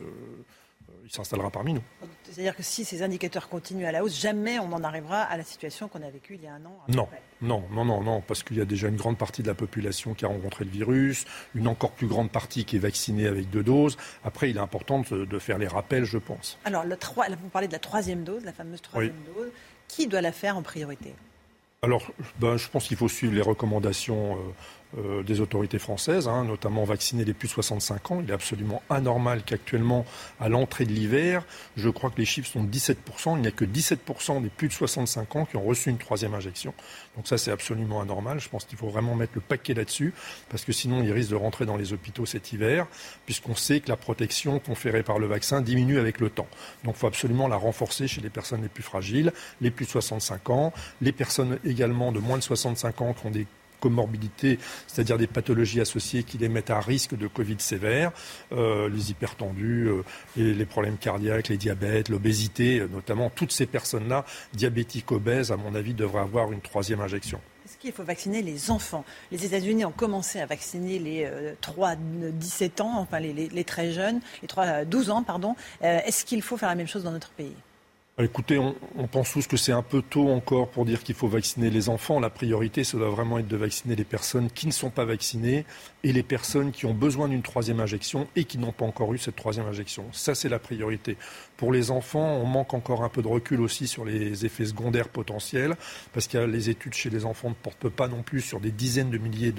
il s'installera parmi nous. C'est-à-dire que si ces indicateurs continuent à la hausse, jamais on en arrivera à la situation qu'on a vécue il y a un an Non, non, non, non, non, parce qu'il y a déjà une grande partie de la population qui a rencontré le virus, une encore plus grande partie qui est vaccinée avec deux doses. Après, il est important de, faire les rappels, je pense. Alors, le 3, vous parlez de la troisième dose, la fameuse troisième dose. Qui doit la faire en priorité? Alors, ben, je pense qu'il faut suivre les recommandations euh, euh, des autorités françaises, hein, notamment vacciner les plus de 65 ans. Il est absolument anormal qu'actuellement, à l'entrée de l'hiver, je crois que les chiffres sont de 17%. Il n'y a que 17% des plus de 65 ans qui ont reçu une troisième injection. Donc ça, c'est absolument anormal. Je pense qu'il faut vraiment mettre le paquet là-dessus, parce que sinon, ils risquent de rentrer dans les hôpitaux cet hiver, puisqu'on sait que la protection conférée par le vaccin diminue avec le temps. Donc il faut absolument la renforcer chez les personnes les plus fragiles, les plus de 65 ans, les personnes également de moins de 65 ans qui ont des comorbidités, c'est-à-dire des pathologies associées qui les mettent à risque de Covid sévère, euh, les hypertendus, euh, les, problèmes cardiaques, les diabètes, l'obésité, euh, notamment toutes ces personnes-là, diabétiques obèses, à mon avis, devraient avoir une troisième injection. Est-ce qu'il faut vacciner les enfants? Les États-Unis ont commencé à vacciner les 3-17 ans, enfin les, très jeunes, les 3-12 ans, pardon. Est-ce qu'il faut faire la même chose dans notre pays? Écoutez, on, pense tous que c'est un peu tôt encore pour dire qu'il faut vacciner les enfants. La priorité, ça doit vraiment être de vacciner les personnes qui ne sont pas vaccinées et les personnes qui ont besoin d'une troisième injection et qui n'ont pas encore eu cette troisième injection. Ça, c'est la priorité. Pour les enfants, on manque encore un peu de recul aussi sur les effets secondaires potentiels, parce que les études chez les enfants ne portent pas non plus sur des dizaines de milliers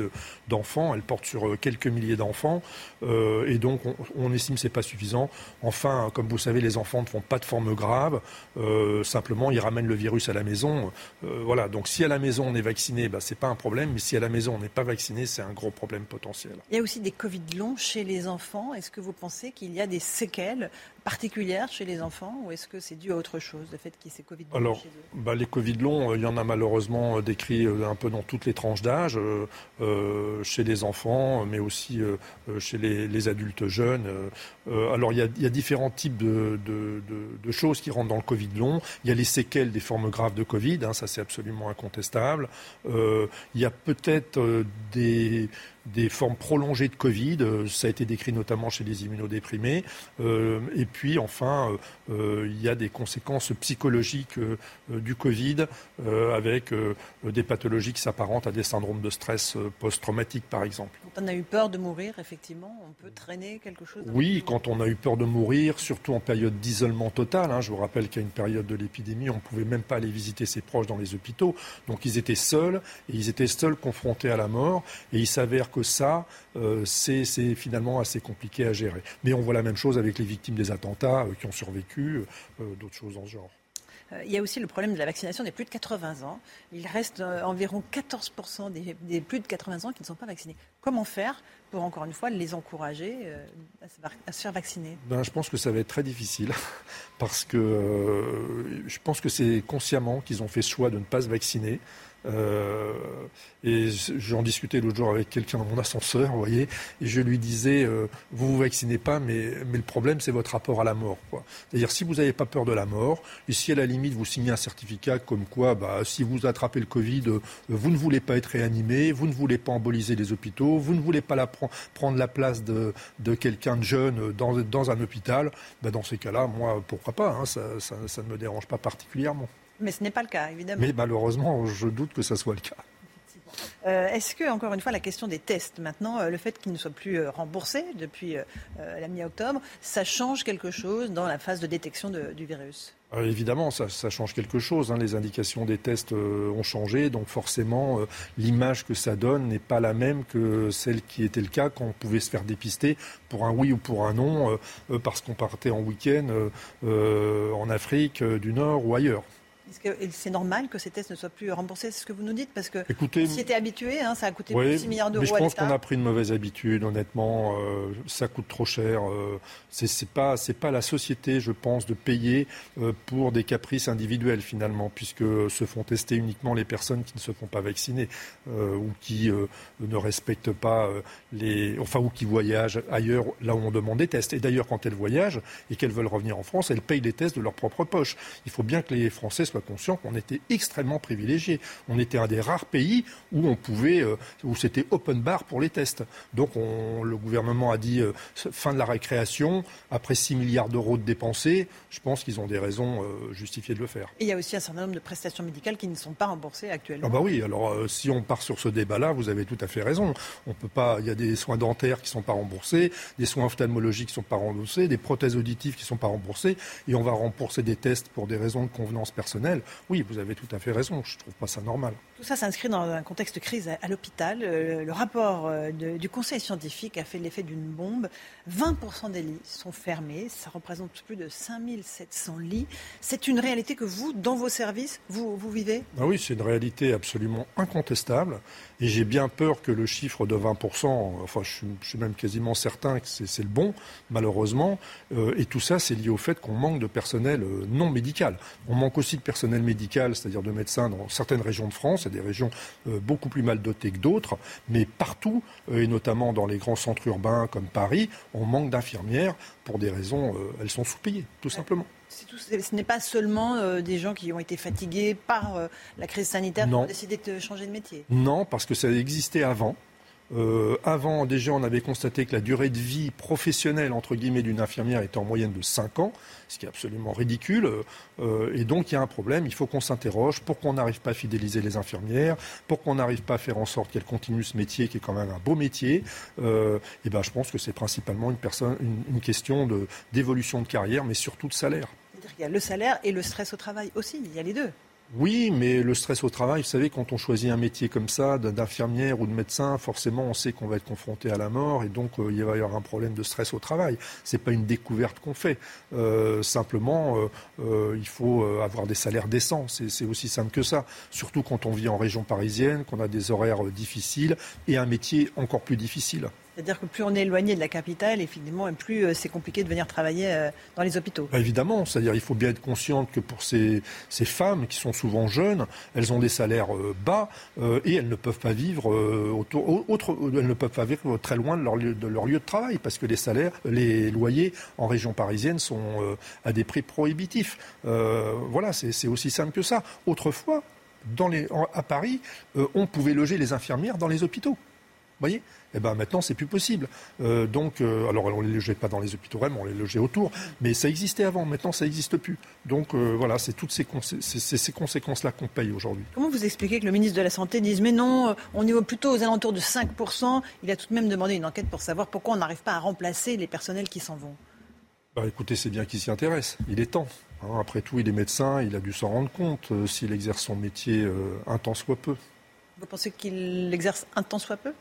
d'enfants, elles portent sur euh, quelques milliers d'enfants, euh, et donc on, estime que ce n'est pas suffisant. Enfin, comme vous savez, les enfants ne font pas de forme grave, euh, simplement ils ramènent le virus à la maison. voilà, donc si à la maison on est vacciné, bah, ce n'est pas un problème, mais si à la maison on n'est pas vacciné, c'est un gros problème potentiel. Il y a aussi des Covid longs chez les enfants. Est-ce que vous pensez qu'il y a des séquelles particulière chez les enfants ou est-ce que c'est dû à autre chose, le fait qu'il y ait ces Covid longs Alors, chez eux? bah, les Covid longs, euh, il y en a malheureusement euh, décrits euh, un peu dans toutes les tranches d'âge, chez les enfants, mais aussi chez les, adultes jeunes. alors, il y, a, différents types de, choses qui rentrent dans le Covid long. Il y a les séquelles des formes graves de Covid, hein, ça c'est absolument incontestable. il y a peut-être des des formes prolongées de Covid. Ça a été décrit notamment chez les immunodéprimés. et puis enfin, euh, euh, il y a des conséquences psychologiques euh, du Covid avec des pathologies qui s'apparentent à des syndromes de stress post-traumatique, par exemple. Quand on a eu peur de mourir, effectivement, on peut traîner quelque chose. Oui, quand on a eu peur de mourir, surtout en période d'isolement total. Hein. je vous rappelle qu'à une période de l'épidémie, on ne pouvait même pas aller visiter ses proches dans les hôpitaux. Donc ils étaient seuls, et ils étaient seuls confrontés à la mort. Et il s'avère que ça, euh, c'est finalement assez compliqué à gérer. Mais on voit la même chose avec les victimes des attentats euh, qui ont survécu, euh, d'autres choses dans ce genre. Il y a aussi le problème de la vaccination des plus de 80 ans. Il reste environ 14% des, plus de 80 ans qui ne sont pas vaccinés. Comment faire pour, encore une fois, les encourager à se faire vacciner? Ben, Je pense que ça va être très difficile (laughs) parce que je pense que c'est consciemment qu'ils ont fait choix de ne pas se vacciner. Euh, et j'en discutais l'autre jour avec quelqu'un dans mon ascenseur, vous voyez, et je lui disais, euh, vous vous vaccinez pas, mais, mais le problème, c'est votre rapport à la mort. C'est-à-dire, si vous n'avez pas peur de la mort, et si à la limite, vous signez un certificat comme quoi, bah, si vous attrapez le Covid, euh, vous ne voulez pas être réanimé, vous ne voulez pas emboliser les hôpitaux, vous ne voulez pas prendre la place de, de quelqu'un de jeune dans, dans un hôpital, bah, dans ces cas-là, moi, pourquoi pas, hein, ça, ça ne me dérange pas particulièrement. Mais ce n'est pas le cas, évidemment. Mais malheureusement, je doute que ça soit le cas. Euh, est-ce que, encore une fois, la question des tests, maintenant, euh, le fait qu'ils ne soient plus euh, remboursés depuis la mi-octobre, ça change quelque chose dans la phase de détection du virus? Évidemment, ça, change quelque chose. Hein. Les indications des tests ont changé, donc forcément, l'image que ça donne n'est pas la même que celle qui était le cas quand on pouvait se faire dépister pour un oui ou pour un non, parce qu'on partait en week-end en Afrique du Nord ou ailleurs. Est-ce que c'est normal que ces tests ne soient plus remboursés C'est ce que vous nous dites Parce que Écoutez, si était habitué, hein, ça a coûté plus de 6 milliards d'euros. Mais je pense qu'on a pris une mauvaise habitude, honnêtement. Euh, ça coûte trop cher. Euh, Ce c'est pas, pas la société, je pense, de payer euh, pour des caprices individuels, finalement, puisque se font tester uniquement les personnes qui ne se font pas vacciner ou qui ne respectent pas les. Enfin, ou qui voyagent ailleurs, là où on demande des tests. Et d'ailleurs, quand elles voyagent et qu'elles veulent revenir en France, elles payent les tests de leur propre poche. Il faut bien que les Français soient conscient qu'on était extrêmement privilégié. On était un des rares pays où on pouvait, euh, où c'était open bar pour les tests. Donc le gouvernement a dit euh, fin de la récréation, après 6 milliards d'euros de dépensés, je pense qu'ils ont des raisons euh, justifiées de le faire. Et il y a aussi un certain nombre de prestations médicales qui ne sont pas remboursées actuellement. Ah bah oui, alors si on part sur ce débat-là, vous avez tout à fait raison. On peut pas, il y a des soins dentaires qui ne sont pas remboursés, des soins ophtalmologiques qui ne sont pas remboursés, des prothèses auditives qui ne sont pas remboursées, et on va rembourser des tests pour des raisons de convenance personnelle oui, vous avez tout à fait raison. Je ne trouve pas ça normal. Tout ça s'inscrit dans un contexte de crise à, l'hôpital. Euh, le, rapport euh, du conseil scientifique a fait l'effet d'une bombe. 20% des lits sont fermés. Ça représente plus de 5700 lits. C'est une réalité que vous, dans vos services, vous, vivez? Ah Oui, c'est une réalité absolument incontestable. Et j'ai bien peur que le chiffre de 20%, enfin je suis, même quasiment certain que c'est le bon, malheureusement. Euh, et tout ça, c'est lié au fait qu'on manque de personnel non médical. On manque aussi de personnel médical, c'est-à-dire de médecins dans certaines régions de France des régions euh, beaucoup plus mal dotées que d'autres, mais partout, euh, et notamment dans les grands centres urbains comme Paris, on manque d'infirmières pour des raisons, euh, elles sont sous-payées, tout simplement. ce n'est pas seulement des gens qui ont été fatigués par la crise sanitaire qui ont décidé de changer de métier. Non, parce que ça existait avant. Euh, avant, déjà, on avait constaté que la durée de vie professionnelle, entre guillemets, d'une infirmière était en moyenne de 5 ans, ce qui est absolument ridicule. Euh, et donc, il y a un problème. Il faut qu'on s'interroge. Pourquoi on n'arrive pas à fidéliser les infirmières Pourquoi on n'arrive pas à faire en sorte qu'elles continuent ce métier, qui est quand même un beau métier euh, Et ben, je pense que c'est principalement une, question d'évolution de carrière, mais surtout de salaire. Il y a le salaire et le stress au travail aussi. Il y a les deux. Oui, mais le stress au travail, vous savez, quand on choisit un métier comme ça, d'infirmière ou de médecin, forcément, on sait qu'on va être confronté à la mort et donc euh, il va y avoir un problème de stress au travail. Ce n'est pas une découverte qu'on fait. Euh, simplement, euh, il faut avoir des salaires décents. C'est aussi simple que ça. Surtout quand on vit en région parisienne, qu'on a des horaires difficiles et un métier encore plus difficile. C'est-à-dire que plus on est éloigné de la capitale, effectivement, plus euh, c'est compliqué de venir travailler euh, dans les hôpitaux. Bah, évidemment, c'est-à-dire il faut bien être consciente que pour ces, femmes qui sont souvent jeunes, elles ont des salaires euh, bas et elles ne peuvent pas vivre autour, autre, elles ne peuvent pas vivre très loin de leur, lieu, de travail parce que les salaires, les loyers en région parisienne sont à des prix prohibitifs. voilà, c'est aussi simple que ça. Autrefois, dans les, à Paris, on pouvait loger les infirmières dans les hôpitaux. voyez? Eh ben maintenant c'est plus possible. Euh, donc, euh, alors on les logeait pas dans les hôpitaux même, on les logeait autour, mais ça existait avant. Maintenant, ça n'existe plus. Donc euh, voilà, c'est toutes ces, ces conséquences-là qu'on paye aujourd'hui. Comment vous expliquez que le ministre de la Santé dise mais non, on est plutôt aux alentours de 5%. Il a tout de même demandé une enquête pour savoir pourquoi on n'arrive pas à remplacer les personnels qui s'en vont. Bah, écoutez, c'est bien qu'il s'y intéresse. Il est temps. Hein. après tout, il est médecin, il a dû s'en rendre compte s'il exerce son métier un temps soit peu. Vous pensez qu'il l'exerce un temps soit peu?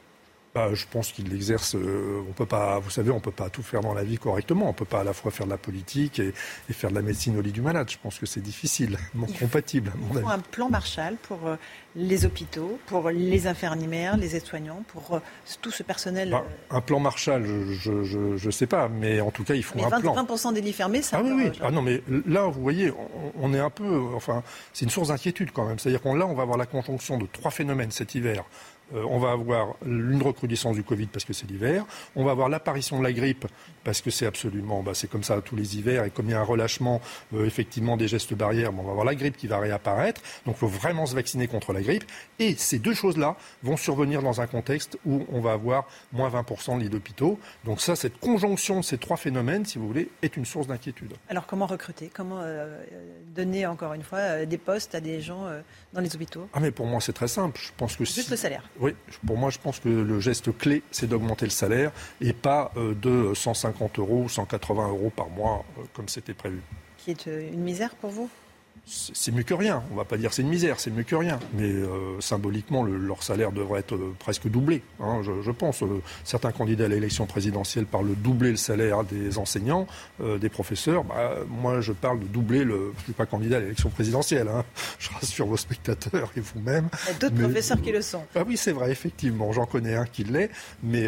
Bah, je pense qu'il l'exerce. Euh, on peut pas, vous savez, on peut pas tout faire dans la vie correctement. On peut pas à la fois faire de la politique et, faire de la médecine au lit du malade. Je pense que c'est difficile, (laughs) non compatible. il faut un plan Marshall pour euh, les hôpitaux, pour les infirmières, les aides-soignants, pour euh, tout ce personnel. Bah, un plan Marshall, je ne sais pas, mais en tout cas, il faut un 20, plan. 20% des lits fermés, ça. Ah oui, oui. Ah non, mais là, vous voyez, on, est un peu, enfin, c'est une source d'inquiétude quand même. C'est-à-dire qu'on là, on va avoir la conjonction de trois phénomènes cet hiver. Euh, on va avoir une recrudescence du Covid parce que c'est l'hiver. On va avoir l'apparition de la grippe parce que c'est absolument, bah, c'est comme ça tous les hivers et comme il y a un relâchement euh, effectivement des gestes barrières, on va avoir la grippe qui va réapparaître. Donc il faut vraiment se vacciner contre la grippe. Et ces deux choses-là vont survenir dans un contexte où on va avoir moins 20% de lits d'hôpitaux. Donc ça, cette conjonction de ces trois phénomènes, si vous voulez, est une source d'inquiétude. Alors comment recruter? Comment euh, donner encore une fois des postes à des gens dans les hôpitaux? Ah mais pour moi c'est très simple. Je pense que juste le salaire. Oui, pour moi, je pense que le geste clé, c'est d'augmenter le salaire et pas euh, de 150 euros ou 180 euros par mois euh, comme c'était prévu. Qui est euh, une misère pour vous? C'est mieux que rien. On ne va pas dire c'est une misère, c'est mieux que rien. Mais euh, symboliquement, leur salaire devrait être euh, presque doublé. Hein, je, pense. Euh, certains candidats à l'élection présidentielle parlent de doubler le salaire des enseignants, des professeurs. Bah, moi, je parle de doubler le. Je ne suis pas candidat à l'élection présidentielle. Hein. (laughs) Je rassure vos spectateurs et vous-même. Il y a d'autres professeurs qui le sont. Ah oui, c'est vrai, effectivement. J'en connais un qui l'est. Mais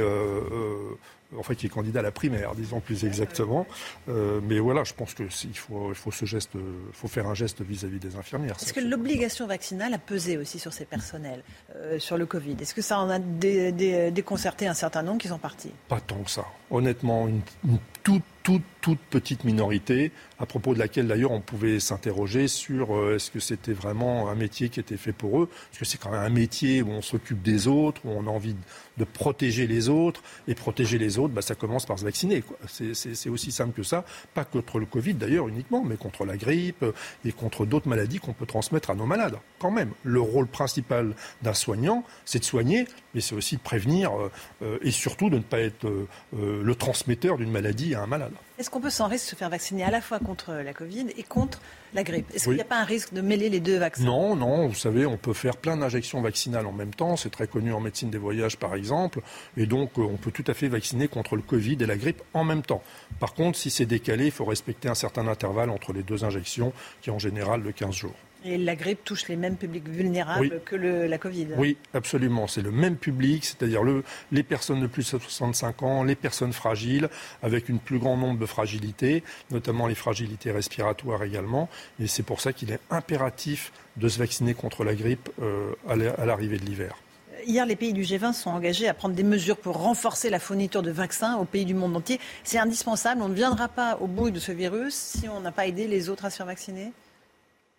enfin qui est candidat à la primaire, disons plus exactement. Euh, mais voilà, je pense qu'il faut, il faut ce geste, faut faire un geste vis-à-vis des infirmières. Est-ce que l'obligation vaccinale a pesé aussi sur ces personnels, euh, sur le Covid? Est-ce que ça en a déconcerté un certain nombre qui sont partis? Pas tant que ça. Honnêtement, une, une toute, toute, toute petite minorité, à propos de laquelle d'ailleurs on pouvait s'interroger sur euh, est-ce que c'était vraiment un métier qui était fait pour eux? Parce que c'est quand même un métier où on s'occupe des autres, où on a envie de, protéger les autres. Et protéger les autres, bah, ça commence par se vacciner. C'est aussi simple que ça. Pas contre le Covid d'ailleurs uniquement, mais contre la grippe et contre d'autres maladies qu'on peut transmettre à nos malades. Quand même, le rôle principal d'un soignant, c'est de soigner, mais c'est aussi de prévenir euh, euh, et surtout de ne pas être le transmetteur d'une maladie à un malade. Est-ce qu'on peut sans risque se faire vacciner à la fois contre la Covid et contre la grippe? Est-ce qu'il n'y a pas un risque de mêler les deux vaccins? Non, non. Vous savez, on peut faire plein d'injections vaccinales en même temps. C'est très connu en médecine des voyages, par exemple. Et donc, euh, on peut tout à fait vacciner contre le Covid et la grippe en même temps. Par contre, si c'est décalé, il faut respecter un certain intervalle entre les deux injections, qui est en général de 15 jours. Et la grippe touche les mêmes publics vulnérables que la Covid. Oui, absolument. C'est le même public, c'est-à-dire les personnes de plus de 65 ans, les personnes fragiles, avec une plus grand nombre de fragilités, notamment les fragilités respiratoires également. Et c'est pour ça qu'il est impératif de se vacciner contre la grippe euh, à l'arrivée de l'hiver. Hier, les pays du G20 sont engagés à prendre des mesures pour renforcer la fourniture de vaccins aux pays du monde entier. C'est indispensable. On ne viendra pas au bout de ce virus si on n'a pas aidé les autres à se faire vacciner?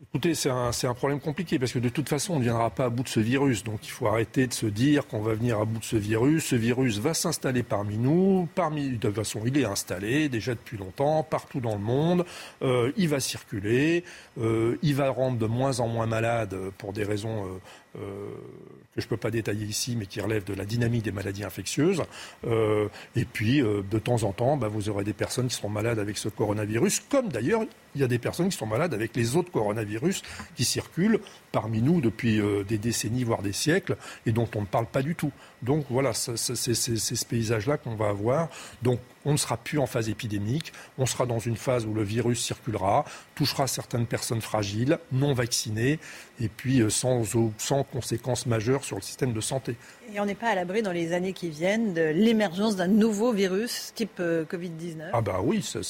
Écoutez, c'est un, problème compliqué parce que de toute façon, on ne viendra pas à bout de ce virus. Donc il faut arrêter de se dire qu'on va venir à bout de ce virus. Ce virus va s'installer parmi nous. Parmi, de toute façon, il est installé déjà depuis longtemps, partout dans le monde. Euh, il va circuler. Euh, il va rendre de moins en moins malade pour des raisons euh, que je ne peux pas détailler ici, mais qui relèvent de la dynamique des maladies infectieuses. et puis, de temps en temps, bah, vous aurez des personnes qui seront malades avec ce coronavirus, comme d'ailleurs il y a des personnes qui sont malades avec les autres coronavirus qui circulent parmi nous depuis euh, des décennies, voire des siècles, et dont on ne parle pas du tout. Donc voilà, c'est ce paysage-là qu'on va avoir. Donc on ne sera plus en phase épidémique, on sera dans une phase où le virus circulera, touchera certaines personnes fragiles, non vaccinées, et puis euh, sans, sans conséquences majeures sur le système de santé. Et on n'est pas à l'abri dans les années qui viennent de l'émergence d'un nouveau virus type euh, Covid-19 Ah bah oui, bah,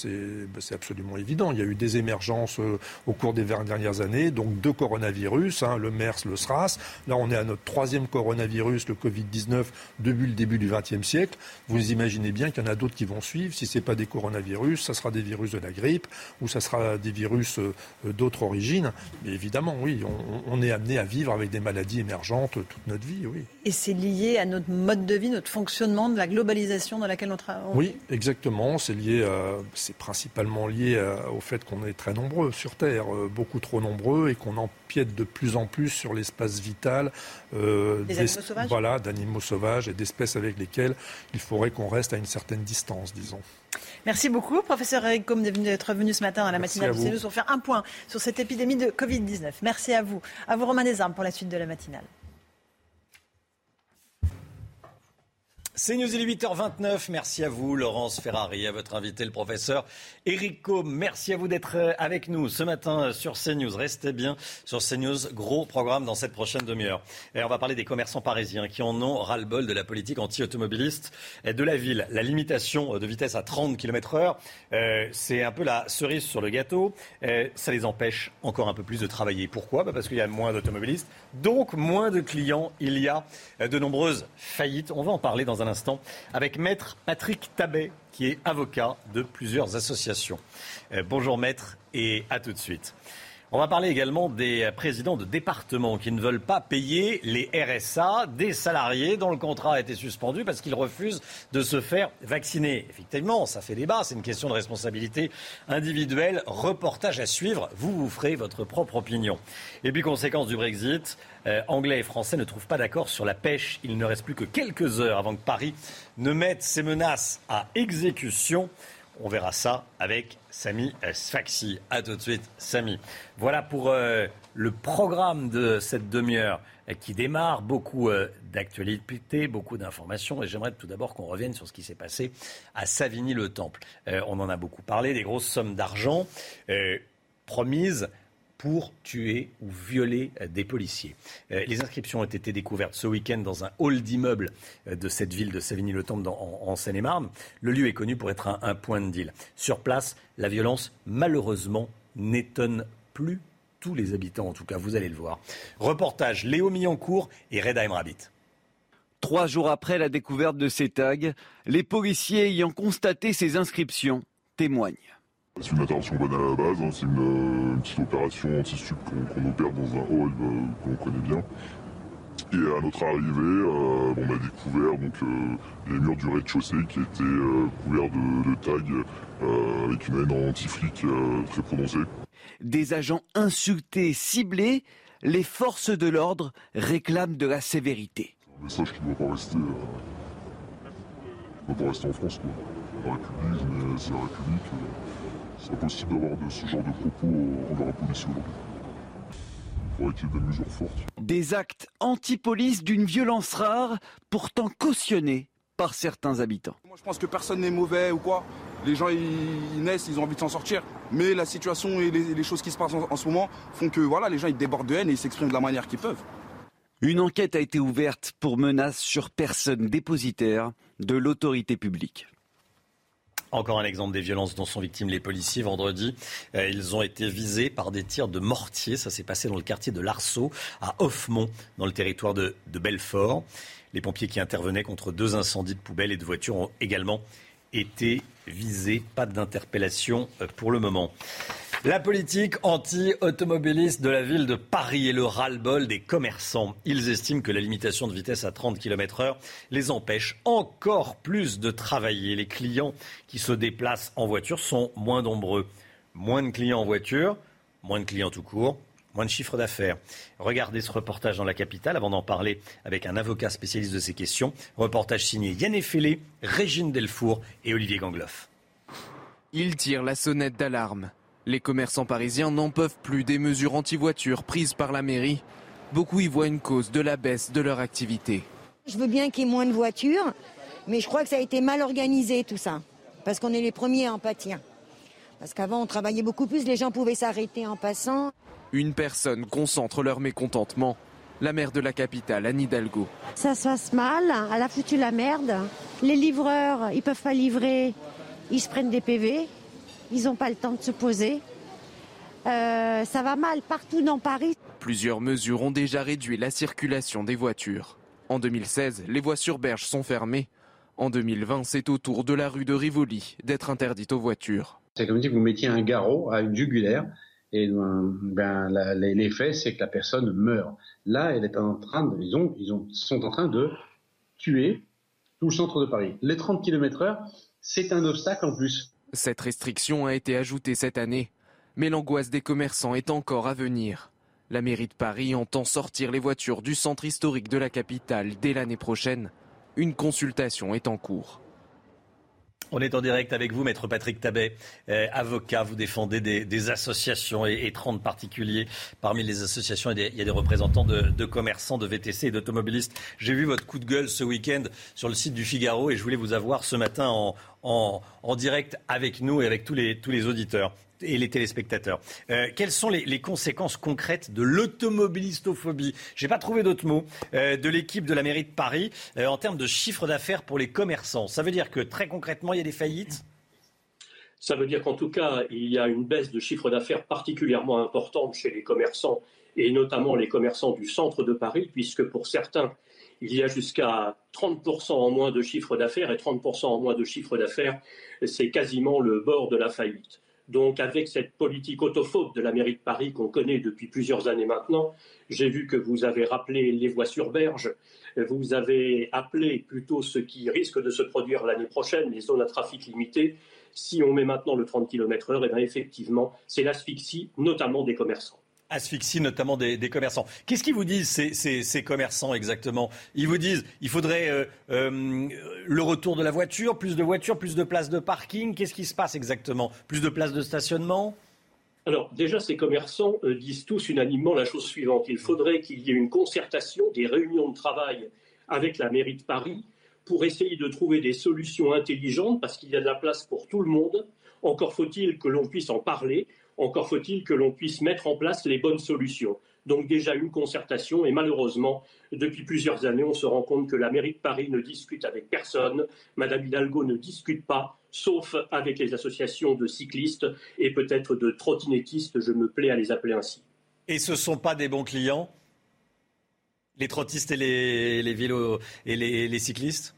c'est absolument évident. Il y a eu des émergences euh, au cours des dernières années, donc deux coronavirus, hein, le MERS, le SRAS. Là, on est à notre troisième coronavirus, le Covid-19, depuis le début du XXe siècle. Vous imaginez bien qu'il y en a d'autres qui vont suivre. Si ce n'est pas des coronavirus, ça sera des virus de la grippe ou ça sera des virus euh, d'autres origines. Mais évidemment, oui, on, on est amené à vivre avec des maladies maladies émergentes toute notre vie, oui. Et c'est lié à notre mode de vie, notre fonctionnement, de la globalisation dans laquelle on travaille Oui, exactement. C'est lié, c'est principalement lié au fait qu'on est très nombreux sur Terre, beaucoup trop nombreux, et qu'on empiète de plus en plus sur l'espace vital des sauvages voilà, d'animaux sauvages et d'espèces avec lesquelles il faudrait qu'on reste à une certaine distance, disons. Merci beaucoup, professeur Eric Combe, d'être venu ce matin à la matinale de CNews pour faire un point sur cette épidémie de Covid-19. Merci à vous. À vous, Romain Desarmes, pour la suite de la matinale. C'est News, il est 8h29. Merci à vous, Laurence Ferrari, à votre invité, le professeur Eric Combe. Merci à vous d'être euh, avec nous ce matin euh, sur CNews. Restez bien sur CNews. Gros programme dans cette prochaine demi-heure. Et on va parler des commerçants parisiens qui en ont ras-le-bol de la politique anti-automobiliste de la ville. La limitation de vitesse à 30 km heure, euh, c'est un peu la cerise sur le gâteau. ça les empêche encore un peu plus de travailler. Pourquoi? Bah Parce qu'il y a moins d'automobilistes, donc moins de clients. Il y a de nombreuses faillites. On va en parler dans un instant avec Maître Patrick Tabet, qui est avocat de plusieurs associations. Euh, bonjour Maître et à tout de suite. On va parler également des présidents de départements qui ne veulent pas payer les RSA des salariés dont le contrat a été suspendu parce qu'ils refusent de se faire vacciner. Effectivement, ça fait débat, c'est une question de responsabilité individuelle. Reportage à suivre, vous vous ferez votre propre opinion. Et puis, conséquence du Brexit, euh, anglais et français ne trouvent pas d'accord sur la pêche. Il ne reste plus que quelques heures avant que Paris ne mette ses menaces à exécution. On verra ça avec Samy Sfaxi. A tout de suite, Samy. Voilà pour euh, le programme de cette demi-heure euh, qui démarre. Beaucoup euh, d'actualités, beaucoup d'informations. Et j'aimerais tout d'abord qu'on revienne sur ce qui s'est passé à Savigny-le-Temple. on en a beaucoup parlé, des grosses sommes d'argent promises pour tuer ou violer des policiers. les inscriptions ont été découvertes ce week-end dans un hall d'immeuble de cette ville de Savigny-le-Temple en, Seine-et-Marne. Le lieu est connu pour être un, point de deal. Sur place, la violence, malheureusement, n'étonne plus tous les habitants, en tout cas, vous allez le voir. Reportage Léo Millancourt et Reda Emrabit. Trois jours après la découverte de ces tags, les policiers ayant constaté ces inscriptions témoignent. C'est une intervention banale à la base, hein. c'est une, petite opération anti-stup qu'on opère dans un hall euh, que l'on connaît bien. Et à notre arrivée, euh, on a découvert donc, euh, les murs du rez-de-chaussée qui étaient couverts de, tags avec une haine anti-flic très prononcée. Des agents insultés, ciblés, les forces de l'ordre réclament de la sévérité. Un message qui ne doit pas rester, doit pas rester en France. Quoi. La République, c'est la République. C'est impossible d'avoir de ce genre de propos envers aujourd'hui. Il faudrait qu'il y ait des mesures fortes. Des actes anti-police d'une violence rare, pourtant cautionnés par certains habitants. Moi, je pense que personne n'est mauvais ou quoi. Les gens, ils, naissent, ils ont envie de s'en sortir. Mais la situation et les, choses qui se passent en, ce moment font que voilà, les gens ils débordent de haine et ils s'expriment de la manière qu'ils peuvent. Une enquête a été ouverte pour menace sur personne dépositaire de l'autorité publique. Encore un exemple des violences dont sont victimes les policiers. Vendredi, euh, ils ont été visés par des tirs de mortier. Ça s'est passé dans le quartier de Larceau, à Offmont, dans le territoire de, de Belfort. Les pompiers qui intervenaient contre deux incendies de poubelles et de voitures ont également été visés. Pas d'interpellation euh, pour le moment. La politique anti-automobiliste de la ville de Paris est le ras-le-bol des commerçants. Ils estiment que la limitation de vitesse à 30 km heure les empêche encore plus de travailler. Les clients qui se déplacent en voiture sont moins nombreux. Moins de clients en voiture, moins de clients tout court, moins de chiffre d'affaires. Regardez ce reportage dans la capitale avant d'en parler avec un avocat spécialiste de ces questions. Reportage signé Yann Effelé, Régine Delfour et Olivier Gangloff. Il tire la sonnette d'alarme. Les commerçants parisiens n'en peuvent plus des mesures anti-voitures prises par la mairie. Beaucoup y voient une cause de la baisse de leur activité. Je veux bien qu'il y ait moins de voitures, mais je crois que ça a été mal organisé tout ça. Parce qu'on est les premiers à en pâtir. Parce qu'avant, on travaillait beaucoup plus, les gens pouvaient s'arrêter en passant. Une personne concentre leur mécontentement. La maire de la capitale, Anne Hidalgo. Ça se passe mal, elle a foutu la merde. Les livreurs, ils peuvent pas livrer, ils se prennent des PV. Ils n'ont pas le temps de se poser. Euh, ça va mal partout dans Paris. Plusieurs mesures ont déjà réduit la circulation des voitures. En 2016, les voies sur berge sont fermées. En 2020, c'est au tour de la rue de Rivoli d'être interdite aux voitures. C'est comme si vous mettiez un garrot à une jugulaire Et ben, l'effet, c'est que la personne meurt. Là, elle est en train de, ils, ont, ils ont, sont en train de tuer tout le centre de Paris. Les 30 km heure, c'est un obstacle en plus. Cette restriction a été ajoutée cette année, mais l'angoisse des commerçants est encore à venir. La mairie de Paris entend sortir les voitures du centre historique de la capitale dès l'année prochaine. Une consultation est en cours. On est en direct avec vous, maître Patrick Tabet, euh, avocat. Vous défendez des, associations et, 30 particuliers. Parmi les associations, il y a des, représentants de, commerçants, de VTC et d'automobilistes. J'ai vu votre coup de gueule ce week-end sur le site du Figaro et je voulais vous avoir ce matin en, direct avec nous et avec tous les auditeurs et les téléspectateurs. Euh, quelles sont les, conséquences concrètes de l'automobilistophobie? Je n'ai pas trouvé d'autres mots euh, de l'équipe de la mairie de Paris euh, en termes de chiffre d'affaires pour les commerçants. Ça veut dire que très concrètement, il y a des faillites? Ça veut dire qu'en tout cas, il y a une baisse de chiffre d'affaires particulièrement importante chez les commerçants et notamment les commerçants du centre de Paris, puisque pour certains, il y a jusqu'à 30% en moins de chiffre d'affaires et 30% en moins de chiffre d'affaires, c'est quasiment le bord de la faillite. Donc avec cette politique autophobe de la mairie de Paris qu'on connaît depuis plusieurs années maintenant, j'ai vu que vous avez rappelé les voies sur berge, vous avez appelé plutôt ce qui risque de se produire l'année prochaine, les zones à trafic limité. Si on met maintenant le 30 km heure, et bien effectivement, c'est l'asphyxie, notamment des commerçants asphyxie notamment des, commerçants. Qu'est-ce qu'ils vous disent ces, commerçants exactement? Ils vous disent il faudrait euh, euh, le retour de la voiture, plus de voitures, plus de places de parking. Qu'est-ce qui se passe exactement? Plus de places de stationnement? Alors déjà, ces commerçants euh, disent tous unanimement la chose suivante. Il faudrait qu'il y ait une concertation, des réunions de travail avec la mairie de Paris pour essayer de trouver des solutions intelligentes parce qu'il y a de la place pour tout le monde. Encore faut-il que l'on puisse en parler. Encore faut-il que l'on puisse mettre en place les bonnes solutions. Donc déjà une concertation et malheureusement, depuis plusieurs années, on se rend compte que la mairie de Paris ne discute avec personne, Madame Hidalgo ne discute pas, sauf avec les associations de cyclistes et peut-être de trottinettistes, je me plais à les appeler ainsi. Et ce ne sont pas des bons clients Les trottistes et les, vélos et les cyclistes?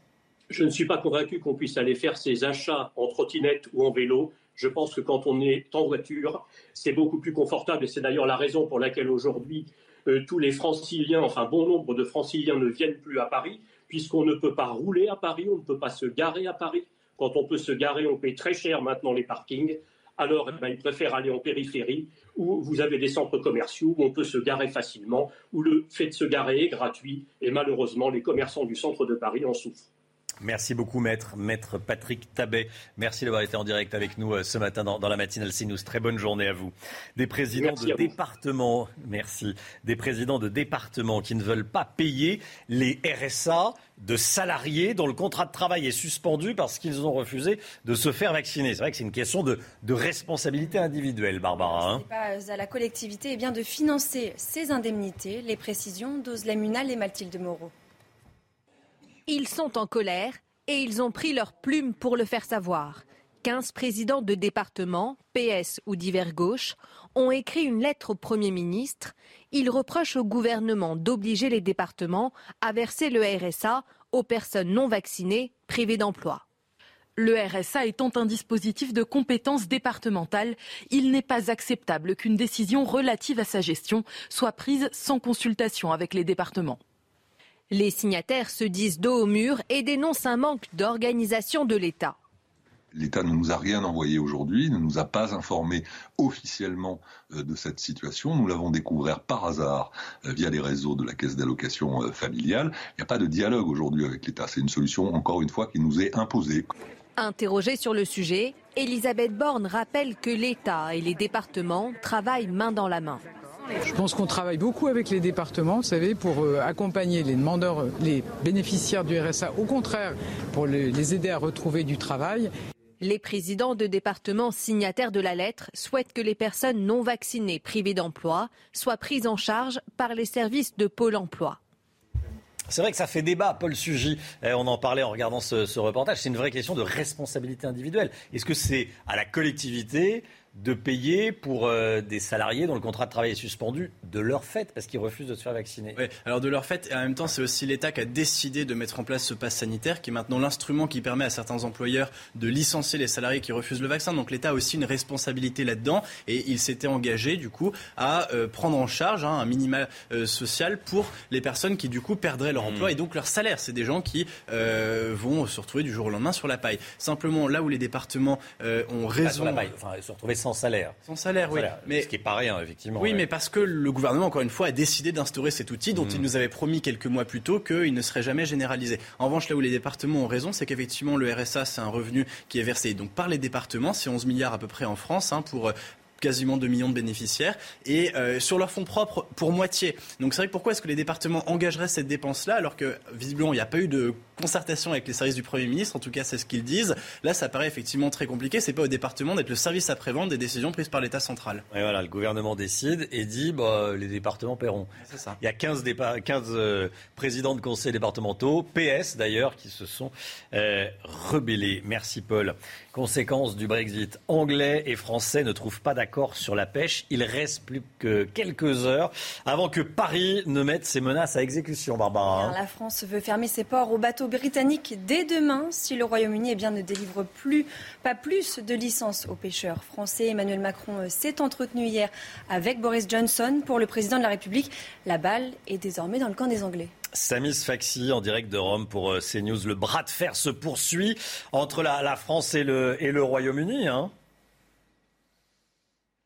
Je ne suis pas convaincu qu'on puisse aller faire ses achats en trottinette ou en vélo je pense que quand on est en voiture, c'est beaucoup plus confortable. Et c'est d'ailleurs la raison pour laquelle aujourd'hui, euh, tous les franciliens, enfin bon nombre de franciliens ne viennent plus à Paris, puisqu'on ne peut pas rouler à Paris, on ne peut pas se garer à Paris. Quand on peut se garer, on paye très cher maintenant les parkings. Alors, eh ben, ils préfèrent aller en périphérie, où vous avez des centres commerciaux où on peut se garer facilement, où le fait de se garer est gratuit. Et malheureusement, les commerçants du centre de Paris en souffrent. Merci beaucoup, maître, maître Patrick Tabet. Merci d'avoir été en direct avec nous euh, ce matin dans, la matinale CNews. Très bonne journée à vous. Des présidents de départements, merci, des présidents de départements qui ne veulent pas payer les RSA de salariés dont le contrat de travail est suspendu parce qu'ils ont refusé de se faire vacciner. C'est vrai que c'est une question de, responsabilité individuelle, Barbara. Hein. pas à la collectivité eh bien, de financer ces indemnités. Les précisions Munal et Mathilde Moreau. Ils sont en colère et ils ont pris leur plume pour le faire savoir. 15 présidents de départements, PS ou divers gauches, ont écrit une lettre au Premier ministre. Ils reprochent au gouvernement d'obliger les départements à verser le RSA aux personnes non vaccinées privées d'emploi. Le RSA étant un dispositif de compétence départementale, il n'est pas acceptable qu'une décision relative à sa gestion soit prise sans consultation avec les départements. Les signataires se disent dos au mur et dénoncent un manque d'organisation de l'État. L'État ne nous a rien envoyé aujourd'hui, ne nous a pas informé officiellement euh, de cette situation. Nous l'avons découvert par hasard euh, via les réseaux de la caisse d'allocation euh, familiale. Il n'y a pas de dialogue aujourd'hui avec l'État. C'est une solution, encore une fois, qui nous est imposée. Interrogée sur le sujet, Elisabeth Borne rappelle que l'État et les départements travaillent main dans la main. Je pense qu'on travaille beaucoup avec les départements, vous savez, pour euh, accompagner les demandeurs, les bénéficiaires du RSA, au contraire, pour les aider à retrouver du travail. Les présidents de départements signataires de la lettre souhaitent que les personnes non vaccinées privées d'emploi soient prises en charge par les services de Pôle emploi. C'est vrai que ça fait débat, Paul Sugy. Eh, on en parlait en regardant ce, ce reportage. C'est une vraie question de responsabilité individuelle. Est-ce que c'est à la collectivité de payer pour euh, des salariés dont le contrat de travail est suspendu de leur fait parce qu'ils refusent de se faire vacciner. Oui, alors de leur fait, et en même temps, c'est aussi l'État qui a décidé de mettre en place ce pass sanitaire, qui est maintenant l'instrument qui permet à certains employeurs de licencier les salariés qui refusent le vaccin. Donc l'État a aussi une responsabilité là-dedans, et il s'était engagé du coup à euh, prendre en charge hein, un minima euh, social pour les personnes qui du coup perdraient leur emploi mmh. et donc leur salaire. C'est des gens qui vont se retrouver du jour au lendemain sur la paille. Simplement, là où les départements ont raison, sur la paille, enfin se retrouver sans salaire. Sans salaire, oui. Mais ce qui est pas rien, effectivement. Oui, mais parce que le gouvernement, encore une fois, a décidé d'instaurer cet outil dont il mmh. nous avait promis quelques mois plus tôt qu'il ne serait jamais généralisé. En revanche, là où les départements ont raison, c'est qu'effectivement, le RSA, c'est un revenu qui est versé donc par les départements. C'est 11 milliards à peu près en France hein, pour quasiment 2 millions de bénéficiaires, et euh, sur leur fonds propres pour moitié. Donc c'est vrai que pourquoi est-ce que les départements engageraient cette dépense-là alors que visiblement il n'y a pas eu de concertation avec les services du Premier ministre, en tout cas c'est ce qu'ils disent. Là ça paraît effectivement très compliqué, c'est pas au département d'être le service après-vente des décisions prises par l'État central. Et voilà, le gouvernement décide et dit bah, les départements paieront. Ça. Il y a 15, 15 euh, présidents de conseils départementaux, PS d'ailleurs, qui se sont euh, rebellés. Merci Paul. Conséquence du Brexit, anglais et français ne trouvent pas d'accord sur la pêche. Il reste plus que quelques heures avant que Paris ne mette ses menaces à exécution, Barbara. La France veut fermer ses ports aux bateaux britanniques dès demain si le Royaume-Uni eh ne délivre plus, pas plus de licences aux pêcheurs français. Emmanuel Macron euh, s'est entretenu hier avec Boris Johnson. Pour le président de la République, la balle est désormais dans le camp des Anglais. Samis Faxi en direct de Rome pour euh, CNews. Le bras de fer se poursuit entre la, France et le, Royaume-Uni. Hein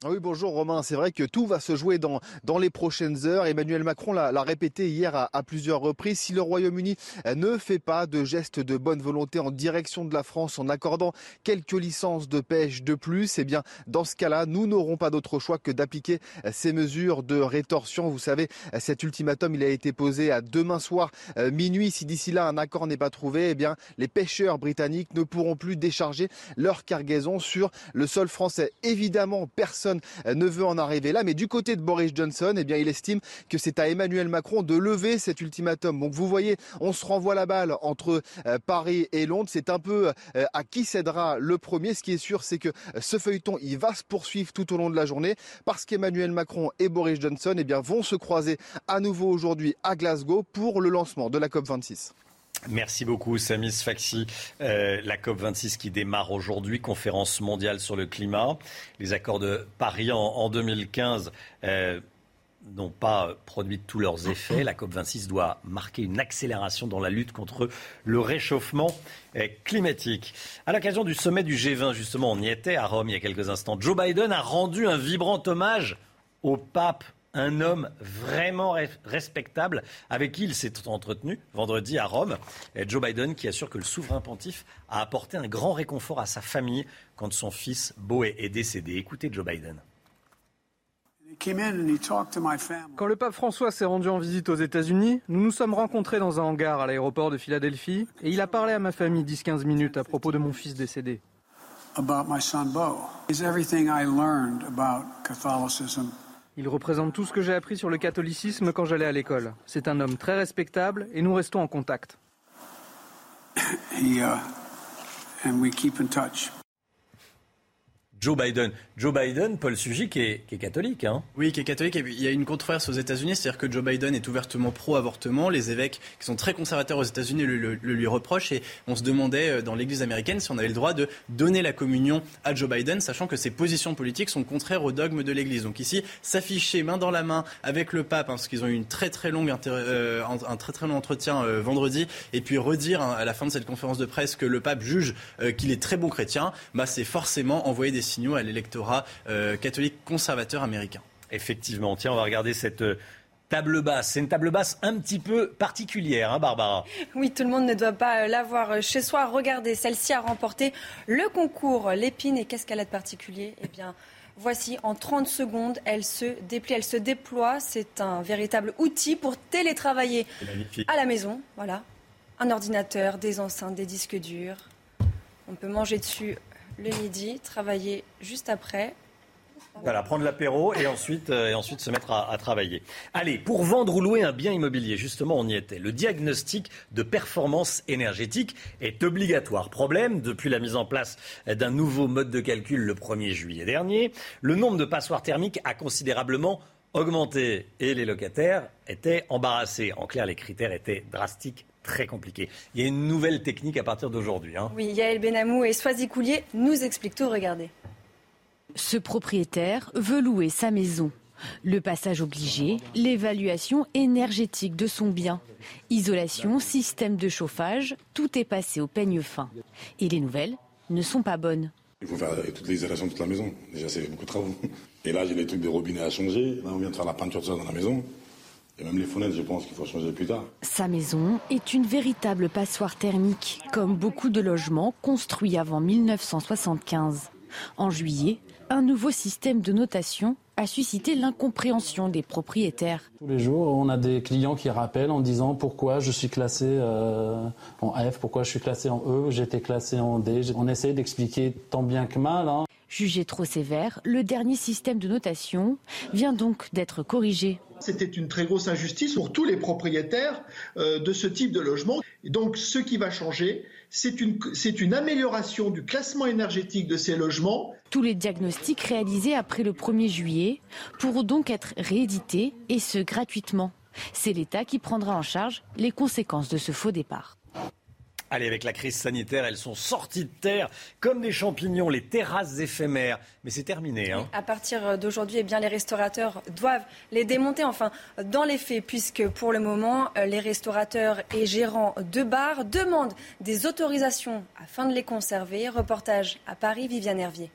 oui, bonjour Romain. C'est vrai que tout va se jouer dans, dans les prochaines heures. Emmanuel Macron l'a répété hier à, plusieurs reprises. Si le Royaume-Uni ne fait pas de gestes de bonne volonté en direction de la France en accordant quelques licences de pêche de plus, eh bien, dans ce cas-là, nous n'aurons pas d'autre choix que d'appliquer ces mesures de rétorsion. Vous savez, cet ultimatum, il a été posé à demain soir euh, minuit. Si d'ici là un accord n'est pas trouvé, eh bien, les pêcheurs britanniques ne pourront plus décharger leur cargaison sur le sol français. Évidemment, personne euh, ne veut en arriver là. Mais du côté de Boris Johnson, eh bien, il estime que c'est à Emmanuel Macron de lever cet ultimatum. Donc vous voyez, on se renvoie la balle entre euh, Paris et Londres. C'est un peu euh, à qui cédera le premier. Ce qui est sûr, c'est que ce feuilleton, il va se poursuivre tout au long de la journée parce qu'Emmanuel Macron et Boris Johnson eh vont se croiser à nouveau aujourd'hui à Glasgow pour le lancement de la COP26. Merci beaucoup, Samis Faxi. Euh, la COP26 qui démarre aujourd'hui, conférence mondiale sur le climat. Les accords de Paris en, 2015 euh, n'ont pas produit tous leurs effets. La COP26 doit marquer une accélération dans la lutte contre le réchauffement euh, climatique. À l'occasion du sommet du G20, justement, on y était à Rome il y a quelques instants. Joe Biden a rendu un vibrant hommage au pape un homme vraiment respectable avec qui il s'est entretenu vendredi à Rome. Joe Biden qui assure que le souverain pontife a apporté un grand réconfort à sa famille quand son fils Beau est décédé. Écoutez Joe Biden. Quand le pape François s'est rendu en visite aux États-Unis, nous nous sommes rencontrés dans un hangar à l'aéroport de Philadelphie et il a parlé à ma famille 10-15 minutes à propos de mon fils décédé. Il représente tout ce que j'ai appris sur le catholicisme quand j'allais à l'école. C'est un homme très respectable et nous restons en contact. (coughs) Uh. Joe Biden. Joe Biden, Paul Sugy, qui est, catholique. Hein. Oui, qui est catholique. il y a une controverse aux États-Unis, c'est-à-dire que Joe Biden est ouvertement pro-avortement. Les évêques, qui sont très conservateurs aux États-Unis, le, lui reprochent. Et on se demandait euh, dans l'Église américaine si on avait le droit de donner la communion à Joe Biden, sachant que ses positions politiques sont contraires au dogme de l'Église. Donc ici, s'afficher main dans la main avec le pape, hein, parce qu'ils ont eu une très très longue euh, un très très long entretien euh, vendredi, et puis redire hein, à la fin de cette conférence de presse que le pape juge qu'il est très bon chrétien, bah, c'est forcément envoyer des signaux à l'électorat euh, catholique conservateur américain. Effectivement. Tiens, on va regarder cette euh, table basse. C'est une table basse un petit peu particulière, hein, Barbara Oui, tout le monde ne doit pas euh, l'avoir chez soi. Regardez, celle-ci a remporté le concours Lépine. Et qu'est-ce qu'elle a de particulier? Eh bien, voici, en 30 secondes, elle se déplie, elle se déploie. C'est un véritable outil pour télétravailler à la maison. Voilà. Un ordinateur, des enceintes, des disques durs. On peut manger dessus le midi, travailler juste après. Voilà, prendre l'apéro et ensuite, euh, et ensuite se mettre à, travailler. Allez, pour vendre ou louer un bien immobilier, justement, on y était. Le diagnostic de performance énergétique est obligatoire. Problème, depuis la mise en place d'un nouveau mode de calcul le 1er juillet dernier, le nombre de passoires thermiques a considérablement augmenté et les locataires étaient embarrassés. En clair, les critères étaient drastiques très compliqués. Il y a une nouvelle technique à partir d'aujourd'hui. Hein. Oui, Yael Benamou et Soisy Coulier nous expliquent tout. Regardez. Ce propriétaire veut louer sa maison. Le passage obligé, l'évaluation énergétique de son bien. Isolation, système de chauffage, tout est passé au peigne fin. Et les nouvelles ne sont pas bonnes. Il faut faire toutes les isolation de toute la maison. Déjà, c'est beaucoup de travaux. Et là, j'ai des trucs de robinet à changer. Là, on vient de faire la peinture de ça dans la maison. Et même les fenêtres, je pense qu'il faut changer plus tard. Sa maison est une véritable passoire thermique, comme beaucoup de logements construits avant 1975. En juillet, un nouveau système de notation a suscité l'incompréhension des propriétaires. Tous les jours, on a des clients qui rappellent en disant pourquoi je suis classé euh, en F, pourquoi je suis classé en E, j'étais classé en D. On essaie d'expliquer tant bien que mal. Hein. Jugé trop sévère, le dernier système de notation vient donc d'être corrigé. C'était une très grosse injustice pour tous les propriétaires euh, de ce type de logement. Et donc ce qui va changer, c'est une, amélioration du classement énergétique de ces logements. Tous les diagnostics réalisés après le 1er juillet pourront donc être réédités et ce gratuitement. C'est l'État qui prendra en charge les conséquences de ce faux départ. Allez, avec la crise sanitaire, elles sont sorties de terre comme des champignons, les terrasses éphémères. Mais c'est terminé. Hein. À partir d'aujourd'hui, eh bien, les restaurateurs doivent les démonter, enfin, dans les faits, puisque pour le moment, les restaurateurs et gérants de bars demandent des autorisations afin de les conserver. Reportage à Paris, Viviane Hervier.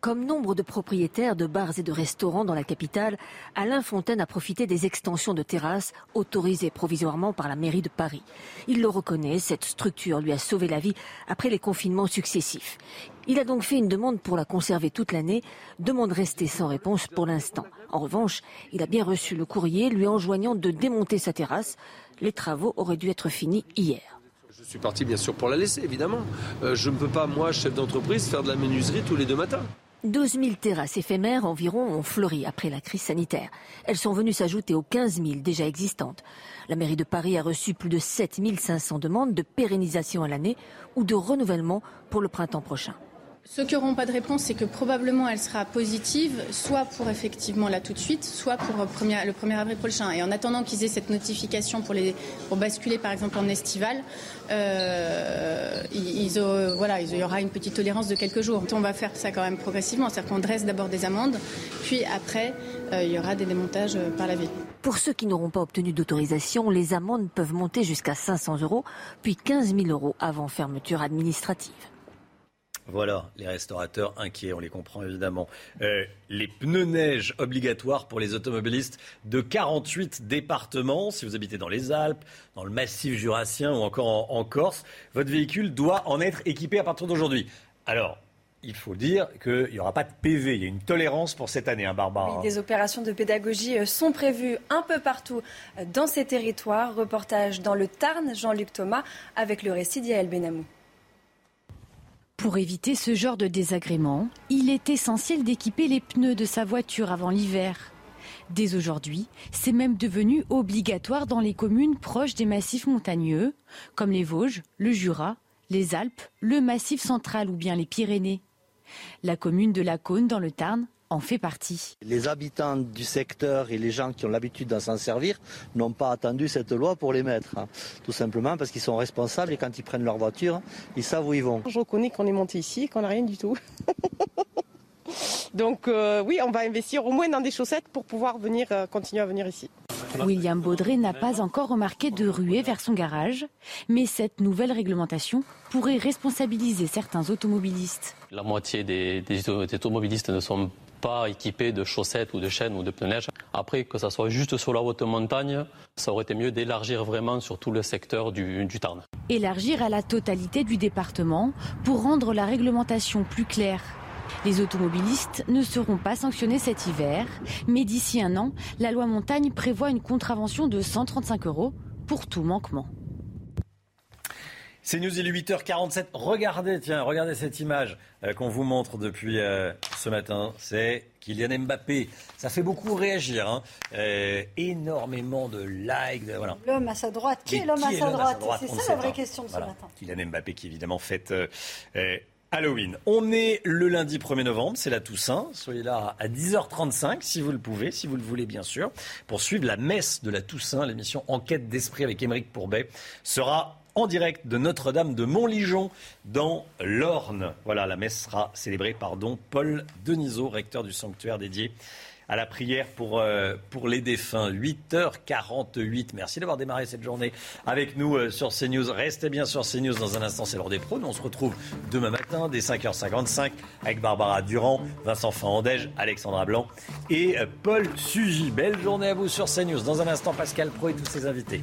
Comme nombre de propriétaires de bars et de restaurants dans la capitale, Alain Fontaine a profité des extensions de terrasses autorisées provisoirement par la mairie de Paris. Il le reconnaît, cette structure lui a sauvé la vie après les confinements successifs. Il a donc fait une demande pour la conserver toute l'année, demande restée sans réponse pour l'instant. En revanche, il a bien reçu le courrier lui enjoignant de démonter sa terrasse. Les travaux auraient dû être finis hier. Je suis parti bien sûr pour la laisser, évidemment. Euh, je ne peux pas, moi, chef d'entreprise, faire de la menuiserie tous les deux matins. 12 000 terrasses éphémères environ ont fleuri après la crise sanitaire. Elles sont venues s'ajouter aux 15 000 déjà existantes. La mairie de Paris a reçu plus de 7 500 demandes de pérennisation à l'année ou de renouvellement pour le printemps prochain. Ceux qui n'auront pas de réponse, c'est que probablement elle sera positive, soit pour effectivement là tout de suite, soit pour le 1er avril prochain. Et en attendant qu'ils aient cette notification pour, les, basculer par exemple en estival, euh, voilà, il y aura une petite tolérance de quelques jours. On va faire ça quand même progressivement, c'est-à-dire qu'on dresse d'abord des amendes, puis après euh, il y aura des démontages euh, par la ville. Pour ceux qui n'auront pas obtenu d'autorisation, les amendes peuvent monter jusqu'à 500 euros, puis 15 000 euros avant fermeture administrative. Voilà, les restaurateurs inquiets, on les comprend évidemment. Euh, les pneus neige obligatoires pour les automobilistes de 48 départements. Si vous habitez dans les Alpes, dans le massif jurassien ou encore en, Corse, votre véhicule doit en être équipé à partir d'aujourd'hui. Alors, il faut dire qu'il n'y aura pas de PV. Il y a une tolérance pour cette année, hein, Barbara. Oui, des opérations de pédagogie euh, sont prévues un peu partout euh, dans ces territoires. Reportage dans le Tarn, Jean-Luc Thomas, avec le récit d'Yael Benamou. Pour éviter ce genre de désagrément, il est essentiel d'équiper les pneus de sa voiture avant l'hiver. Dès aujourd'hui, c'est même devenu obligatoire dans les communes proches des massifs montagneux, comme les Vosges, le Jura, les Alpes, le Massif central ou bien les Pyrénées. La commune de La Cône dans le Tarn en fait partie. Les habitants du secteur et les gens qui ont l'habitude d'en s'en servir n'ont pas attendu cette loi pour les mettre. Hein. Tout simplement parce qu'ils sont responsables et quand ils prennent leur voiture, ils savent où ils vont. Je reconnais qu'on est monté ici et qu'on n'a rien du tout. (laughs) Donc euh, oui, on va investir au moins dans des chaussettes pour pouvoir venir, euh, continuer à venir ici. William Baudré n'a pas encore remarqué de ruée vers son garage, mais cette nouvelle réglementation pourrait responsabiliser certains automobilistes. La moitié des, des automobilistes ne sont pas équipé de chaussettes ou de chaînes ou de pneus neige. Après, que ça soit juste sur la haute montagne, ça aurait été mieux d'élargir vraiment sur tout le secteur du, du Tarn. Élargir à la totalité du département pour rendre la réglementation plus claire. Les automobilistes ne seront pas sanctionnés cet hiver, mais d'ici un an, la loi montagne prévoit une contravention de 135 euros pour tout manquement. C'est News, il est 8h47. Regardez, tiens, regardez cette image euh, qu'on vous montre depuis euh, ce matin. C'est Kylian Mbappé. Ça fait beaucoup réagir. Hein. Euh, énormément de likes. voilà. L'homme à sa droite. Qui est l'homme à, sa droite C'est ça la vraie question de ce matin. Kylian Mbappé qui évidemment fête Halloween. On est le lundi 1er novembre, c'est la Toussaint. Soyez là à 10h35 si vous le pouvez, si vous le voulez bien sûr, pour suivre la messe de la Toussaint. L'émission Enquête d'esprit avec Émeric Pourbet sera en direct de Notre-Dame de Montligeon dans l'Orne. Voilà, la messe sera célébrée par don Paul Denisot, recteur du sanctuaire dédié à la prière pour, euh, pour les défunts. 8h48. Merci d'avoir démarré cette journée avec nous euh, sur CNews. Restez bien sur CNews dans un instant, c'est l'heure des pros. On se retrouve demain matin dès 5h55 avec Barbara Durand, Vincent Fandège, Alexandra Blanc et euh, Paul Sugy. Belle journée à vous sur CNews. Dans un instant, Pascal Pro et tous ses invités.